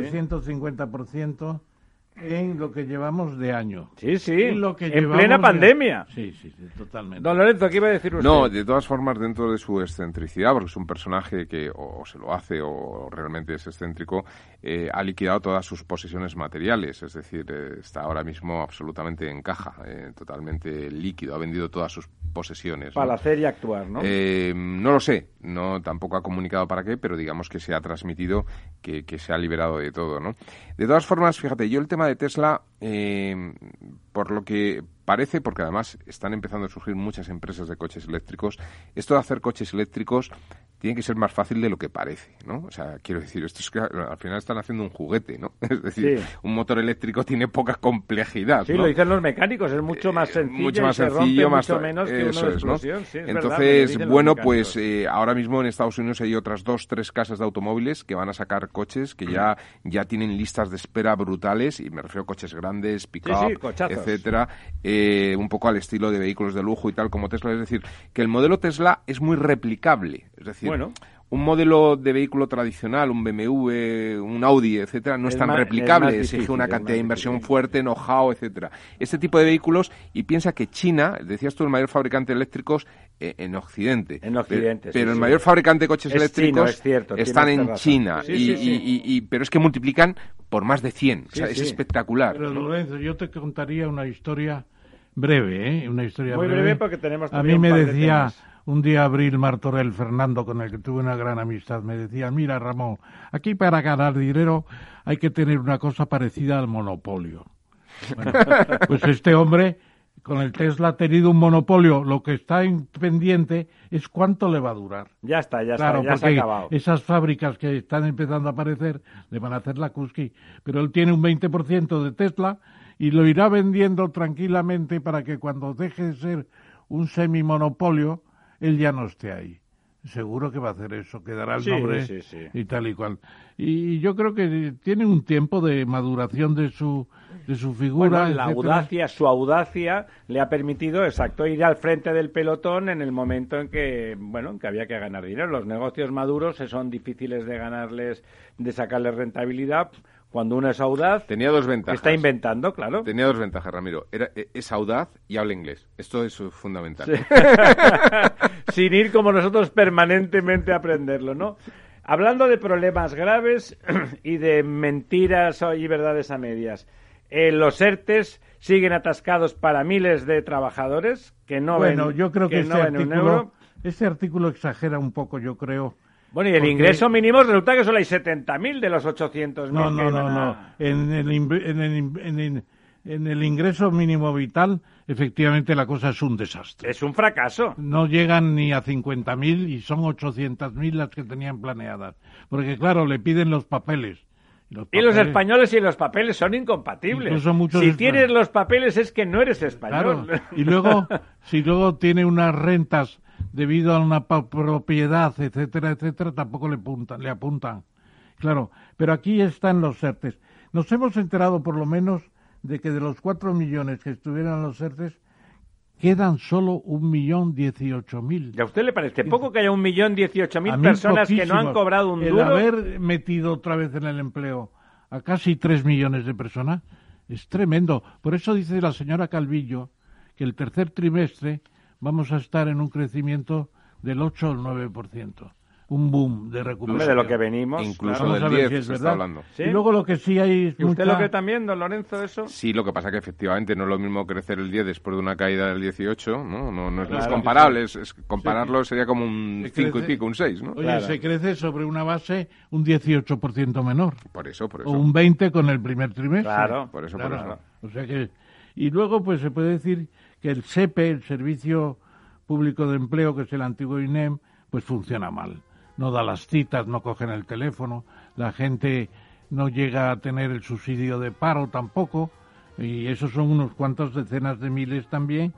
350% en lo que llevamos de año. Sí, sí, En lo que en llevamos plena de- pandemia. Sí, sí, sí, totalmente. Don Lorenzo, ¿qué iba a decir usted? No, de todas formas, dentro de su excentricidad, porque es un personaje que o se lo hace o realmente es excéntrico, eh, ha liquidado todas sus posesiones materiales, es decir, eh, está ahora mismo absolutamente en caja, eh, totalmente líquido, ha vendido todas sus posesiones. ¿no? Para hacer y actuar, ¿no? Eh, no lo sé, no tampoco ha comunicado para qué, pero digamos que se ha transmitido que, que se ha liberado de todo, ¿no? De todas formas, fíjate, yo el tema de Tesla, eh, por lo que parece, porque además están empezando a surgir muchas empresas de coches eléctricos, esto de hacer coches eléctricos tiene que ser más fácil de lo que parece, ¿no? O sea, quiero decir, esto es que al final están haciendo un juguete, ¿no? <laughs> Es decir, Sí. un motor eléctrico tiene poca complejidad, sí, ¿no? lo dicen los mecánicos, es mucho más Eh, sencillo mucho más y se sencillo, rompe más mucho menos que eso de es. Sí, es Entonces, bueno, pues eh, ahora mismo en Estados Unidos hay otras dos, tres casas de automóviles que van a sacar coches que ya, ya tienen listas de espera brutales, y me refiero a coches grandes, pick-up, sí, etcétera, eh, un poco al estilo de vehículos de lujo y tal como Tesla. Es decir, que el modelo Tesla es muy replicable. Es decir, Bueno. un modelo de vehículo tradicional, un BMW, un Audi, etcétera, no es, Es tan más- es replicable, exige una cantidad de inversión difícil. fuerte, know-how, etcétera. Este tipo de vehículos, y piensa que China, decías tú, el mayor fabricante de eléctricos eh, en Occidente. En Occidente, Pero, sí, pero el sí. mayor fabricante de coches Es eléctricos chino, es cierto, están en razón. China. Sí, y, sí, sí. y- y- y- pero es que multiplican por más de 100. o sea, sí. es espectacular. Pero ¿no? Lorenzo, yo te contaría una historia breve, ¿eh? Una historia Muy breve porque tenemos A mí me de decía. Un día Abril Martorell Fernando, con el que tuve una gran amistad, me decía, mira Ramón, aquí para ganar dinero hay que tener una cosa parecida al monopolio. Bueno, pues este hombre con el Tesla ha tenido un monopolio. Lo que está en pendiente es cuánto le va a durar. Ya está, ya Claro, está, ya se ha acabado. esas fábricas que están empezando a aparecer le van a hacer la cusqui. Pero él tiene un 20% de Tesla y lo irá vendiendo tranquilamente para que cuando deje de ser un semimonopolio, él ya no esté ahí. seguro que va a hacer eso, que dará el Sí, nombre sí, sí. y tal y cual. Y yo creo que tiene un tiempo de maduración de su de su figura. Bueno, la audacia, su audacia le ha permitido, exacto, ir al frente del pelotón en el momento en que, bueno, en que había que ganar dinero. Los negocios maduros son difíciles de ganarles, de sacarles rentabilidad. Cuando uno es audaz, Tenía dos ventajas. está inventando, claro. Tenía dos ventajas, Ramiro. Era, e- es audaz y habla inglés. Esto es eh, fundamental. Sí. <laughs> Sin ir como nosotros permanentemente a aprenderlo, ¿no? Hablando de problemas graves y de mentiras y verdades a medias, eh, los ERTES siguen atascados para miles de trabajadores que no bueno, ven, yo creo que, no este, ven un artículo, euro. este artículo exagera un poco, yo creo. Bueno, y el porque- ingreso mínimo resulta que solo hay 70.000 de los 800.000. No, no, no, no. En el, en, el, en el- en el ingreso mínimo vital, efectivamente, la cosa es un desastre. Es un fracaso. No llegan ni a 50.000 y son 800.000 las que tenían planeadas. Porque, claro, le piden los papeles. Y los españoles y los papeles son incompatibles. Muchos si tienes los papeles es que no eres español. Claro. Y luego, <laughs> si luego tiene unas rentas debido a una propiedad, etcétera, etcétera, tampoco le apuntan, le apuntan. Claro, pero aquí están los CERTES. Nos hemos enterado, por lo menos, de que de los cuatro millones que estuvieran en los CERTES, quedan solo un millón dieciocho mil. ¿Y a usted le parece poco que haya un millón dieciocho mil personas que no han cobrado un El duro? haber metido otra vez en el empleo a casi tres millones de personas es tremendo. Por eso dice la señora Calvillo que el tercer trimestre vamos a estar en un crecimiento del 8 al 9%. Un boom de recuperación. De lo que venimos. Incluso claro. Del ver 10 si es se está hablando. ¿Sí? Y luego lo que sí hay es ¿Y usted mucha- lo cree también, don Lorenzo, eso? Sí, lo que pasa que efectivamente no es lo mismo crecer el 10 después de una caída del 18, ¿no? No, no es, no es Claro, comparable, es, es- compararlo sería como un Se 5 y pico, un 6, ¿no? Oye, Claro. se crece sobre una base un 18% menor. Por eso, por eso. O un 20 con el primer trimestre. Claro. Por eso, Claro. por eso. O sea que y luego pues se puede decir que el SEPE, el Servicio Público de Empleo, que es el antiguo INEM, pues funciona mal. No da las citas, no cogen el teléfono, la gente no llega a tener el subsidio de paro tampoco, y esos son unos cuantos decenas de miles también,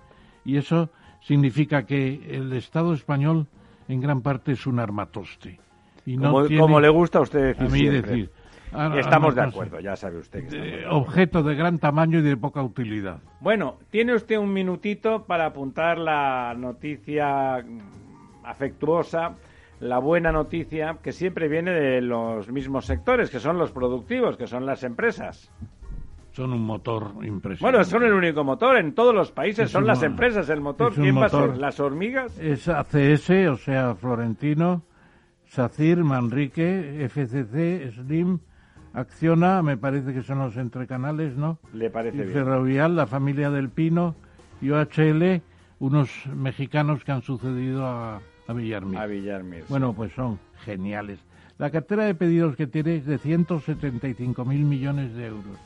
y eso significa que el Estado español en gran parte es un armatoste. Y no como, tiene, como le gusta a usted decir a mí siempre. decir. Y estamos de acuerdo, ya sabe usted. que de objeto de gran tamaño y de poca utilidad. Bueno, tiene usted un minutito para apuntar la noticia afectuosa, la buena noticia, que siempre viene de los mismos sectores, que son los productivos, que son las empresas. Son un motor impresionante. Bueno, son el único motor en todos los países, Es son las empresas el motor. ¿Quién va a motor. ser? ¿Las hormigas? Es ACS, o sea, Florentino, SACIR, Manrique, FCC, Slim, Acciona, me parece que son los entrecanales, ¿no? Le Y parece bien. Ferrovial, la familia del Pino, y OHL, unos mexicanos que han sucedido a, a Villarmir. A Villarmir. Bueno, pues son geniales. La cartera de pedidos que tiene es de 175 mil millones de euros.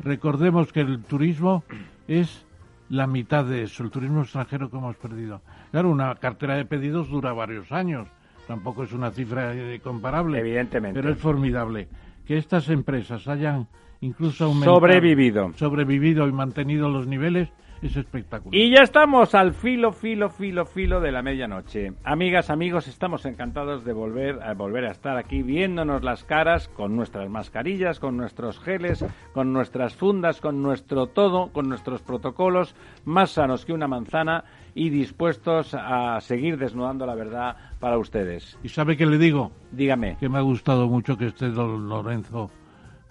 Recordemos que el turismo es la mitad de eso, el turismo extranjero que hemos perdido. Claro, una cartera de pedidos dura varios años, tampoco es una cifra eh, comparable. Evidentemente. Pero es formidable que estas empresas hayan incluso aumentado, Sobrevivido. sobrevivido y mantenido los niveles es espectacular. Y ya estamos al filo, filo, filo, filo de la medianoche. Amigas, amigos, estamos encantados de volver a volver a estar aquí viéndonos las caras con nuestras mascarillas, con nuestros geles, con nuestras fundas, con nuestro todo, con nuestros protocolos más sanos que una manzana y dispuestos a seguir desnudando la verdad para ustedes. ¿Y sabe qué le digo? Dígame. que me ha gustado mucho que esté don Lorenzo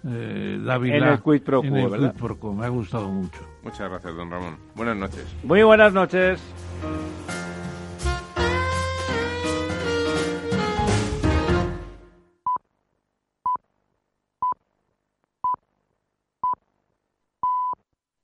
eh, Dávila En el quid pro quo, ¿verdad? quid pro quo. Me ha gustado mucho. Muchas gracias, don Ramón. Buenas noches. Muy buenas noches.